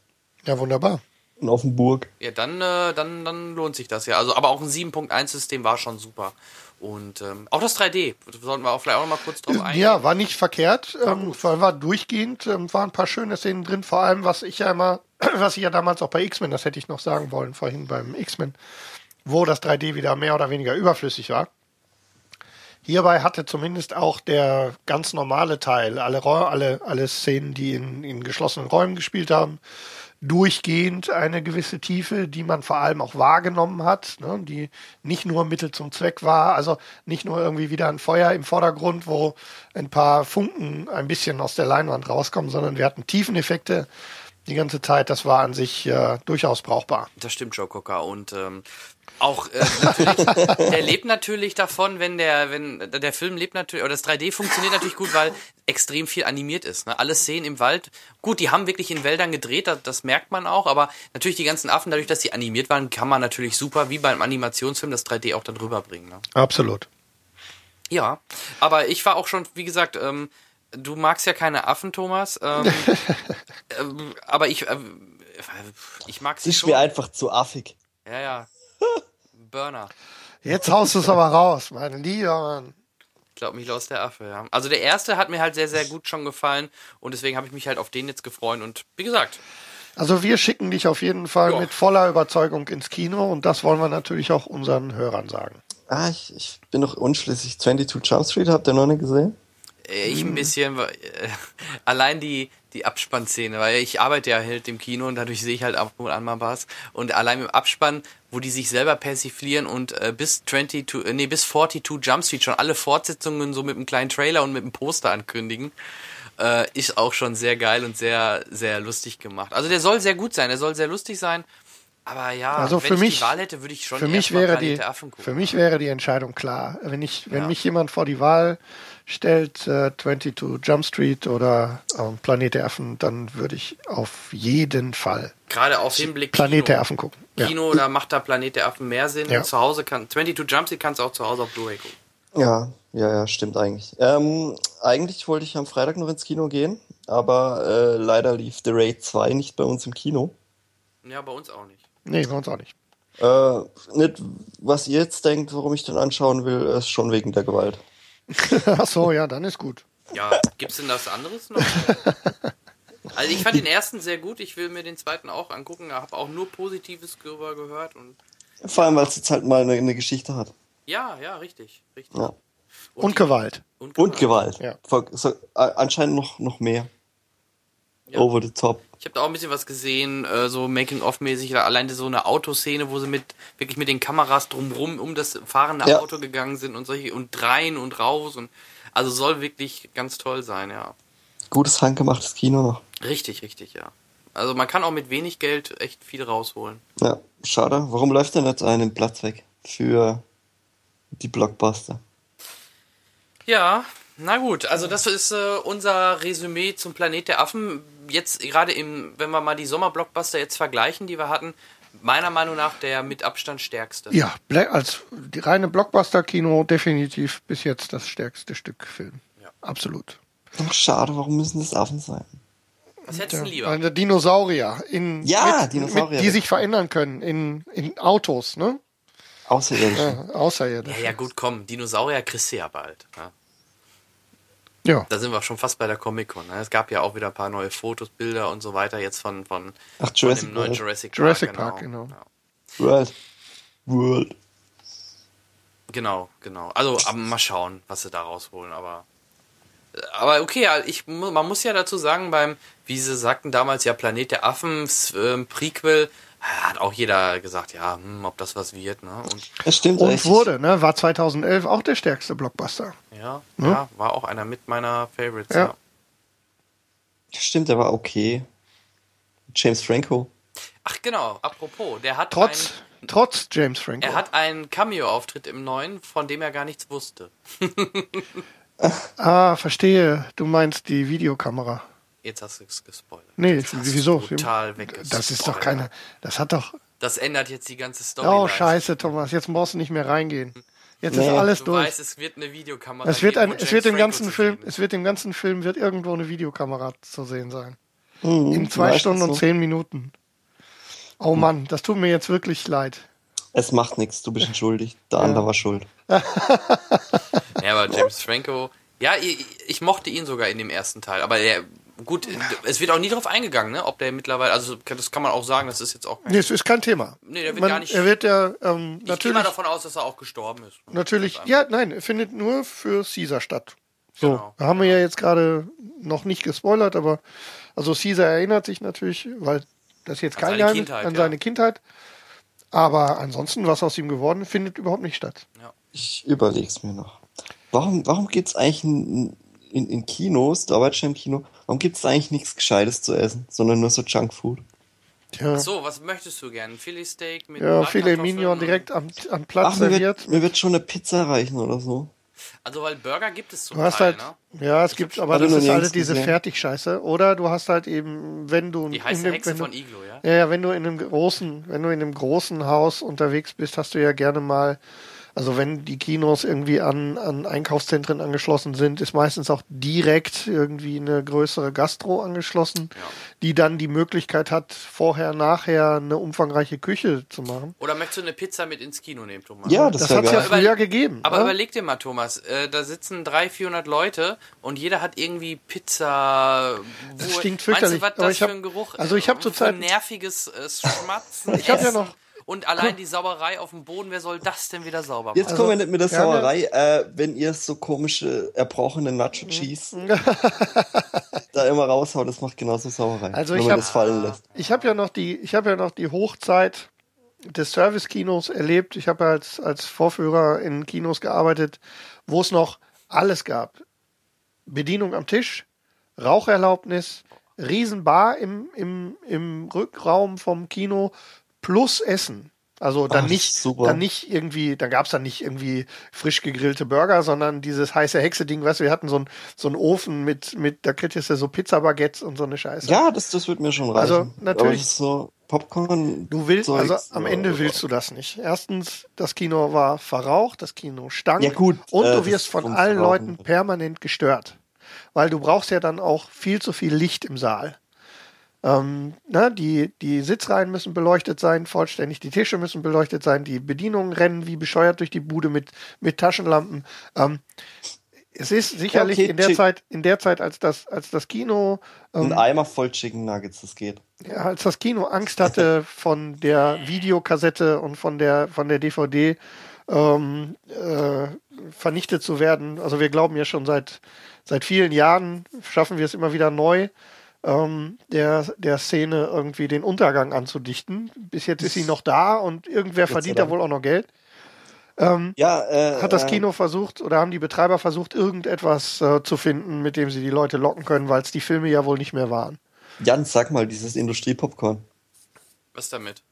Ja, wunderbar. In Offenburg. Ja, dann, äh, dann, dann lohnt sich das ja. Also, aber auch ein 7.1-System war schon super. Und ähm, auch das 3D, sollten wir auch vielleicht auch noch mal kurz drauf eingehen. Ja, war nicht verkehrt. Ähm, war, war durchgehend, ähm, waren ein paar schöne Szenen drin. Vor allem, was ich ja immer, was ich ja damals auch bei X-Men, das hätte ich noch sagen wollen, vorhin beim X-Men, wo das 3D wieder mehr oder weniger überflüssig war. Hierbei hatte zumindest auch der ganz normale Teil, alle, alle, alle Szenen, die in, in geschlossenen Räumen gespielt haben, durchgehend eine gewisse Tiefe, die man vor allem auch wahrgenommen hat, ne, die nicht nur Mittel zum Zweck war, also nicht nur irgendwie wieder ein Feuer im Vordergrund, wo ein paar Funken ein bisschen aus der Leinwand rauskommen, sondern wir hatten Tiefeneffekte die ganze Zeit. Das war an sich äh, durchaus brauchbar. Das stimmt, Joe Cocker. Und ähm, auch äh, natürlich, der lebt natürlich davon, wenn der, wenn der Film lebt natürlich, oder das 3D funktioniert natürlich gut, weil extrem viel animiert ist. Ne? Alle Szenen im Wald, gut, die haben wirklich in Wäldern gedreht, das, das merkt man auch, aber natürlich die ganzen Affen, dadurch, dass sie animiert waren, kann man natürlich super, wie beim Animationsfilm, das 3D auch dann rüberbringen. Ne? Absolut. Ja, aber ich war auch schon, wie gesagt, ähm, du magst ja keine Affen, Thomas, ähm, ähm, aber ich, ähm, ich mag sie ist schon. mir einfach zu affig. Ja, ja. Burner. Jetzt haust du es aber raus, mein lieber Mann. Ich glaube, mich aus der Affe, ja. Also der erste hat mir halt sehr, sehr gut schon gefallen und deswegen habe ich mich halt auf den jetzt gefreut und wie gesagt, Also wir schicken dich auf jeden Fall Ja. mit voller Überzeugung ins Kino und das wollen wir natürlich auch unseren Hörern sagen. Ah, ich, ich bin noch unschlüssig. 22 Jump Street, habt ihr noch nicht gesehen? Äh, ich Mhm. ein bisschen, weil, äh, allein die, die Abspannszene, weil ich arbeite ja halt im Kino und dadurch sehe ich halt ab und an mal was und allein im Abspann, wo die sich selber persiflieren und äh, bis 22, äh, nee, bis 42 Jump Street schon alle Fortsetzungen so mit einem kleinen Trailer und mit einem Poster ankündigen, äh, ist auch schon sehr geil und sehr, sehr lustig gemacht. Also der soll sehr gut sein, der soll sehr lustig sein. Aber ja, Also wenn für ich mich- die Wahl hätte, würde ich schon Für mich wäre die der Affen gucken. für mich wäre die Entscheidung klar. Wenn ich wenn Ja. mich jemand vor die Wahl stellt, äh, 22 Jump Street oder ähm, Planet der Affen, dann würde ich auf jeden Fall Gerade auf den Blick Planet Kino. der Affen gucken. Ja. Kino, da macht da Planet der Affen mehr Sinn. Ja. Zu Hause kann 22 Jump Street kannst du auch zu Hause auf Blu-ray gucken. Ja, ja, ja, stimmt eigentlich. Ähm, eigentlich wollte ich am Freitag noch ins Kino gehen, aber äh, leider lief The Raid 2 nicht bei uns im Kino. Ja, bei uns auch nicht. Nee, bei uns auch nicht. Äh, nicht, was ihr jetzt denkt, warum ich den anschauen will, ist schon wegen der Gewalt. Ach so, ja, dann ist gut. Ja, gibt's denn das anderes noch? Also ich fand den ersten sehr gut, ich will mir den zweiten auch angucken, habe auch nur Positives darüber gehört und Vor allem, weil es jetzt halt mal eine, eine Geschichte hat. ja, ja, richtig, richtig. Ja. Und die- Gewalt. und, Und Gewalt. Ja. So, anscheinend noch, noch mehr. Ja. Over the top. Ich habe da auch ein bisschen was gesehen, äh, so Making-of-mäßig, da alleine so eine Autoszene, wo sie mit wirklich mit den Kameras drumrum um das fahrende Ja. Auto gegangen sind und solche und rein und raus und also soll wirklich ganz toll sein, ja. Gutes handgemachtes Kino noch. Richtig, richtig, ja. Also man kann auch mit wenig Geld echt viel rausholen. Ja, schade. Warum läuft denn jetzt einen Platz weg für die Blockbuster? Ja, na gut, also das ist äh, unser Resümee zum Planet der Affen. Jetzt gerade im, wenn wir mal die Sommerblockbuster jetzt vergleichen, die wir hatten, meiner Meinung nach der mit Abstand stärkste. Ja, als die reine Blockbuster-Kino definitiv bis jetzt das stärkste Stück Film. Ja. Absolut. Ach, schade, warum müssen das Affen sein? Was hättest du lieber? Eine Dinosaurier, in, Ja, mit, Dinosaurier. Mit, die sich verändern können in, in Autos, ne? Außerirdisch. Ja, außerirdisch. Ja, ja, gut, komm, Dinosaurier kriegst du ja bald. Ja. Ja. Da sind wir schon fast bei der Comic-Con. Ne? Es gab ja auch wieder ein paar neue Fotos, Bilder und so weiter jetzt von, von, Ach, von Jurassic dem neuen World. Jurassic Park. Jurassic Park, genau. Ja. World. World. Genau, genau. Also aber mal schauen, was sie da rausholen, aber aber okay, ich man muss ja dazu sagen beim wie sie sagten damals ja Planet der Affen ähm, Prequel hat auch jeder gesagt, ja, hm, ob das was wird, ne? Und Das stimmt Und wurde, ne? War 2011 auch der stärkste Blockbuster. ja, Hm? ja, war auch einer mit meiner Favorites, Ja. ja. Das stimmt, der war okay. James Franco. Ach genau, apropos, der hat Trotz, ein, trotz James Franco. er hat einen Cameo-Auftritt im neuen, von dem er gar nichts wusste. ah, verstehe. Du meinst die Videokamera. Jetzt hast du es gespoilert. Nee, wieso? Total weggespoilert. Das ist doch keine. Das hat doch. Das ändert jetzt die ganze Story. Oh, scheiße, Thomas. Jetzt brauchst du nicht mehr reingehen. Jetzt ist Nee. alles Du durch. weißt, es wird eine Videokamera. Es wird, geben, ein, es wird im ganzen zu Film, sehen ist. es wird im ganzen Film wird irgendwo eine Videokamera zu sehen sein. Mhm, In zwei Stunden und so. zehn Minuten. Oh Mann, das tut mir jetzt wirklich leid. Es macht nichts, du bist entschuldigt. Der andere war schuld. Ja, aber James Franco. Ja, ich, ich mochte ihn sogar in dem ersten Teil. Aber er, gut, es wird auch nie darauf eingegangen, ne? Ob der mittlerweile, also das kann man auch sagen, das ist jetzt auch. Nee, es ist kein Thema. Nee, der wird Man, gar nicht. Er wird ja ähm, ich gehe mal natürlich, davon aus, dass er auch gestorben ist. natürlich, ja, nein, er findet nur für Caesar statt. So, Genau. da haben wir ja jetzt gerade noch nicht gespoilert, aber also Caesar erinnert sich natürlich, weil das ist jetzt An kein seine Geheimnis, Kindheit, an ja. seine Kindheit. Aber ansonsten, was aus ihm geworden, ist, findet überhaupt nicht statt. Ich überleg's mir noch. Warum, warum gibt's eigentlich in, in, in Kinos, da war ich schon im Kino, warum gibt's da eigentlich nichts Gescheites zu essen, sondern nur so Junkfood? Tja, So, was möchtest du gern? Filet Steak mit ja, Bratkartoffeln Mignon direkt am, am Platz Ach, mir serviert. wird, mir wird schon eine Pizza reichen oder so. Also, weil Burger gibt es zum Du hast Teil, halt, ne? ja, es gibt, aber das ist alle diese gesehen. Fertigscheiße. Oder du hast halt eben, wenn du Die in heiße dem- Hexe wenn du, von Iglo, ja? Ja, ja, wenn du in einem großen, wenn du in einem großen Haus unterwegs bist, hast du ja gerne mal, also wenn die Kinos irgendwie an, an Einkaufszentren angeschlossen sind, ist meistens auch direkt irgendwie eine größere Gastro angeschlossen, die dann die Möglichkeit hat, vorher, nachher eine umfangreiche Küche zu machen. Oder möchtest du eine Pizza mit ins Kino nehmen, Thomas? Ja, das, Das wäre hat's ja früher gegeben. Aber ne? überleg dir mal, Thomas, äh, da sitzen 300, 400 Leute und jeder hat irgendwie Pizza. Das wo- stinkt Meinst fürchterlich. du, was das hab- für ein Geruch also ich hab äh, zurzeit- nerviges äh, Schmatzen. Ich hab ja noch- Und allein die Sauberei auf dem Boden, wer soll das denn wieder sauber machen? Jetzt kommen wir nicht mit der ja- Sauerei, äh, wenn ihr so komische, erbrochene Nacho Cheese da immer raushaut, das macht genauso Sauerei. Also wenn ich man hab- das fallen lässt. Ich habe ja noch die, ich habe ja noch die Hochzeit des Service-Kinos erlebt. Ich habe ja als, als Vorführer in Kinos gearbeitet, wo es noch alles gab. Bedienung am Tisch, Raucherlaubnis, Riesenbar im, im, im Rückraum vom Kino plus Essen. Also dann Ach, nicht, super. dann nicht irgendwie, dann gab's dann nicht irgendwie frisch gegrillte Burger, sondern dieses heiße Hexe-Ding, weißt du, wir hatten so einen so einen Ofen mit, mit, da kriegst du so Pizzabaguettes und so eine Scheiße. Ja, das, das wird mir schon reichen. Also, natürlich- so Popcorn. Du willst, Zeugs, also am Ende ja. willst du das nicht. Erstens, das Kino war verraucht, das Kino stank. Ja, gut, Und äh, du wirst von allen. Leuten permanent gestört. Weil du brauchst ja dann auch viel zu viel Licht im Saal. Ähm, ne, die, die Sitzreihen müssen beleuchtet sein, vollständig, die Tische müssen beleuchtet sein, die Bedienungen rennen wie bescheuert durch die Bude mit, mit Taschenlampen. Ähm, es ist sicherlich okay, in der. Zeit, in der Zeit, als das, als das Kino Ein Eimer voll Chicken Nuggets, das geht. ja, als das Kino Angst hatte von der Videokassette und von der von der DVD ähm, äh, vernichtet zu werden. Also wir glauben ja schon seit seit vielen Jahren schaffen wir es immer wieder neu, ähm, der der Szene irgendwie den Untergang anzudichten. Bis jetzt ist sie noch da und irgendwer verdient da wohl auch noch Geld. Ja, äh, Hat das äh, Kino versucht oder haben die Betreiber versucht, irgendetwas äh, zu finden, mit dem sie die Leute locken können, weil es die Filme ja wohl nicht mehr waren. Jan, sag mal, dieses Industriepopcorn. Was damit?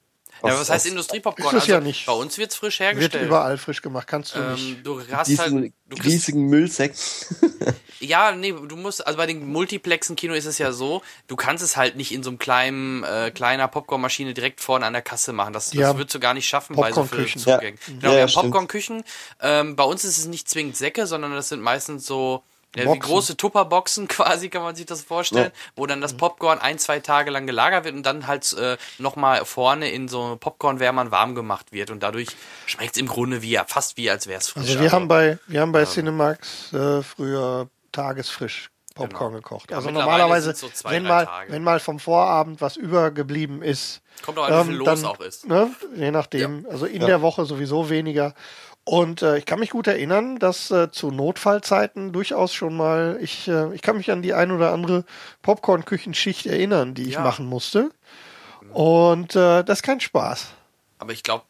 Aus- ja, was heißt aus- Industriepopcorn? Also, ja nicht. Bei uns wird's frisch Wird hergestellt. überall frisch gemacht, kannst du nicht. ähm, du hast Diesen halt, du riesigen Müllsäcken. ja, nee, du musst, also bei den Multiplexen Kino ist es ja so, du kannst es halt nicht in so einem kleinen, äh, kleiner Popcornmaschine direkt vorne an der Kasse machen. Das, Ja. das würdest du gar nicht schaffen bei so vielen. Zugängen. Ja. Genau, Ja, wir ja. Popcornküchen. Ähm, bei uns ist es nicht zwingend Säcke, sondern das sind meistens so, ja, wie Boxen. große Tupperboxen quasi, kann man sich das vorstellen, wo dann das Popcorn ein, zwei Tage lang gelagert wird und dann halt äh, nochmal vorne in so Popcornwärmern warm gemacht wird und dadurch schmeckt es im Grunde wie, ja, fast wie, als wäre es frisch. Also wir haben bei, wir haben bei Cinemax äh, früher tagesfrisch Popcorn Genau. gekocht. Ja, also normalerweise, so zwei, wenn mal, Tage. wenn mal vom Vorabend was übergeblieben ist, Kommt auch an, wie viel ähm, los dann, auch ist. Ne, je nachdem. Also in der Woche sowieso weniger. Und äh, ich kann mich gut erinnern, dass äh, zu Notfallzeiten durchaus schon mal, ich, äh, ich kann mich an die ein oder andere Popcorn-Küchenschicht erinnern, die ich Ja. machen musste. Und äh, das ist kein Spaß. Aber ich glaube,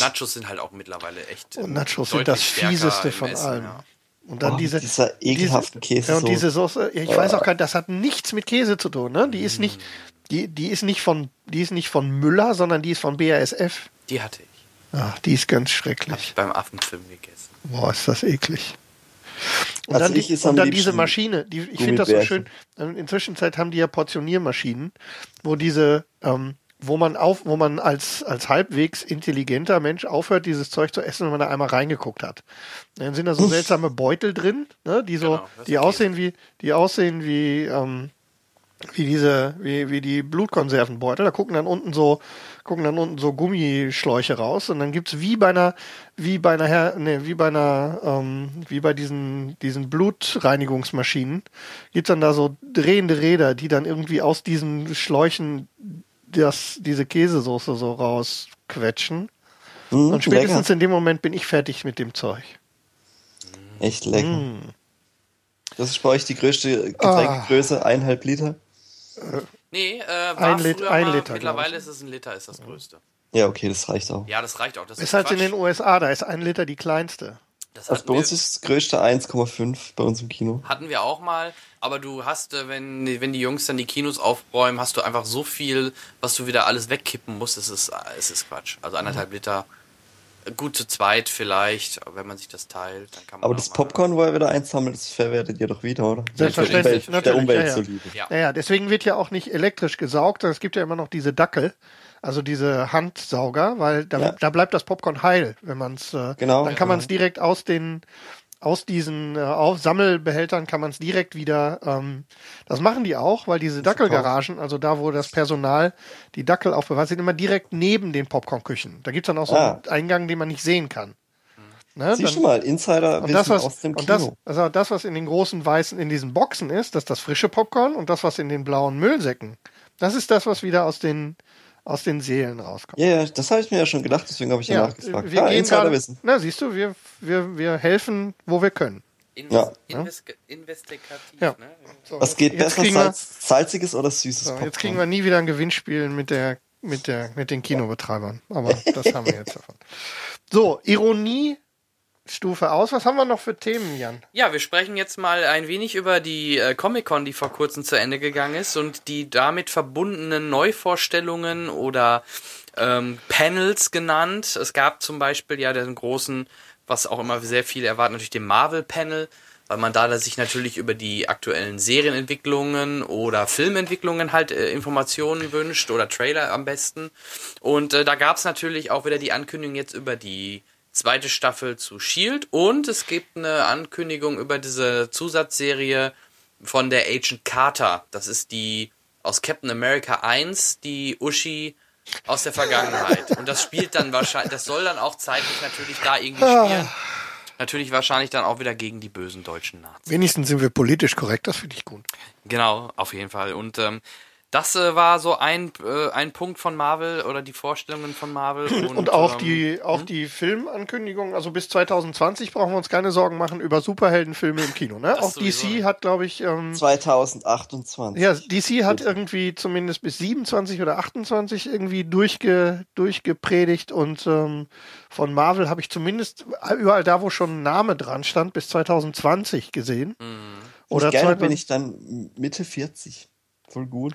Nachos sind halt auch mittlerweile echt. Und Nachos sind das fieseste von Essen, allem. ja. Und dann Oh, diese, dieser ekelhaften diese, Käse. Ja, und diese Soße, ja, ich weiß auch gar nicht, das hat nichts mit Käse zu tun, ne? Die ist nicht, Mm. die, die ist nicht von, die ist nicht von Müller, sondern die ist von BASF. Die hatte ich. Ach, die ist ganz Hab schrecklich. ich beim Affenfilm gegessen. Boah, ist das eklig. Und Also dann, ich die, und dann diese Maschine, die, ich finde das so schön. Gummibärchen. Inzwischen Zeit haben die ja Portioniermaschinen, wo diese, ähm, wo man auf, wo man als, als halbwegs intelligenter Mensch aufhört, dieses Zeug zu essen, wenn man da einmal reingeguckt hat. Dann sind da so seltsame Beutel drin, ne, die so, Genau, die aussehen wie, die aussehen wie, ähm, wie diese, wie, wie die Blutkonservenbeutel. Da gucken dann unten so, gucken dann unten so Gummischläuche raus und dann gibt's wie bei einer, wie bei einer, Her nee, wie bei einer, ähm, wie bei diesen, diesen Blutreinigungsmaschinen, gibt's dann da so drehende Räder, die dann irgendwie aus diesen Schläuchen das, diese Käsesoße so rausquetschen. Hm, Und spätestens lecker. in dem Moment bin ich fertig mit dem Zeug. Echt lecker. Hm. Das ist bei euch die größte Ah. Getränkegröße, eineinhalb Liter. Nee, äh, war Ein Lit- ein mal, Liter, Mittlerweile ist es ein Liter, ist das größte. Ja, okay, das reicht auch. Ja, das reicht auch. Das Ist halt in Quatsch. den USA, da ist ein Liter die kleinste. Das Also bei uns ist das größte 1,5 bei uns im Kino. hatten wir auch mal, aber du hast, äh, wenn, wenn die Jungs dann die Kinos aufräumen, hast du einfach so viel, was du wieder alles wegkippen musst. Es ist, es ist Quatsch. Also anderthalb Liter, gut zu zweit vielleicht, wenn man sich das teilt, dann kann man Aber das Popcorn, wo ihr wieder einsammelt, das verwertet ihr doch wieder, oder? Selbstverständlich, Der Umwelt, natürlich, der Umwelt ja, ja. zuliebe. Ja. Ja, ja, deswegen wird ja auch nicht elektrisch gesaugt. Es gibt ja immer noch diese Dackel, also diese Handsauger, weil da, Ja. da bleibt das Popcorn heil, wenn man es. Äh, Genau, Dann kann man es genau. direkt aus den aus diesen äh, Sammelbehältern kann man es direkt wieder. Ähm, das machen die auch, weil diese Dackelgaragen, also da, wo das Personal die Dackel aufbewahrt, sind immer direkt neben den Popcornküchen. Da gibt's dann auch so Ah. einen Eingang, den man nicht sehen kann. Ne? Siehst du mal, Insider und das, was, aus dem und das, Kino. also das, was in den großen weißen, in diesen Boxen ist, das ist das frische Popcorn und das, was in den blauen Müllsäcken, das ist das, was wieder aus den, aus den Seelen rauskommt. Ja, ja, das habe ich mir ja schon gedacht, deswegen habe ich ja, nachgefragt. wir Ja, gehen Insider gerade, wissen. na, siehst du, wir, wir, wir helfen, wo wir können. Inves Ja. Inves investigativ, Ja. ne? So, Was geht besser, wir, Salz, salziges oder süßes so, Popcorn? jetzt kriegen wir nie wieder ein Gewinnspiel mit der, mit der, mit den Kinobetreibern. Aber das haben wir jetzt davon. So, Ironie, Stufe aus. Was haben wir noch für Themen, Jan? Ja, wir sprechen jetzt mal ein wenig über die äh, Comic-Con, die vor kurzem zu Ende gegangen ist und die damit verbundenen Neuvorstellungen oder ähm, Panels genannt. Es gab zum Beispiel ja den großen, was auch immer sehr viele erwarten, natürlich den Marvel-Panel, weil man da sich natürlich über die aktuellen Serienentwicklungen oder Filmentwicklungen halt äh, Informationen wünscht oder Trailer am besten. Und äh, da gab es natürlich auch wieder die Ankündigung jetzt über die zweite Staffel zu Shield und es gibt eine Ankündigung über diese Zusatzserie von der Agent Carter. Das ist die aus Captain America 1, die Uschi aus der Vergangenheit. Und das spielt dann wahrscheinlich, das soll dann auch zeitlich natürlich da irgendwie spielen. Natürlich wahrscheinlich dann auch wieder gegen die bösen deutschen Nazis. Wenigstens sind wir politisch korrekt, das finde ich gut. Genau, auf jeden Fall. Und ähm, das äh, war so ein, äh, ein Punkt von Marvel oder die Vorstellungen von Marvel. Und, Und auch ähm, die, auch die Filmankündigung, also bis 2020 brauchen wir uns keine Sorgen machen über Superheldenfilme im Kino. Ne? Auch sowieso. DC hat, glaube ich, ähm, 2028. ja, DC hat irgendwie zumindest bis 27 oder 28 irgendwie durchge, durchgepredigt und ähm, von Marvel habe ich zumindest überall da, wo schon ein Name dran stand, bis 2020 gesehen. Oder Gerne 2000 bin ich dann Mitte 40. Voll gut.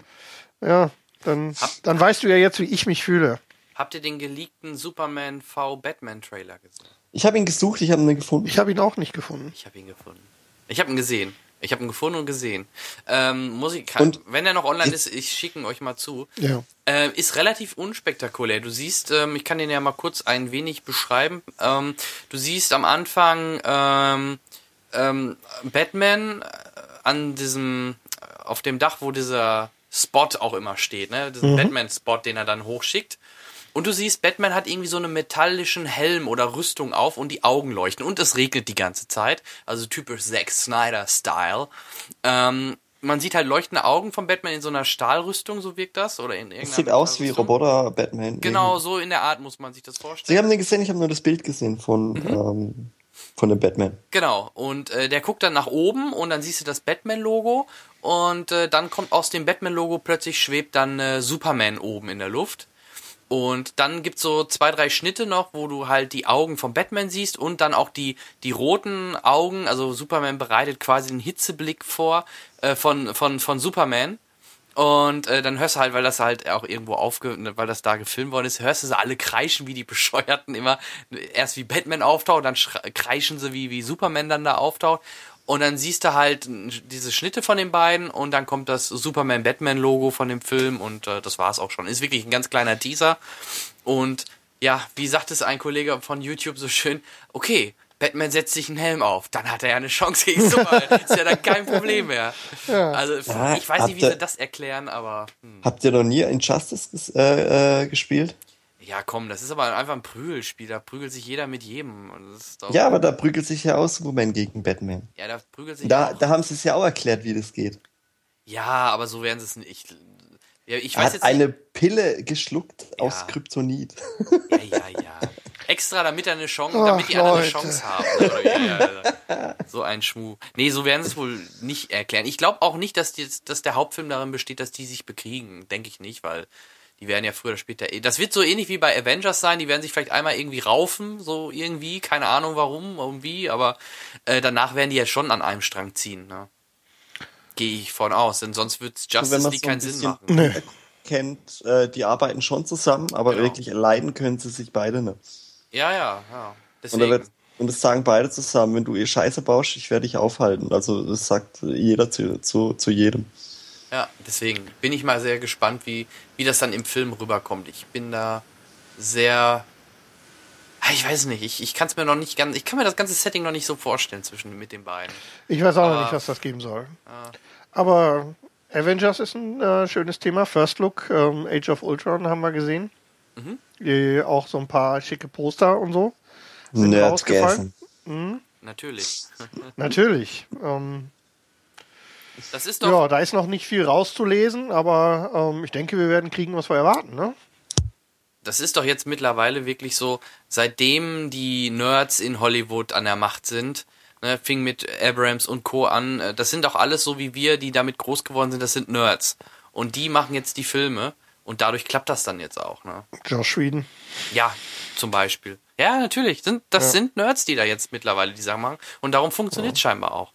Ja, dann, dann weißt du ja jetzt, wie ich mich fühle. Habt ihr den geleakten Superman V Batman Trailer gesehen? Ich habe ihn gesucht, ich habe ihn gefunden. Ich habe ihn auch nicht gefunden. Ich habe ihn gefunden. Ich habe ihn gesehen. Ich habe ihn gefunden und gesehen. Ähm, muss ich, kann, Und- wenn er noch online ist, ich schicke ihn euch mal zu. Ja. Äh, ist relativ unspektakulär. Du siehst, ähm, ich kann den ja mal kurz ein wenig beschreiben. Ähm, du siehst am Anfang ähm, ähm, Batman äh, an diesem, auf dem Dach, wo dieser Spot auch immer steht, ne? Diesen Batman-Spot, den er dann hochschickt. Und du siehst, Batman hat irgendwie so einen metallischen Helm oder Rüstung auf und die Augen leuchten. Und es regnet die ganze Zeit. Also typisch Zack Snyder-Style. Ähm, man sieht halt leuchtende Augen von Batman in so einer Stahlrüstung, so wirkt das. Oder in irgendeiner sieht aus wie Metallrüstung. Roboter Batman. Genau, so in der Art muss man sich das vorstellen. Sie haben den gesehen, ich habe nur das Bild gesehen von, Mhm. ähm, von dem Batman. Genau. Und äh, der guckt dann nach oben und dann siehst du das Batman-Logo und äh, dann kommt aus dem Batman-Logo plötzlich schwebt dann äh, Superman oben in der Luft. Und dann gibt's so zwei, drei Schnitte noch, wo du halt die Augen von Batman siehst und dann auch die, die roten Augen. Also Superman bereitet quasi einen Hitzeblick vor äh, von, von, von Superman. Und äh, dann hörst du halt, weil das halt auch irgendwo aufge, weil das da gefilmt worden ist, hörst du sie alle kreischen wie die Bescheuerten immer. Erst wie Batman auftaucht, dann kreischen sie wie, wie Superman dann da auftaucht. Und dann siehst du halt diese Schnitte von den beiden und dann kommt das Superman-Batman-Logo von dem Film und äh, das war's auch schon. Ist wirklich ein ganz kleiner Teaser. Und ja, wie sagt es ein Kollege von YouTube so schön, okay, Batman setzt sich einen Helm auf, dann hat er ja eine Chance gegen Superman. ist ja dann kein Problem mehr. Ja. Also ja, ich weiß nicht, wie sie das erklären, aber. Hm. Habt ihr noch nie Injustice äh, äh, gespielt? Ja, komm, das ist aber einfach ein Prügelspiel. Da prügelt sich jeder mit jedem. ja, aber da prügelt sich ja auch Superman gegen Batman. Ja, da prügelt sich. Da, da haben sie es ja auch erklärt, wie das geht. Ja, aber so werden sie es nicht. Ja, ich er weiß hat jetzt eine nicht. Pille geschluckt ja. aus Kryptonit. Ja, ja, ja. Extra, damit er eine Chance, Ach, damit die anderen eine Chance haben. Ja, so ein Schmuh. Nee, so werden sie es wohl nicht erklären. Ich glaube auch nicht, dass, die, dass der Hauptfilm darin besteht, dass die sich bekriegen. Denke ich nicht, weil die werden ja früher oder später. Eh, das wird so ähnlich wie bei Avengers sein. Die werden sich vielleicht einmal irgendwie raufen, so irgendwie. Keine Ahnung warum, irgendwie. Aber äh, danach werden die ja schon an einem Strang ziehen. Ne? Gehe ich von aus, denn sonst wird Justice League so keinen Sinn machen. Nee. Kennt, äh, die arbeiten schon zusammen, aber genau. wirklich leiden können sie sich beide nicht. Ja, ja, ja. Deswegen. Und, wird, und das sagen beide zusammen, wenn du ihr Scheiße baust, ich werde dich aufhalten. Also das sagt jeder zu, zu, zu jedem. Ja, deswegen bin ich mal sehr gespannt, wie, wie das dann im Film rüberkommt. Ich bin da sehr. Ah, ich weiß nicht, ich, ich kann es mir noch nicht ganz. Ich kann mir das ganze Setting noch nicht so vorstellen zwischen mit den beiden. Ich weiß auch Aber, noch nicht, was das geben soll. Ah. Aber Avengers ist ein äh, schönes Thema. First Look, ähm, Age of Ultron haben wir gesehen. Mhm. Äh, auch so ein paar schicke Poster und so. Sind rausgefallen. Mhm. Natürlich. Natürlich. Ähm, das ist doch. Ja, da ist noch nicht viel rauszulesen, aber ähm, ich denke, wir werden kriegen, was wir erwarten, ne? Das ist doch jetzt mittlerweile wirklich so, seitdem die Nerds in Hollywood an der Macht sind, ne, fing mit Abrams und Co. an, äh, das sind doch alles so wie wir, die damit groß geworden sind, das sind Nerds. Und die machen jetzt die Filme und dadurch klappt das dann jetzt auch, ne? Josh Whedon. Ja, zum Beispiel. Ja, natürlich. Sind, das ja. sind Nerds, die da jetzt mittlerweile die Sachen machen. Und darum funktioniert es ja. scheinbar auch.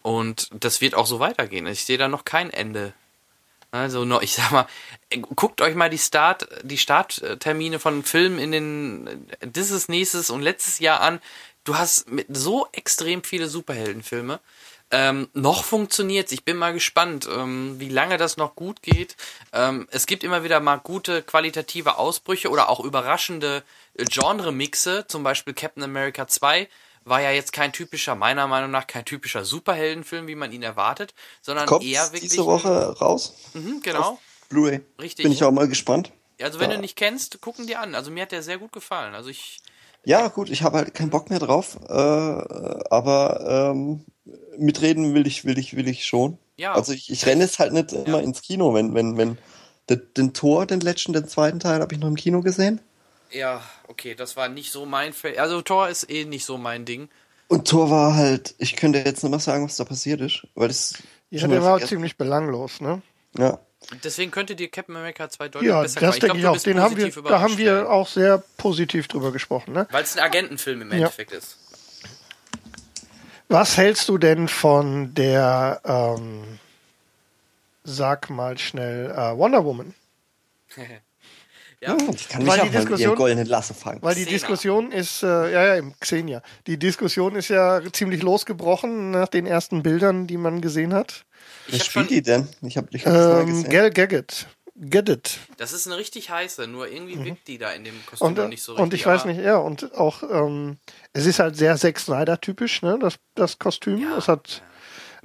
Und das wird auch so weitergehen. Ich sehe da noch kein Ende. Also noch, ich sag mal, guckt euch mal die Start, die Starttermine von Filmen in den dieses nächstes und letztes Jahr an. Du hast mit so extrem viele Superheldenfilme. Ähm, noch funktioniert's. Ich bin mal gespannt, ähm, wie lange das noch gut geht. Ähm, es gibt immer wieder mal gute qualitative Ausbrüche oder auch überraschende äh, Genre-Mixe, zum Beispiel Captain America 2 war ja jetzt kein typischer, meiner Meinung nach, kein typischer Superheldenfilm, wie man ihn erwartet, sondern Kommt eher wirklich. diese Woche raus? Mhm, genau. Blu-ray. Richtig. Bin ich auch mal gespannt. Also wenn ja. du nicht kennst, gucken dir an. Also mir hat der sehr gut gefallen. Also ich. Ja, gut, ich habe halt keinen Bock mehr drauf, äh, aber ähm, mitreden will ich, will ich, will ich schon. Ja. Also ich, ich renne es halt nicht ja. immer ins Kino, wenn, wenn, wenn den, den Tor, den letzten, den zweiten Teil habe ich noch im Kino gesehen. Ja, okay, das war nicht so mein Fall. Also Tor ist eh nicht so mein Ding. Und Tor war halt, ich könnte jetzt noch mal sagen, was da passiert ist, weil es. Ja, der war ziemlich belanglos, ne? Ja. Deswegen könnte dir Captain America 2 deutlich ja, besser das denke ich, auch. Den haben wir, da haben wir auch sehr positiv drüber gesprochen, ne? Weil es ein Agentenfilm im Endeffekt ja. ist. Was hältst du denn von der, ähm, sag mal schnell, äh, Wonder Woman? Ja. Ich kann mich weil auch die Diskussion, goldenen Lasse fangen. Weil die Xena. Diskussion ist, äh, ja, ja, im Xenia. Die Diskussion ist ja ziemlich losgebrochen nach den ersten Bildern, die man gesehen hat. Wer spielt die denn? Ich habe ich hab ähm, gesehen. Gal Gadget. Gadget. Das ist eine richtig heiße, nur irgendwie mhm. wirkt die da in dem Kostüm und, noch nicht so richtig. Und ich weiß nicht, ja, und auch, ähm, es ist halt sehr Zack Snyder typisch, ne, das, das Kostüm. Ja, es hat,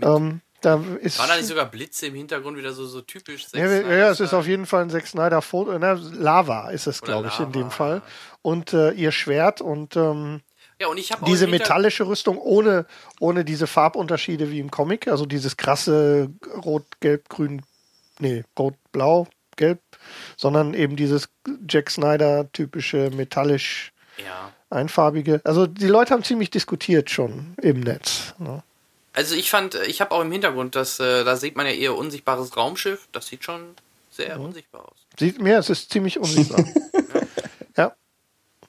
ja. ähm, da ist Waren da nicht sogar Blitze im Hintergrund wieder so, so typisch? Ja, ja, ja, es ist auf jeden Fall ein Zack Snyder Foto. Ne, Lava ist es, glaube ich, in dem Fall. Und äh, ihr Schwert und ähm, ja, und ich diese metallische Rüstung ohne, ohne diese Farbunterschiede wie im Comic, also dieses krasse Rot, Gelb, Grün, nee, Rot, Blau, Gelb, sondern eben dieses Jack Snyder typische metallisch ja. einfarbige. Also die Leute haben ziemlich diskutiert schon im Netz. Ne? Also ich fand, ich habe auch im Hintergrund, dass äh, da sieht man ja eher unsichtbares Raumschiff. Das sieht schon sehr mhm. unsichtbar aus. Sieht mir, es ist ziemlich unsichtbar. ja. ja.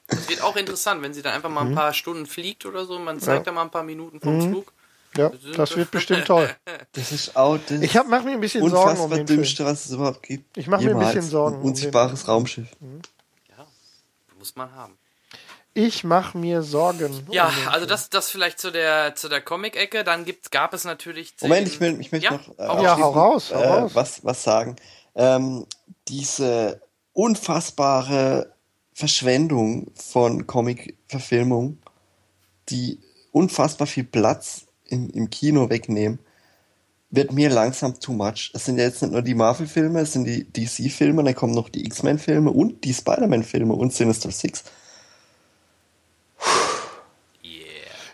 Das wird auch interessant, wenn sie dann einfach mal ein mhm. paar Stunden fliegt oder so. Man zeigt ja. da mal ein paar Minuten vom mhm. Flug. Ja, das wird bestimmt toll. Das ist auch das Ich hab, mach mir ein bisschen Sorgen um den Film. dümmste, was es überhaupt gibt. Ich mach mir ein bisschen Sorgen um Ein unsichtbares Raumschiff. Muss man haben. Ich mache mir Sorgen. Ja, um also das, das vielleicht zu der, zu der Comic-Ecke. Dann gibt, gab es natürlich. Moment, ich will, ich möchte ja? noch äh, hau Ja, raus. hau raus, hau äh, raus. Was, was sagen. Ähm, diese unfassbare Verschwendung von Comic-Verfilmung, die unfassbar viel Platz im, im Kino wegnehmen, wird mir langsam too much. Es sind ja jetzt nicht nur die Marvel-Filme, es sind die DC-Filme, dann kommen noch die X-Men-Filme und die Spider-Man-Filme und Sinister Six.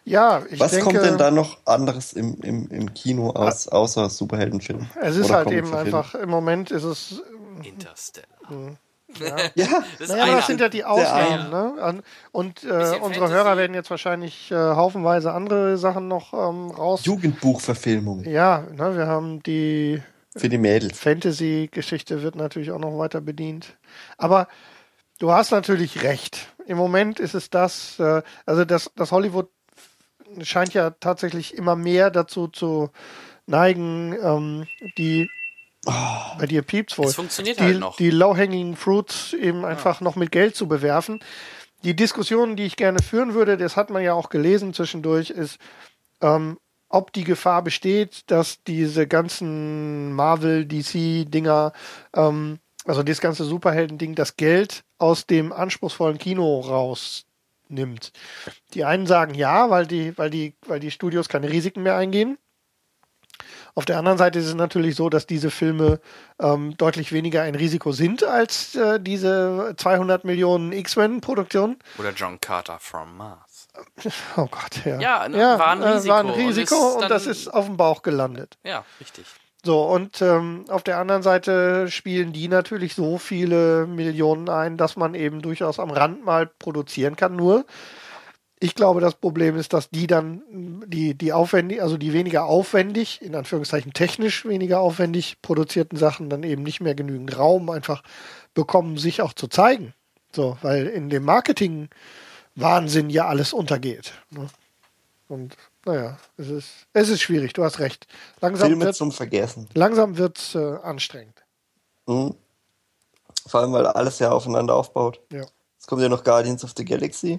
Ja, ich Was denke, kommt denn da noch anderes im, im, im Kino aus, außer Superheldenfilmen? es ist Oder halt eben einfach, im Moment ist es, Interstellar. Ja, Das ist naja, aber das sind ja die Ausnahmen, ne? Und äh, unsere Fantasy. Hörer werden jetzt wahrscheinlich äh, haufenweise andere Sachen noch ähm, raus. Jugendbuchverfilmung Ja, ne, wir haben die für die Mädels. Fantasy-Geschichte wird natürlich auch noch weiter bedient. Aber du hast natürlich recht. Im Moment ist es das, äh, also das, das Hollywood scheint ja tatsächlich immer mehr dazu zu neigen, ähm, die bei dir piept's wohl. Es funktioniert die, halt noch. Die low-hanging fruits eben einfach noch mit Geld zu bewerfen. Die Diskussion, die ich gerne führen würde, das hat man ja auch gelesen zwischendurch, ist, ähm, ob die Gefahr besteht, dass diese ganzen Marvel, DC-Dinger, ähm, also das ganze Superhelden-Ding, das Geld aus dem anspruchsvollen Kino rausnimmt. Die einen sagen ja, weil die, weil die, weil die Studios keine Risiken mehr eingehen. Auf der anderen Seite ist es natürlich so, dass diese Filme ähm, deutlich weniger ein Risiko sind als äh, diese 200 Millionen X-Men-Produktionen. Oder John Carter from Mars. Oh Gott, ja. Ja, ne, war ein äh, Risiko war ein und Risiko und, dann- das ist auf dem Bauch gelandet. Ja, richtig. So, und ähm, auf der anderen Seite spielen die natürlich so viele Millionen ein, dass man eben durchaus am Rand mal produzieren kann. Nur, ich glaube, das Problem ist, dass die dann die, die aufwendig, also die weniger aufwendig, in Anführungszeichen technisch weniger aufwendig produzierten Sachen dann eben nicht mehr genügend Raum einfach bekommen, sich auch zu zeigen. So, weil in dem Marketing Wahnsinn ja alles untergeht. Ne? Und naja, es ist, es ist schwierig, du hast recht. Langsam Filme wird zum Vergessen. Langsam wird's äh, anstrengend. Mhm. Vor allem, weil alles ja aufeinander aufbaut. Ja. Jetzt kommt ja noch Guardians of the Galaxy.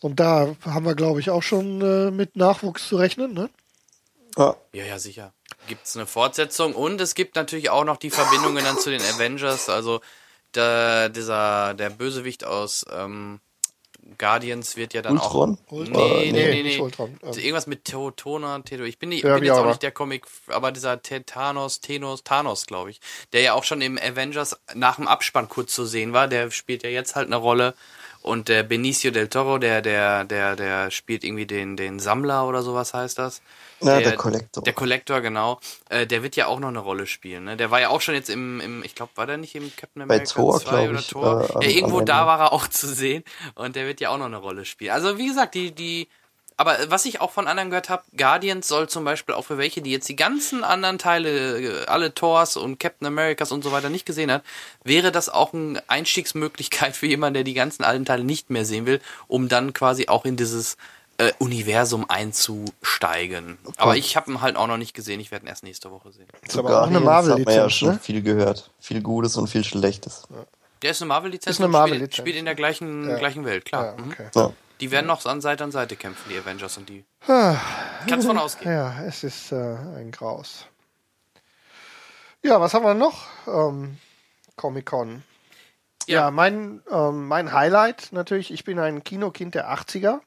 Und da haben wir, glaube ich, auch schon äh, mit Nachwuchs zu rechnen. Ne? Ja, Ja, ja, sicher. Gibt es eine Fortsetzung und es gibt natürlich auch noch die Verbindungen dann zu den Avengers. Also der, dieser, der Bösewicht aus ähm, Guardians wird ja dann Ultron? auch. Ultron? Nee, nee, Nee, nee, nicht nee. Ultron. Ähm. Irgendwas mit Teotona, Teto. Ich bin, nicht, Ja, bin jetzt auch immer. nicht der Comic, aber dieser Thanos, Thanos, Thanos, glaube ich, der ja auch schon im Avengers nach dem Abspann kurz zu sehen war, der spielt ja jetzt halt eine Rolle. Und der Benicio del Toro, der, der, der, der spielt irgendwie den, den Sammler oder sowas heißt das. Ja, der Collector. Der Collector, genau. Äh, der wird ja auch noch eine Rolle spielen. Ne? Der war ja auch schon jetzt im, im ich glaube, war der nicht im Captain Bei America Thor, 2 glaub oder ich, Thor? äh, ja, irgendwo da war er auch zu sehen. Und der wird ja auch noch eine Rolle spielen. Also wie gesagt, die, die, aber was ich auch von anderen gehört habe, Guardians soll zum Beispiel auch für welche, die jetzt die ganzen anderen Teile, äh, alle Thors und Captain Americas und so weiter nicht gesehen hat, wäre das auch eine Einstiegsmöglichkeit für jemanden, der die ganzen alten Teile nicht mehr sehen will, um dann quasi auch in dieses äh, Universum einzusteigen. Aber ich habe ihn halt auch noch nicht gesehen. Ich werde ihn erst nächste Woche sehen. Zu aber auch eine man ja Marvel-Lizenz, schon ne? viel gehört. Viel Gutes und viel Schlechtes. Der ist eine Marvel-Lizenz. Ist eine Marvel-Lizenz. Spielt, spielt in der gleichen, Ja. gleichen Welt, klar. Ja, Mhm. okay. Ja. Die werden noch an Seite an Seite kämpfen, die Avengers und die. Kannst von ausgehen. Ja, es ist äh, ein Graus. Ja, was haben wir noch? Ähm, Comic-Con. Ja, Ja. mein, ähm, mein Highlight natürlich, ich bin ein Kinokind der 80er.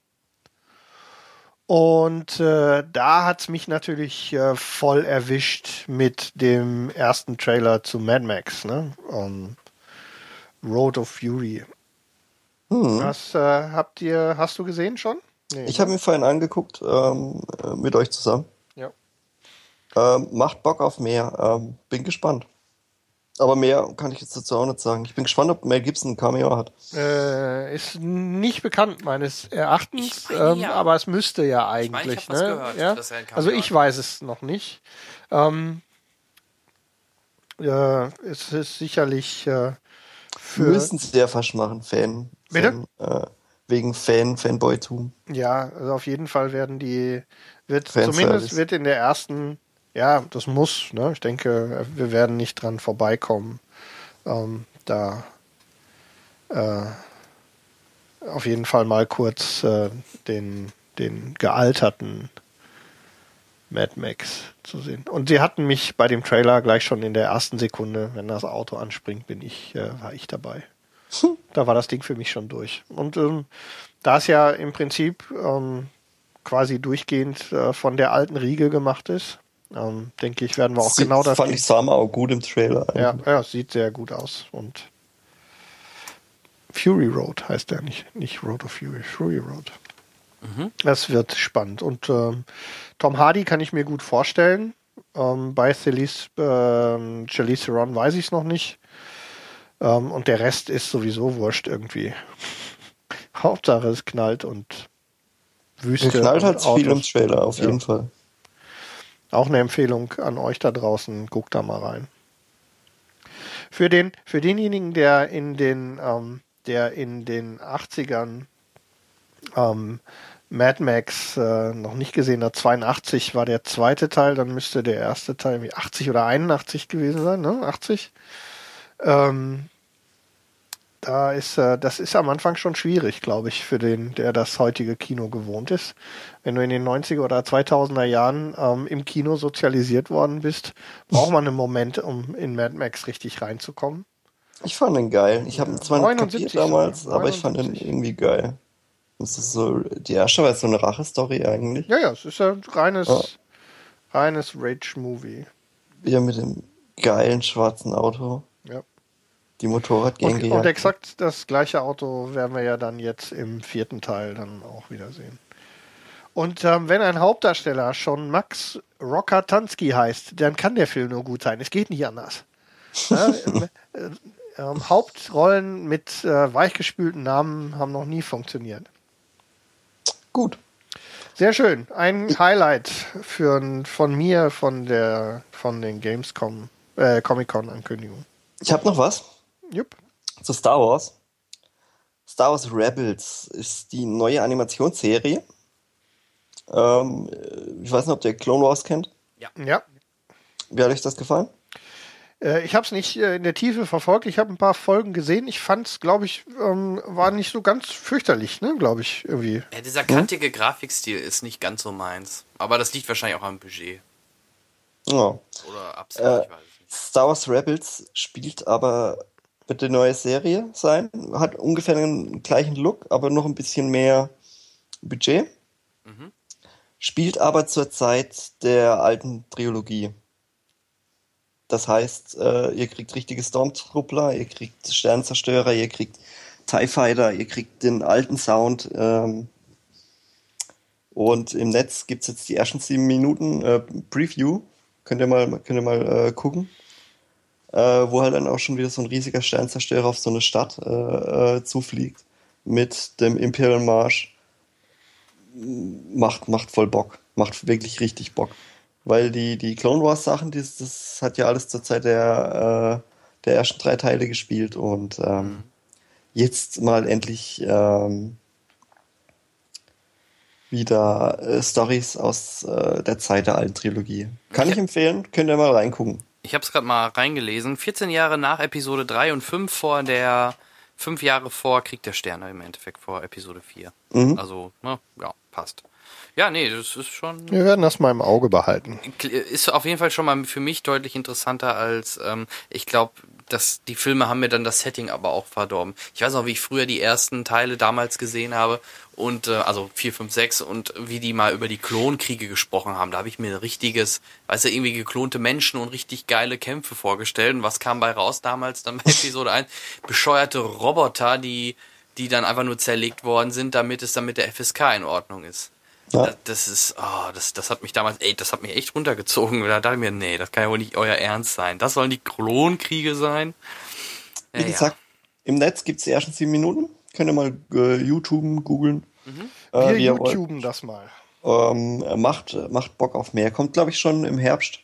Und äh, da hat's mich natürlich äh, voll erwischt mit dem ersten Trailer zu Mad Max, ne? Ähm, Road of Fury. Hm. Das äh, habt ihr, hast du gesehen schon? Nee, Ich ne? habe mir vorhin angeguckt, ähm, äh, mit euch zusammen. Ja. Ähm, macht Bock auf mehr. Ähm, bin gespannt. Aber mehr kann ich jetzt dazu auch nicht sagen. Ich bin gespannt, ob Mel Gibson ein Cameo hat. Äh, ist nicht bekannt meines Erachtens, Ich meine, ähm, ja. aber es müsste ja meine, ich eigentlich. hab was ne? gehört, ja? dass er ein Cameo also ich hat. weiß es noch nicht. Ähm, äh, es ist sicherlich äh, für Müssen sie ja fast machen, Fan. Bitte? Von, äh, wegen Fan, Fanboy-Tum. Ja, also auf jeden Fall werden die, wird Fanservice. zumindest wird in der ersten, ja, das muss, ne? Ich denke, wir werden nicht dran vorbeikommen, ähm, da äh, auf jeden Fall mal kurz äh, den, den gealterten Mad Max zu sehen. Und sie hatten mich bei dem Trailer gleich schon in der ersten Sekunde, wenn das Auto anspringt, bin ich, äh, war ich dabei. Da war das Ding für mich schon durch. Und ähm, da es ja im Prinzip ähm, quasi durchgehend äh, von der alten Riege gemacht ist, ähm, denke ich, werden wir auch Sieht- genau das. Fand ich sah mal auch gut im Trailer. ja, ja, es sieht sehr gut aus. Und Fury Road heißt der nicht, nicht Road of Fury, Fury Road. Das wird spannend. Und ähm, Tom Hardy kann ich mir gut vorstellen. Ähm, bei Celise, ähm, Charlize Theron weiß ich es noch nicht. Ähm, und der Rest ist sowieso wurscht irgendwie. Hauptsache es knallt und Wüste. Es knallt halt viel im. Trailer, auf Ja. jeden Fall. Auch eine Empfehlung an euch da draußen, guckt da mal rein. Für den, für denjenigen, der in den, ähm, der in den 80ern ähm, Mad Max äh, noch nicht gesehen hat, 82 war der zweite Teil, dann müsste der erste Teil irgendwie 80 oder 81 gewesen sein, ne? 80. Ähm, da ist, äh, das ist am Anfang schon schwierig, glaube ich, für den, der das heutige Kino gewohnt ist. Wenn du in den 90er oder 2000er Jahren ähm, im Kino sozialisiert worden bist, braucht man einen Moment, um in Mad Max richtig reinzukommen. Ich fand den geil. Ich habe ihn zwar nicht 79 kapiert damals, sogar. aber ich fand den 79. irgendwie geil. Das ist so, die erste war jetzt so eine Rache-Story eigentlich. Ja, ja, es ist ein reines, Ja. reines Rage-Movie. Wieder mit dem geilen schwarzen Auto. Ja. Die Motorradgang Und, und exakt das gleiche Auto werden wir ja dann jetzt im vierten Teil dann auch wieder sehen. Und ähm, wenn ein Hauptdarsteller schon Max Rokatansky heißt, dann kann der Film nur gut sein. Es geht nicht anders. Ja, äh, ähm, Hauptrollen mit äh, weichgespülten Namen haben noch nie funktioniert. Gut. Sehr schön. Ein Highlight für, von mir von der von den Gamescom äh, Comic Con Ankündigungen. Ich habe noch was Jupp. zu Star Wars. Star Wars Rebels ist die neue Animationsserie. Ähm, ich weiß nicht, ob ihr Clone Wars kennt. Ja. Wie hat euch das gefallen? Äh, ich habe es nicht äh, in der Tiefe verfolgt. Ich habe ein paar Folgen gesehen. Ich fand es, glaube ich, ähm, war nicht so ganz fürchterlich, ne? Glaube ich irgendwie. Ja, dieser kantige Grafikstil ist nicht ganz so meins. Aber das liegt wahrscheinlich auch am Budget. Ja. Oder Absicht, Äh, ich weiß nicht. Star Wars Rebels spielt aber wird eine neue Serie sein. Hat ungefähr den gleichen Look, aber noch ein bisschen mehr Budget. Spielt aber zur Zeit der alten Trilogie. Das heißt, äh, ihr kriegt richtige Stormtruppler, ihr kriegt Sternzerstörer, ihr kriegt TIE Fighter, ihr kriegt den alten Sound. Ähm, und im Netz gibt's jetzt die ersten sieben Minuten äh, Preview. Könnt ihr mal, könnt ihr mal äh, gucken. Äh, wo halt dann auch schon wieder so ein riesiger Sternzerstörer auf so eine Stadt äh, äh, zufliegt. Mit dem Imperial Marsch. Macht, macht voll Bock. Macht wirklich richtig Bock. Weil die, die Clone Wars Sachen, das, das hat ja alles zur Zeit der, äh, der ersten drei Teile gespielt und ähm, jetzt mal endlich ähm, wieder äh, Stories aus äh, der Zeit der alten Trilogie. Kann Ja. ich empfehlen, könnt ihr mal reingucken. Ich habe es gerade mal reingelesen. 14 Jahre nach Episode 3 und 5 vor der. 5 Jahre vor Krieg der Sterne im Endeffekt, vor Episode 4. Mhm. Also, ne, ja, passt. Ja, nee, das ist schon. Wir werden das mal im Auge behalten. ist auf jeden Fall schon mal für mich deutlich interessanter als ähm, ich glaube, dass die Filme haben mir dann das Setting aber auch verdorben. Ich weiß noch, wie ich früher die ersten Teile damals gesehen habe und äh, also 4, 5, 6 und wie die mal über die Klonkriege gesprochen haben. Da habe ich mir ein richtiges, weißt du, irgendwie geklonte Menschen und richtig geile Kämpfe vorgestellt. Und was kam bei raus damals dann bei Episode 1? Bescheuerte Roboter, die die dann einfach nur zerlegt worden sind, damit es dann mit der FSK in Ordnung ist. Ja. Das, das ist, oh, das, das hat mich damals, ey, das hat mich echt runtergezogen. Da dachte ich mir, nee, das kann ja wohl nicht euer Ernst sein. Das sollen die Klonkriege sein. Wie Ja, gesagt, im Netz gibt's die ersten sieben Minuten. Könnt ihr mal äh, YouTuben, googeln. Äh, Wir wie. YouTuben das mal. Ähm, macht, macht Bock auf mehr. Kommt, glaube ich, schon im Herbst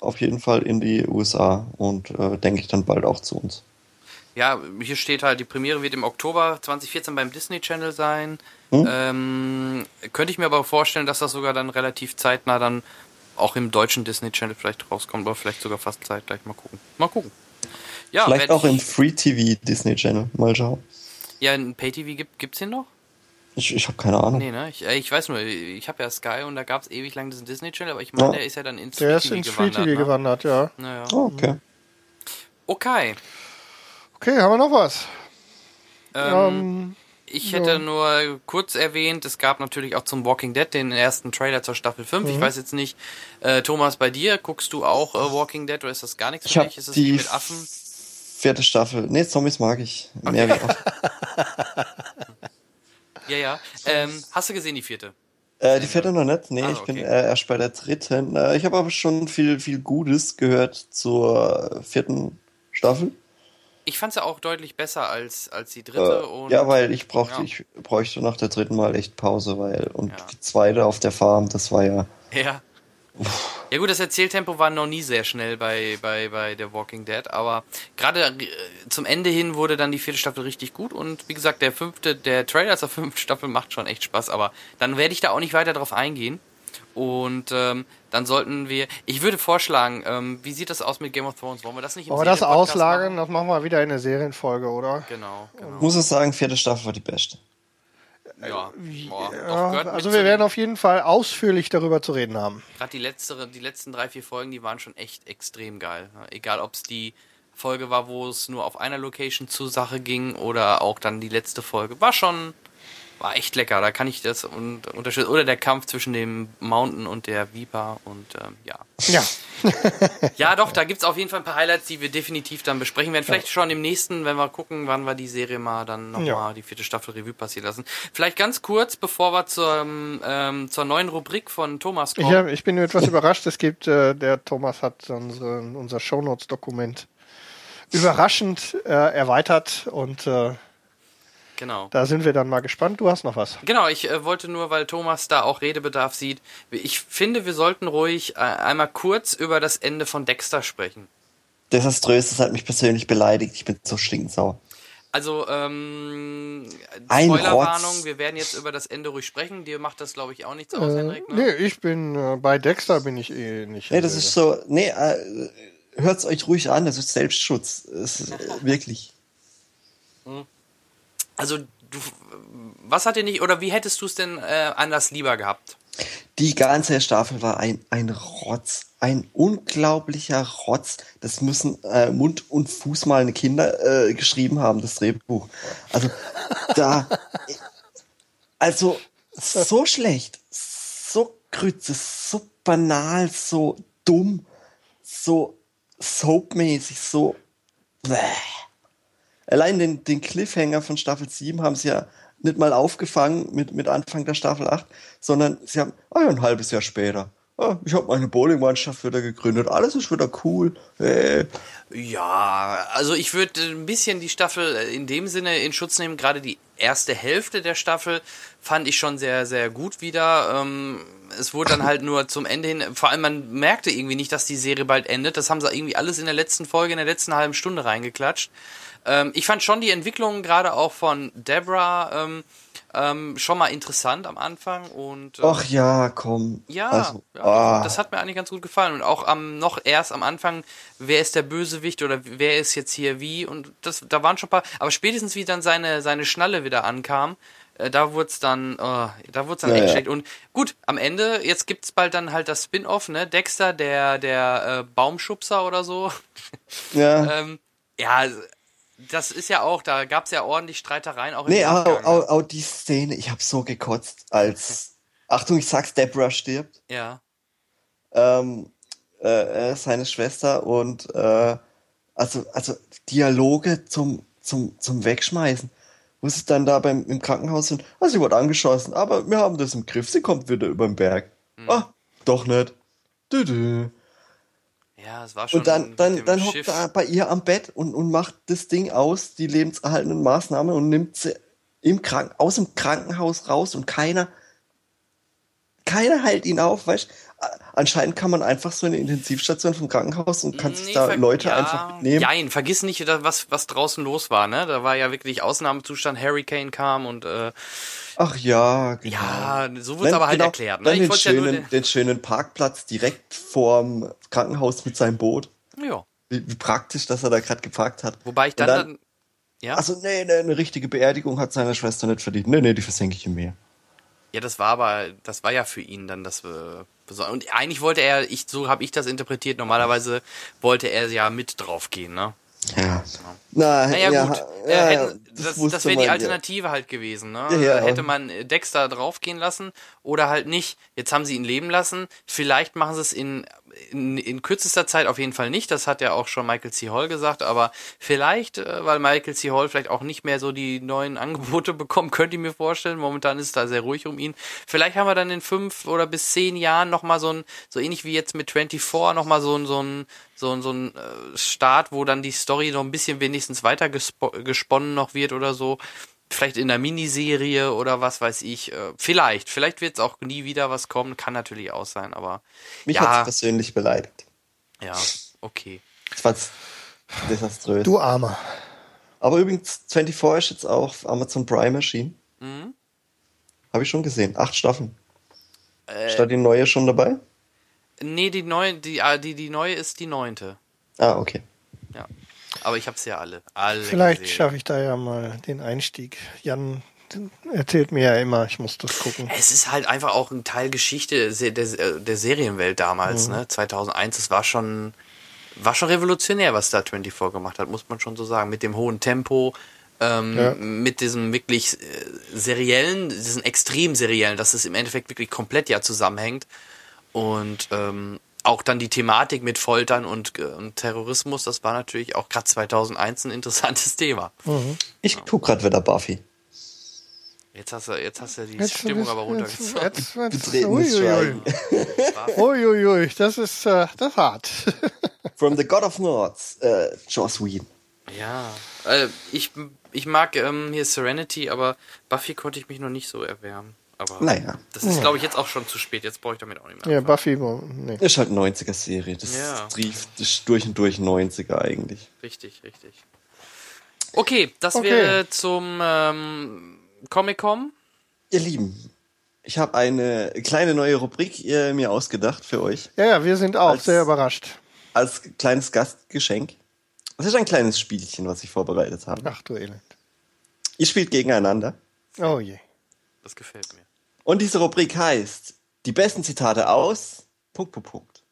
auf jeden Fall in die USA und äh, denke ich dann bald auch zu uns. Ja, hier steht halt, die Premiere wird im Oktober 2014 beim Disney Channel sein. Hm? Ähm, könnte ich mir aber vorstellen, dass das sogar dann relativ zeitnah dann auch im deutschen Disney Channel vielleicht rauskommt, oder vielleicht sogar fast zeitgleich. Mal gucken. Mal gucken. Ja, Vielleicht auch im Free TV Disney Channel. Mal schauen. Ja, ein Pay-TV gibt, gibt's den noch? Ich, ich habe keine Ahnung. Nee, ne? Ich, äh, ich weiß nur, ich habe ja Sky und da gab's ewig lang diesen Disney Channel, aber ich meine, Ja. der ist ja dann ins Der ist Free ins TV Free TV gewandert. Ne? gewandert, ja. Naja. Oh, okay. Okay. Okay, haben wir noch was? Ähm, Ähm, Ich hätte Ja. nur kurz erwähnt, es gab natürlich auch zum Walking Dead den ersten Trailer zur Staffel 5. Mhm. Ich weiß jetzt nicht, äh, Thomas, bei dir, guckst du auch äh, Walking Dead oder ist das gar nichts Ich für dich? Ist es wie die mit Affen? vierte Staffel. Nee, Zombies mag ich. Mehr wie oft. Ja, ja. Ähm, hast du gesehen, die vierte? Äh, die vierte noch nicht. Nee, Ah, ich bin okay. äh, erst bei der dritten. Äh, ich habe aber schon viel, viel Gutes gehört zur vierten Staffel. Ich fand's ja auch deutlich besser als, als die dritte. Äh, und ja, weil ich brauchte, ja. ich bräuchte nach der dritten Mal echt Pause, weil und Ja. die zweite auf der Farm, das war ja. Ja. Ja gut, das Erzähltempo war noch nie sehr schnell bei, bei, bei The Walking Dead, aber gerade äh, zum Ende hin wurde dann die vierte Staffel richtig gut und wie gesagt, der fünfte, der Trailer zur fünften Staffel macht schon echt Spaß, aber dann werde ich da auch nicht weiter drauf eingehen. Und ähm, dann sollten wir, ich würde vorschlagen, ähm, wie sieht das aus mit Game of Thrones? Wollen wir das nicht im wollen wir das auslagern? machen? Das machen wir wieder in der Serienfolge, oder? Genau, genau. Ich muss es sagen, vierte Staffel war die beste. Ja, Boah, doch, Ja, also wir werden den- auf jeden Fall ausführlich darüber zu reden haben. Gerade die, letztere, die letzten drei, vier Folgen, die waren schon echt extrem geil. ne? Egal, ob es die Folge war, wo es nur auf einer Location zur Sache ging oder auch dann die letzte Folge. War schon, war echt lecker. Da kann ich das und, unterstützen. Oder der Kampf zwischen dem Mountain und der Viper und ähm, ja. Ja. Ja, doch, da gibt's auf jeden Fall ein paar Highlights, die wir definitiv dann besprechen werden. Vielleicht schon im nächsten, wenn wir gucken, wann wir die Serie mal dann nochmal Ja. mal die vierte Staffel Revue passieren lassen. Vielleicht ganz kurz, bevor wir zur, ähm, zur neuen Rubrik von Thomas kommen. hab, ich bin etwas überrascht. Es gibt, äh, der Thomas hat unsere, unser Shownotes-Dokument überraschend äh, erweitert und äh, Genau. da sind wir dann mal gespannt. Du hast noch was. Genau, ich äh, wollte nur, weil Thomas da auch Redebedarf sieht, ich finde, wir sollten ruhig äh, einmal kurz über das Ende von Dexter sprechen. Desaströs, das hat mich persönlich beleidigt. Ich bin so stinksauer. Also, ähm, Ein Spoilerwarnung, Rotz. wir werden jetzt über das Ende ruhig sprechen. Dir macht das, glaube ich, auch nichts aus, Äh, Henrik. Ne? nee, ich bin äh, bei Dexter bin ich eh nicht. Nee, das ist so, nee, äh, hört's euch ruhig an, das ist Selbstschutz. Das ist, äh, wirklich. Also, du, was hat dir nicht, oder wie hättest du es denn äh, anders lieber gehabt? Die ganze Staffel war ein, ein Rotz. Ein unglaublicher Rotz. Das müssen äh, Mund- und Fußmalende Kinder äh, geschrieben haben, das Drehbuch. Also, da. Also, so schlecht, so grütze, so banal, so dumm, so soapmäßig, so. Bäh. Allein den, den Cliffhanger von Staffel 7 haben sie ja nicht mal aufgefangen mit, mit Anfang der Staffel 8, sondern sie haben, ah ja, ein halbes Jahr später. Ah, ich habe meine Bowlingmannschaft wieder gegründet, alles ist wieder cool. Hey. Ja, also ich würde ein bisschen die Staffel äh, in dem Sinne in Schutz nehmen. Gerade die erste Hälfte der Staffel fand ich schon sehr, sehr gut wieder. Ähm, es wurde dann halt nur zum Ende hin, vor allem man merkte irgendwie nicht, dass die Serie bald endet. Das haben sie irgendwie alles in der letzten Folge, in der letzten halben Stunde reingeklatscht. Ähm, ich fand schon die Entwicklung gerade auch von Deborah ähm, ähm, schon mal interessant am Anfang und ähm, Ach ja, komm. ja, Also, ja ah. das hat mir eigentlich ganz gut gefallen. Und auch am noch erst am Anfang, wer ist der Bösewicht oder wer ist jetzt hier wie? Und das, da waren schon ein paar. Aber spätestens wie dann seine, seine Schnalle wieder ankam, äh, da wurde es dann, oh, da wurde dann Ja, echt ja. schlecht. Und gut, am Ende, jetzt gibt's bald dann halt das Spin-off, ne? Dexter, der, der äh, Baumschubser oder so. ja. ähm, ja, das ist ja auch, da gab's ja ordentlich Streitereien auch nee, auch, auch, ne? auch die Szene, ich habe so gekotzt, als, Achtung, ich sag's, Deborah stirbt. Ja. ähm, äh, äh, seine Schwester und äh, also, also Dialoge zum, zum, zum Wegschmeißen. Wo sie dann da beim, im Krankenhaus sind, ah, sie wurde angeschossen, aber wir haben das im Griff, sie kommt wieder über den Berg. Hm. Ah, doch nicht. Dü -dü. Ja, es war schon Und dann, dann, dann hockt er bei ihr am Bett und, und macht das Ding aus, die lebenserhaltenden Maßnahmen und nimmt sie im Krank aus dem Krankenhaus raus und keiner, keiner hält ihn auf, weißt anscheinend kann man einfach so eine Intensivstation vom Krankenhaus und kann sich Nee, da ver- Leute ja, einfach mitnehmen. Nein, vergiss nicht, da- was, was draußen los war, ne? Da war ja wirklich Ausnahmezustand, Hurricane kam und äh, Ach ja, genau. ja, so Dann- aber halt genau, erklärt. Ne? Dann den wollte ja schönen, den schönen Parkplatz direkt vorm Krankenhaus mit seinem Boot. den, ja. Wie, wie praktisch, dass er da gerade geparkt hat. Wobei ich Und dann, dann ja, Also nee, nee, eine richtige Beerdigung hat seine Schwester nicht verdient. Nee, nee, die versenke ich im Meer. Ja, das war aber, das war ja für ihn dann das äh, Besondere. Und eigentlich wollte er, ich so habe ich das interpretiert. Normalerweise wollte er ja mit draufgehen, ne? Ja. Na, Naja, ja, gut. ja, äh, ja, hätten, das das, wusste wäre die. Alternative halt gewesen. Ne? Ja. Hätte man Dexter draufgehen lassen oder halt nicht. Jetzt haben sie ihn leben lassen. Vielleicht machen sie es in, in, in kürzester Zeit auf jeden Fall nicht. Das hat ja auch schon Michael C. Hall gesagt. Aber vielleicht, äh, weil Michael C. Hall vielleicht auch nicht mehr so die neuen Angebote bekommt, könnt ihr mir vorstellen. Momentan ist es da sehr ruhig um ihn. Vielleicht haben wir dann in fünf oder bis zehn Jahren nochmal so ein, so ähnlich wie jetzt mit 24, nochmal so ein, so ein, so ein, so ein äh, Start, wo dann die Story noch ein bisschen wenigstens weiter gespo gesponnen noch wird oder so. Vielleicht in der Miniserie oder was weiß ich. Äh, vielleicht. Vielleicht wird es auch nie wieder was kommen. Kann natürlich auch sein, aber Mich ja, hat's persönlich beleidigt. ja, okay. Das fand's desaströs. Du Armer. Aber übrigens, 24 ist jetzt auch auf Amazon Prime erschienen. Mhm. Habe ich schon gesehen. Acht Staffeln. Äh, Ist da die neue schon dabei? Nee, die neue, die, ah, die, die neue ist die neunte. Ah, okay. Ja. Aber ich hab's ja alle. Alle Vielleicht schaffe ich da ja mal den Einstieg. Jan erzählt mir ja immer, ich muss das gucken. Es ist halt einfach auch ein Teil Geschichte se- der, der Serienwelt damals, ne? 2001, das war schon, war schon revolutionär, was da 24 gemacht hat, muss man schon so sagen. Mit dem hohen Tempo, ähm, Ja. mit diesem wirklich äh, seriellen, diesen extrem seriellen, dass es im Endeffekt wirklich komplett ja zusammenhängt. Und ähm, auch dann die Thematik mit Foltern und, äh, und Terrorismus, das war natürlich auch gerade 2001 ein interessantes Thema. Ich guck grad wieder Buffy. Jetzt hast du, jetzt hast du die Jetzt- Stimmung jetzt- aber jetzt- runtergezogen. jetzt- jetzt- Betretenes Uiuiui. Uiuiui, das ist, äh, das ist hart. From the God of Nords, äh, Joss Whedon. Ja, äh, ich, ich mag ähm, hier Serenity, aber Buffy konnte ich mich noch nicht so erwärmen. Aber Naja. das ist, glaube ich, jetzt auch schon zu spät. Jetzt brauche ich damit auch nicht mehr. ja, anfangen. Buffy, wo- nee. Ist halt 90er-Serie. Das Ja. trieft das ist durch und durch 90er eigentlich. Richtig, richtig. Okay, das Okay. wäre zum ähm, Comic-Con. Ihr Lieben, ich habe eine kleine neue Rubrik äh, mir ausgedacht für euch. Ja, ja, wir sind auch Als- sehr überrascht. Als kleines Gastgeschenk. Das ist ein kleines Spielchen, was ich vorbereitet habe. Ach du Elend. Ihr spielt gegeneinander. Oh je. Das gefällt mir. Und diese Rubrik heißt die besten Zitate aus. Punkt, Punkt, Punkt.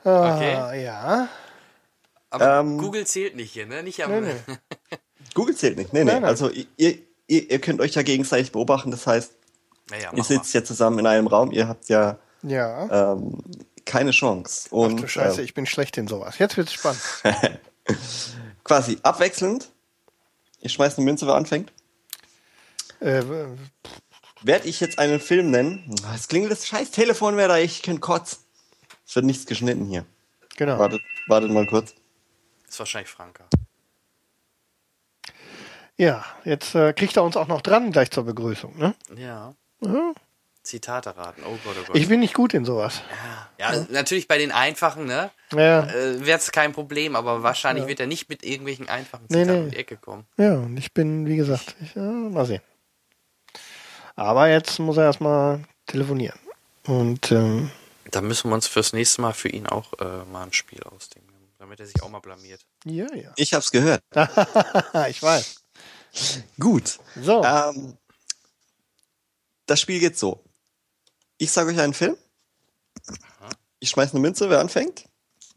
Okay. Ah, ja. Aber Ähm, Google zählt nicht hier, ne? Nicht am. Nee, nee. Google zählt nicht. Nee, nee. Nein, nein. Also ihr, ihr, ihr könnt euch ja gegenseitig beobachten. Das heißt, Naja, ihr sitzt ja zusammen in einem Raum. Ihr habt ja Ja. ähm, keine Chance. Ach Und du Scheiße, äh, ich bin schlecht in sowas. Jetzt wird's spannend. quasi abwechselnd. Ihr schmeißt eine Münze, wer anfängt. Äh, Werde ich jetzt einen Film nennen? Es klingelt das scheiß Telefon mehr da, ich kann kotzen. Es wird nichts geschnitten hier. genau. Wartet, wartet mal kurz. Ist wahrscheinlich Franka. Ja, jetzt äh, kriegt er uns auch noch dran gleich zur Begrüßung. Ne? Ja. Mhm. Zitate raten. Oh Gott, oh Gott. Ich bin nicht gut in sowas. ja, natürlich bei den einfachen, ne? Ja, Äh, Wäre es kein Problem, aber wahrscheinlich wird er nicht mit irgendwelchen einfachen Nee, Zitaten nee. um die Ecke kommen. ja, und ich bin, wie gesagt, ich, ja, mal sehen. Aber jetzt muss er erstmal telefonieren. Und ähm, Da müssen wir uns fürs nächste Mal für ihn auch äh, mal ein Spiel ausdenken, damit er sich auch mal blamiert. ja, ja. Ich hab's gehört. ich weiß. Gut. So. Ähm, das Spiel geht so. Ich sage euch einen Film. Ich schmeiß eine Münze, wer anfängt.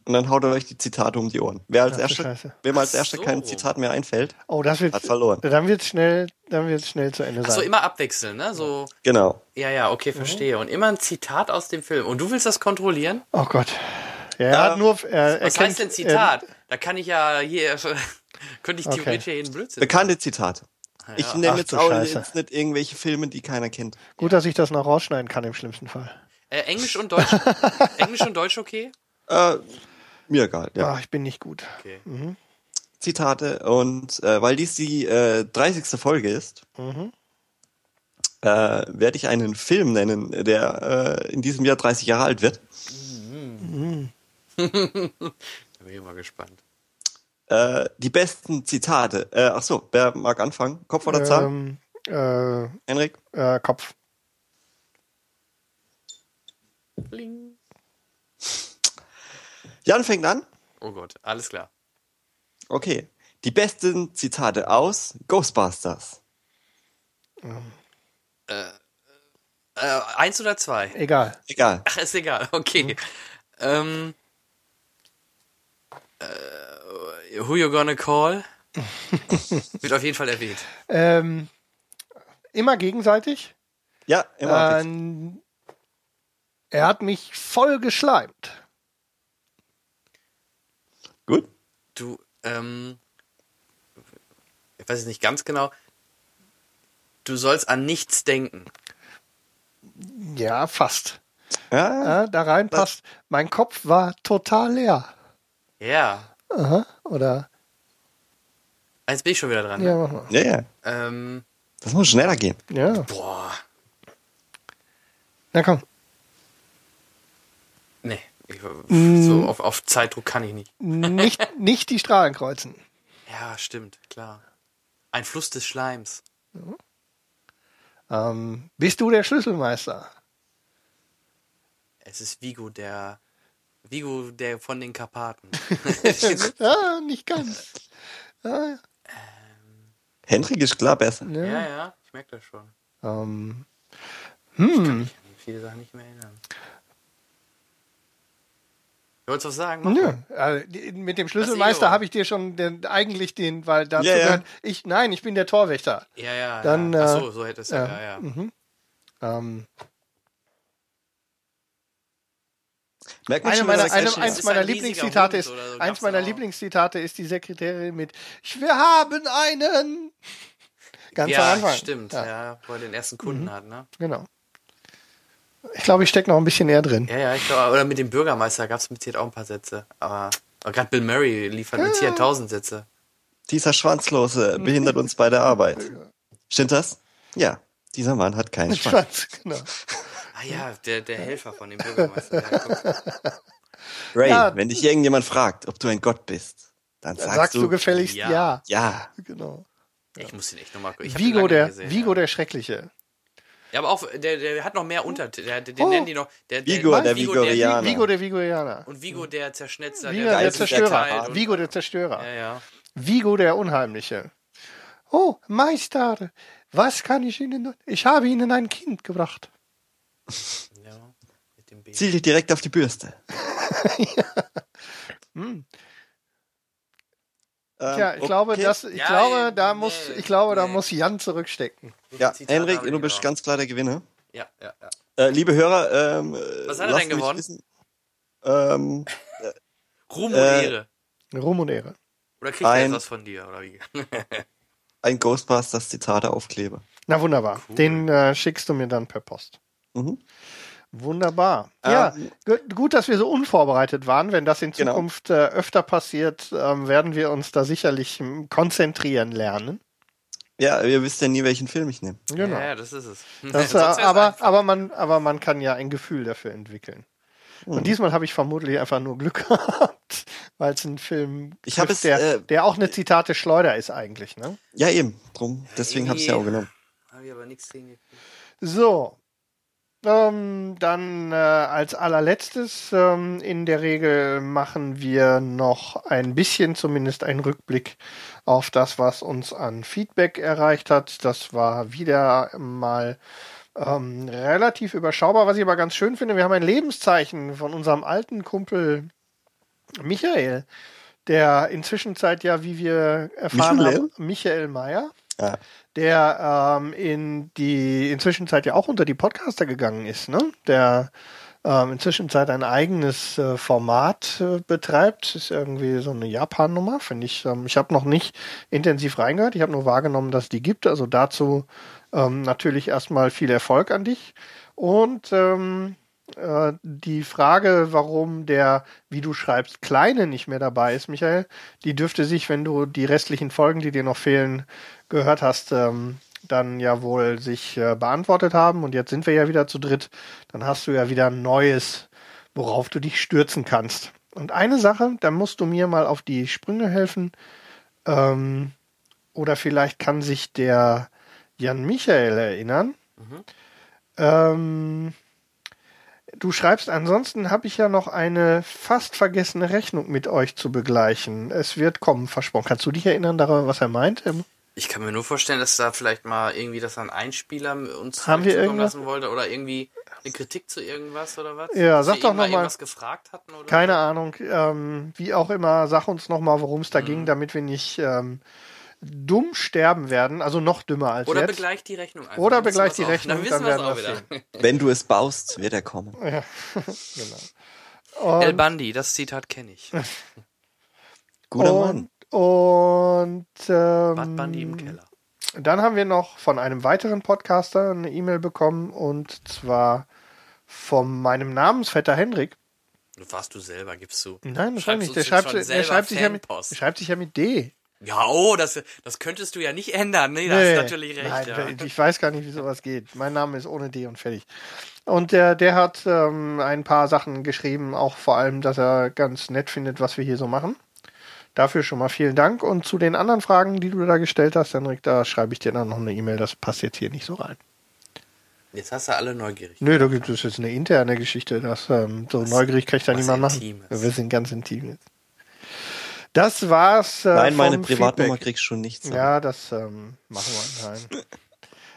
Und dann haut er euch die Zitate um die Ohren. Wer als erster, wem als erster so. kein Zitat mehr einfällt, Oh, das wird hat verloren. Dann wird's schnell, dann schnell zu Ende sein. immer abwechseln, ne? So, Genau. ja, ja, Mhm. okay, verstehe. Und immer ein Zitat aus dem Film. Und du willst das kontrollieren? Oh Gott. Er hat Ähm, nur, er, er Was kennt, heißt denn Zitat? da kann ich ja hier, könnte ich Okay. theoretisch hier jeden Blödsinn. Bekannte Zitate. Ich Ja. nenne Ach jetzt auch jetzt nicht irgendwelche Filme, die keiner kennt. Äh, gut, dass ich das noch rausschneiden kann im schlimmsten Fall. Äh, Englisch und Deutsch? Englisch und Deutsch okay? Äh, mir egal, ja. Ah, ich bin nicht gut. Okay. Zitate und äh, weil dies die äh, 30. Folge ist, Mhm. äh, werde ich einen Film nennen, der äh, in diesem Jahr 30 Jahre alt wird. Da bin ich mal gespannt. Äh, die besten Zitate. Äh, ach so, wer mag anfangen? Kopf oder Zahl? Ähm, äh, Henrik? äh, Kopf. Bling. Jan fängt an. Oh Gott, alles klar. Okay. Die besten Zitate aus Ghostbusters. Äh, eins oder zwei? Egal. Egal. Ach, ist egal, okay. Ähm, äh, who you gonna call? Wird auf jeden Fall erwähnt. Ähm, immer gegenseitig. Ja, immer. Ähm, er hat mich voll geschleimt. Gut. Du, ähm, ich weiß es nicht ganz genau. Du sollst an nichts denken. Ja, fast. Ja, Ja, da reinpasst. Mein Kopf war total leer. Ja. Aha. Oder? Jetzt bin ich schon wieder dran. Ja, mach mal. ja, ja. Ähm, Das muss schneller gehen. Ja. boah. Na komm. Nee. Ich, Mm. so auf, auf Zeitdruck kann ich nicht. Nicht, nicht die Strahlen kreuzen. Ja, stimmt, klar. Ein Fluss des Schleims. Ähm, bist du der Schlüsselmeister? Es ist Vigo, der. Vigo, der von den Karpaten. ja, nicht ganz. Ja, Henrik ist klar besser. ja. ja, ja, ich merke das schon. Ähm, Ich kann mich an viele Sachen nicht mehr erinnern. Du wolltest was sagen? Nö, also, mit dem Schlüsselmeister habe ich dir schon den, eigentlich den, weil dazu Ja, ja. gehört, ich, nein, ich bin der Torwächter. Ja, ja. Dann, ja. Ach äh, so, so hätte es ja, ja. ja, ja. Mhm. Ähm, Merkt eine schon, meiner, dass er eine, eins meiner ein Lieblingszitate ist, so, eins meiner auch. Lieblingszitate ist die Sekretärin mit, ich, wir haben einen. Ganz ja, am Anfang. stimmt. Ja, Ja. wo er den ersten Kunden hat, ne? Genau. Ich glaube, ich stecke noch ein bisschen näher drin. Ja, ja, ich glaube, oder mit dem Bürgermeister gab es mit Sicherheit auch ein paar Sätze. Aber, aber gerade Bill Murray liefert mit Sicherheit tausend Sätze. Dieser Schwanzlose behindert uns bei der Arbeit. Stimmt das? Ja. Dieser Mann hat keinen Schwanz. Schwanz, genau. Ah ja, der, der Helfer von dem Bürgermeister. Ja. Ray, Ja. wenn dich irgendjemand fragt, ob du ein Gott bist, dann Dann sagst, sagst du, du, gefälligst ja. ja. ja. Genau. ich muss den echt nochmal gucken. Vigo, der, gesehen, Vigo ja. der Schreckliche. Ja, aber auch, der, der hat noch mehr Untertitel. Der, den Oh. nennen die noch. Der, Vigo, der Vigorianer. Vigo der Vigorianer. Und Vigo der Zerschnetzer. Vigo der der der Zerstörer. Vigo der Zerstörer. Ja, ja. Vigo der Unheimliche. Oh, Meister, was kann ich Ihnen? tun? Ich habe Ihnen ein Kind gebracht. ja. Mit dem Baby. Ziel dich direkt auf die Bürste. Ähm, Tja, ich glaube, okay. das, ich Ja, glaube, da nee, muss, ich glaube, da nee. muss Jan zurückstecken. Ja, Henrik, du bist noch. ganz klar der Gewinner. Ja, ja, ja. Äh, liebe Hörer, ähm, Was hat er denn gewonnen? Wissen, ähm, Ruhm und Äh, Ehre. Ruhm und Ehre. Oder kriegt er ein- jetzt was von dir, oder wie? ein Ghostbusters Zitate Aufkleber. Na wunderbar. Den äh, schickst du mir dann per Post. Mhm. Wunderbar. ja, Ähm, gu- gut, dass wir so unvorbereitet waren. Wenn das in Genau. Zukunft äh, öfter passiert, ähm, werden wir uns da sicherlich ähm, konzentrieren lernen. Ja, ihr wisst ja nie, welchen Film ich nehme. Genau. Ja, ja, das ist es. Das, äh, aber, aber, man, aber man kann ja ein Gefühl dafür entwickeln. Mhm. Und diesmal habe ich vermutlich einfach nur Glück gehabt, weil es ein Film Ich hab trifft, es, der, äh, der auch eine Zitate Schleuder ist eigentlich. Ne? Ja, eben. Drum. Deswegen habe ich es ja auch genommen. Hab ich aber nichts hingekriegt. So. Ähm, dann äh, als allerletztes, ähm, in der Regel machen wir noch ein bisschen zumindest einen Rückblick auf das, was uns an Feedback erreicht hat. Das war wieder mal ähm, relativ überschaubar, was ich aber ganz schön finde. Wir haben ein Lebenszeichen von unserem alten Kumpel Michael, der inzwischen Zeit ja, wie wir erfahren Michael? haben, Michael Meyer Ja. Der ähm, in die inzwischen Zeit ja auch unter die Podcaster gegangen ist, ne? Der ähm, inzwischen ein eigenes äh, Format äh, betreibt. Ist irgendwie so eine Japan-Nummer, finde ich. Ähm, ich habe noch nicht intensiv reingehört. Ich habe nur wahrgenommen, dass die gibt. Also dazu ähm, natürlich erstmal viel Erfolg an dich. Und ähm, äh, die Frage, warum der, wie du schreibst, Kleine nicht mehr dabei ist, Michael, die dürfte sich, wenn du die restlichen Folgen, die dir noch fehlen, gehört hast, ähm, dann ja wohl sich äh, beantwortet haben und jetzt sind wir ja wieder zu dritt, dann hast du ja wieder ein neues, worauf du dich stürzen kannst. Und eine Sache, da musst du mir mal auf die Sprünge helfen. Ähm, oder vielleicht kann sich der Jan Michael erinnern. Ähm, du schreibst, ansonsten habe ich ja noch eine fast vergessene Rechnung mit euch zu begleichen. Es wird kommen, versprochen. Kannst du dich erinnern daran, was er meint? Ich kann mir nur vorstellen, dass da vielleicht mal irgendwie, dass ein Einspieler uns Haben wir irgendwas? lassen wollte oder irgendwie eine Kritik zu irgendwas oder was? Ja, Dass sag doch ihn mal noch mal. irgendwas gefragt hatten oder Keine? Ahnung. Ähm, wie auch immer, sag uns noch mal, worum es da ging, damit wir nicht ähm, dumm sterben werden. Also noch dümmer als Oder jetzt. begleicht die Rechnung einfach. Oder Dann wissen begleicht die Rechnung, Dann wissen dann wir es werden auch wir's wieder. Wenn du es baust, wird er kommen. Ja, genau. El Und, Bandi, das Zitat kenne ich. Guter Mann. und, ähm, Bad Bandi im Keller. Dann haben wir noch von einem weiteren Podcaster eine E-Mail bekommen und zwar von meinem Namensvetter Hendrik. Das warst du selber, gibst du. Nein, das Schreibst war nicht. Der schreibt, schon der schreibt, sich ja mit, schreibt sich ja mit D. Ja, oh, das, das könntest du ja nicht ändern. Nee, da hast Nee. du natürlich recht. Nein, ja. ich weiß gar nicht, wie sowas geht. Mein Name ist ohne D und fertig. Und der, der hat ähm, ein paar Sachen geschrieben, auch vor allem, dass er ganz nett findet, was wir hier so machen. Dafür schon mal vielen Dank. Und zu den anderen Fragen, die du da gestellt hast, Henrik, da schreibe ich dir dann noch eine E-Mail. Das passt jetzt hier nicht so rein. Jetzt hast du alle neugierig. Nö, da gibt es jetzt eine interne Geschichte. Das, ähm, so neugierig kann ich da was niemand machen. Wir sind ganz intim jetzt. Das war's. Äh, Nein, meine Privatnummer Feedback. kriegst du schon nicht. Ja, das ähm, machen wir. Nein.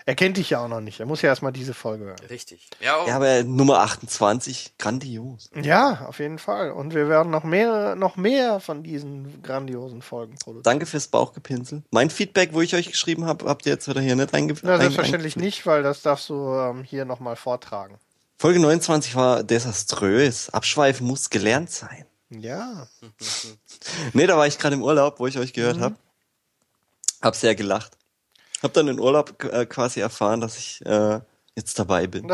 Er kennt dich ja auch noch nicht. Er muss ja erstmal diese Folge hören. Richtig. Ja, oh, Ja, aber Nummer 28, grandios. Ja, auf jeden Fall. Und wir werden noch mehr, noch mehr von diesen grandiosen Folgen produzieren. Danke fürs Bauchgepinsel. Mein Feedback, wo ich euch geschrieben habe, habt ihr jetzt wieder hier nicht einge Na, selbstverständlich eingefügt. nicht, weil das darfst du ähm, hier nochmal vortragen. Folge 29 war desaströs. Abschweifen muss gelernt sein. Ja. Nee, da war ich gerade im Urlaub, wo ich euch gehört Mhm. habe. Hab sehr gelacht. Hab dann im Urlaub äh, quasi erfahren, dass ich äh, jetzt dabei bin.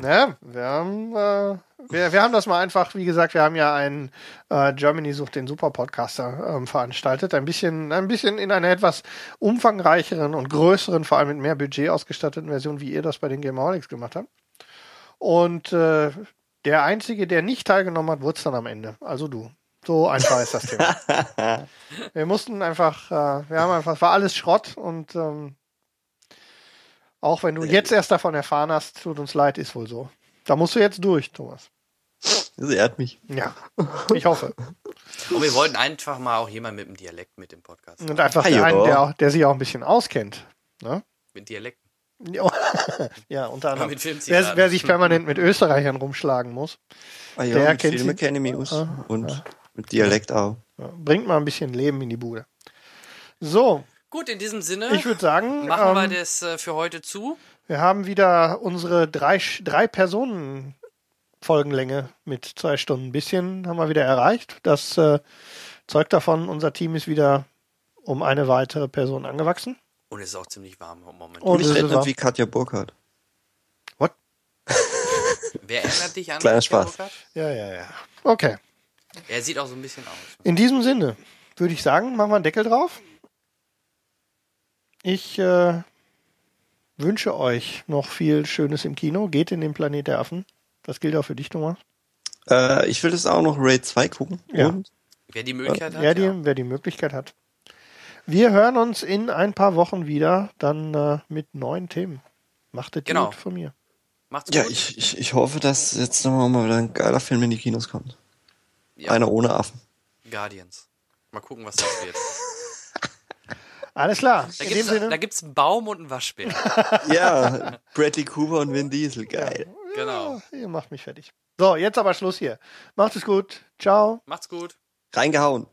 Ne, wir haben, äh, wir, wir haben das mal einfach, wie gesagt, wir haben ja einen äh, Germany sucht den Super Podcaster ähm, veranstaltet, ein bisschen, ein bisschen in einer etwas umfangreicheren und größeren, vor allem mit mehr Budget ausgestatteten Version, wie ihr das bei den Gameholics gemacht habt. Und äh, der einzige, der nicht teilgenommen hat, wurde es dann am Ende. Also du. So einfach ist das Thema. wir mussten einfach, äh, wir haben einfach, es war alles Schrott und ähm, auch wenn du jetzt erst davon erfahren hast, tut uns leid, ist wohl so. Da musst du jetzt durch, Thomas. Das ehrt mich. Ja, ich hoffe. Und wir wollten einfach mal auch jemand mit dem Dialekt mit dem Podcast. Und einfach der einen, der, der sich auch ein bisschen auskennt. Ne? Mit Dialekten. Ja, unter anderem. Wer, wer sich permanent mit Österreichern rumschlagen muss, Ah ja, Der mit kennt Filme kenne ich. Ah, Und mit Dialekt auch. ja, bringt mal ein bisschen Leben in die Bude. So, Gut, in diesem Sinne ich würde sagen, machen wir ähm, das äh, für heute zu. wir haben wieder unsere drei, drei Personen Folgenlänge mit zwei Stunden. Ein bisschen haben wir wieder erreicht. Das äh, zeugt davon, unser Team ist wieder um eine weitere Person angewachsen. Und es ist auch ziemlich warm im Moment. Und ich es rede wie Katja Burkhardt. What? Wer erinnert dich an Kleiner Katja Spaß. Burkhardt? Ja, ja, ja. Okay. Er sieht auch so ein bisschen aus. In diesem Sinne würde ich sagen, machen wir einen Deckel drauf. Ich äh, wünsche euch noch viel Schönes im Kino. Geht in den Planet der Affen. Das gilt auch für dich, Thomas. Äh, ich will das auch noch Raid 2 gucken. Ja. Und Wer die Möglichkeit hat. Wer die, ja. wer die Möglichkeit hat. Wir hören uns in ein paar Wochen wieder, dann äh, mit neuen Themen. Macht es Genau. gut von mir. Macht's ja, gut. ich, ich, ich hoffe, dass jetzt nochmal mal wieder ein geiler Film in die Kinos kommt. Ja. Einer ohne Affen. Guardians. Mal gucken, was das wird. Alles klar. Da in dem gibt's, einen Baum und einen Waschbär. Ja, Bradley Cooper und Vin Diesel, geil. Genau. Ja, ihr macht mich fertig. So, jetzt aber Schluss hier. Macht es gut. Ciao. Macht's gut. Reingehauen.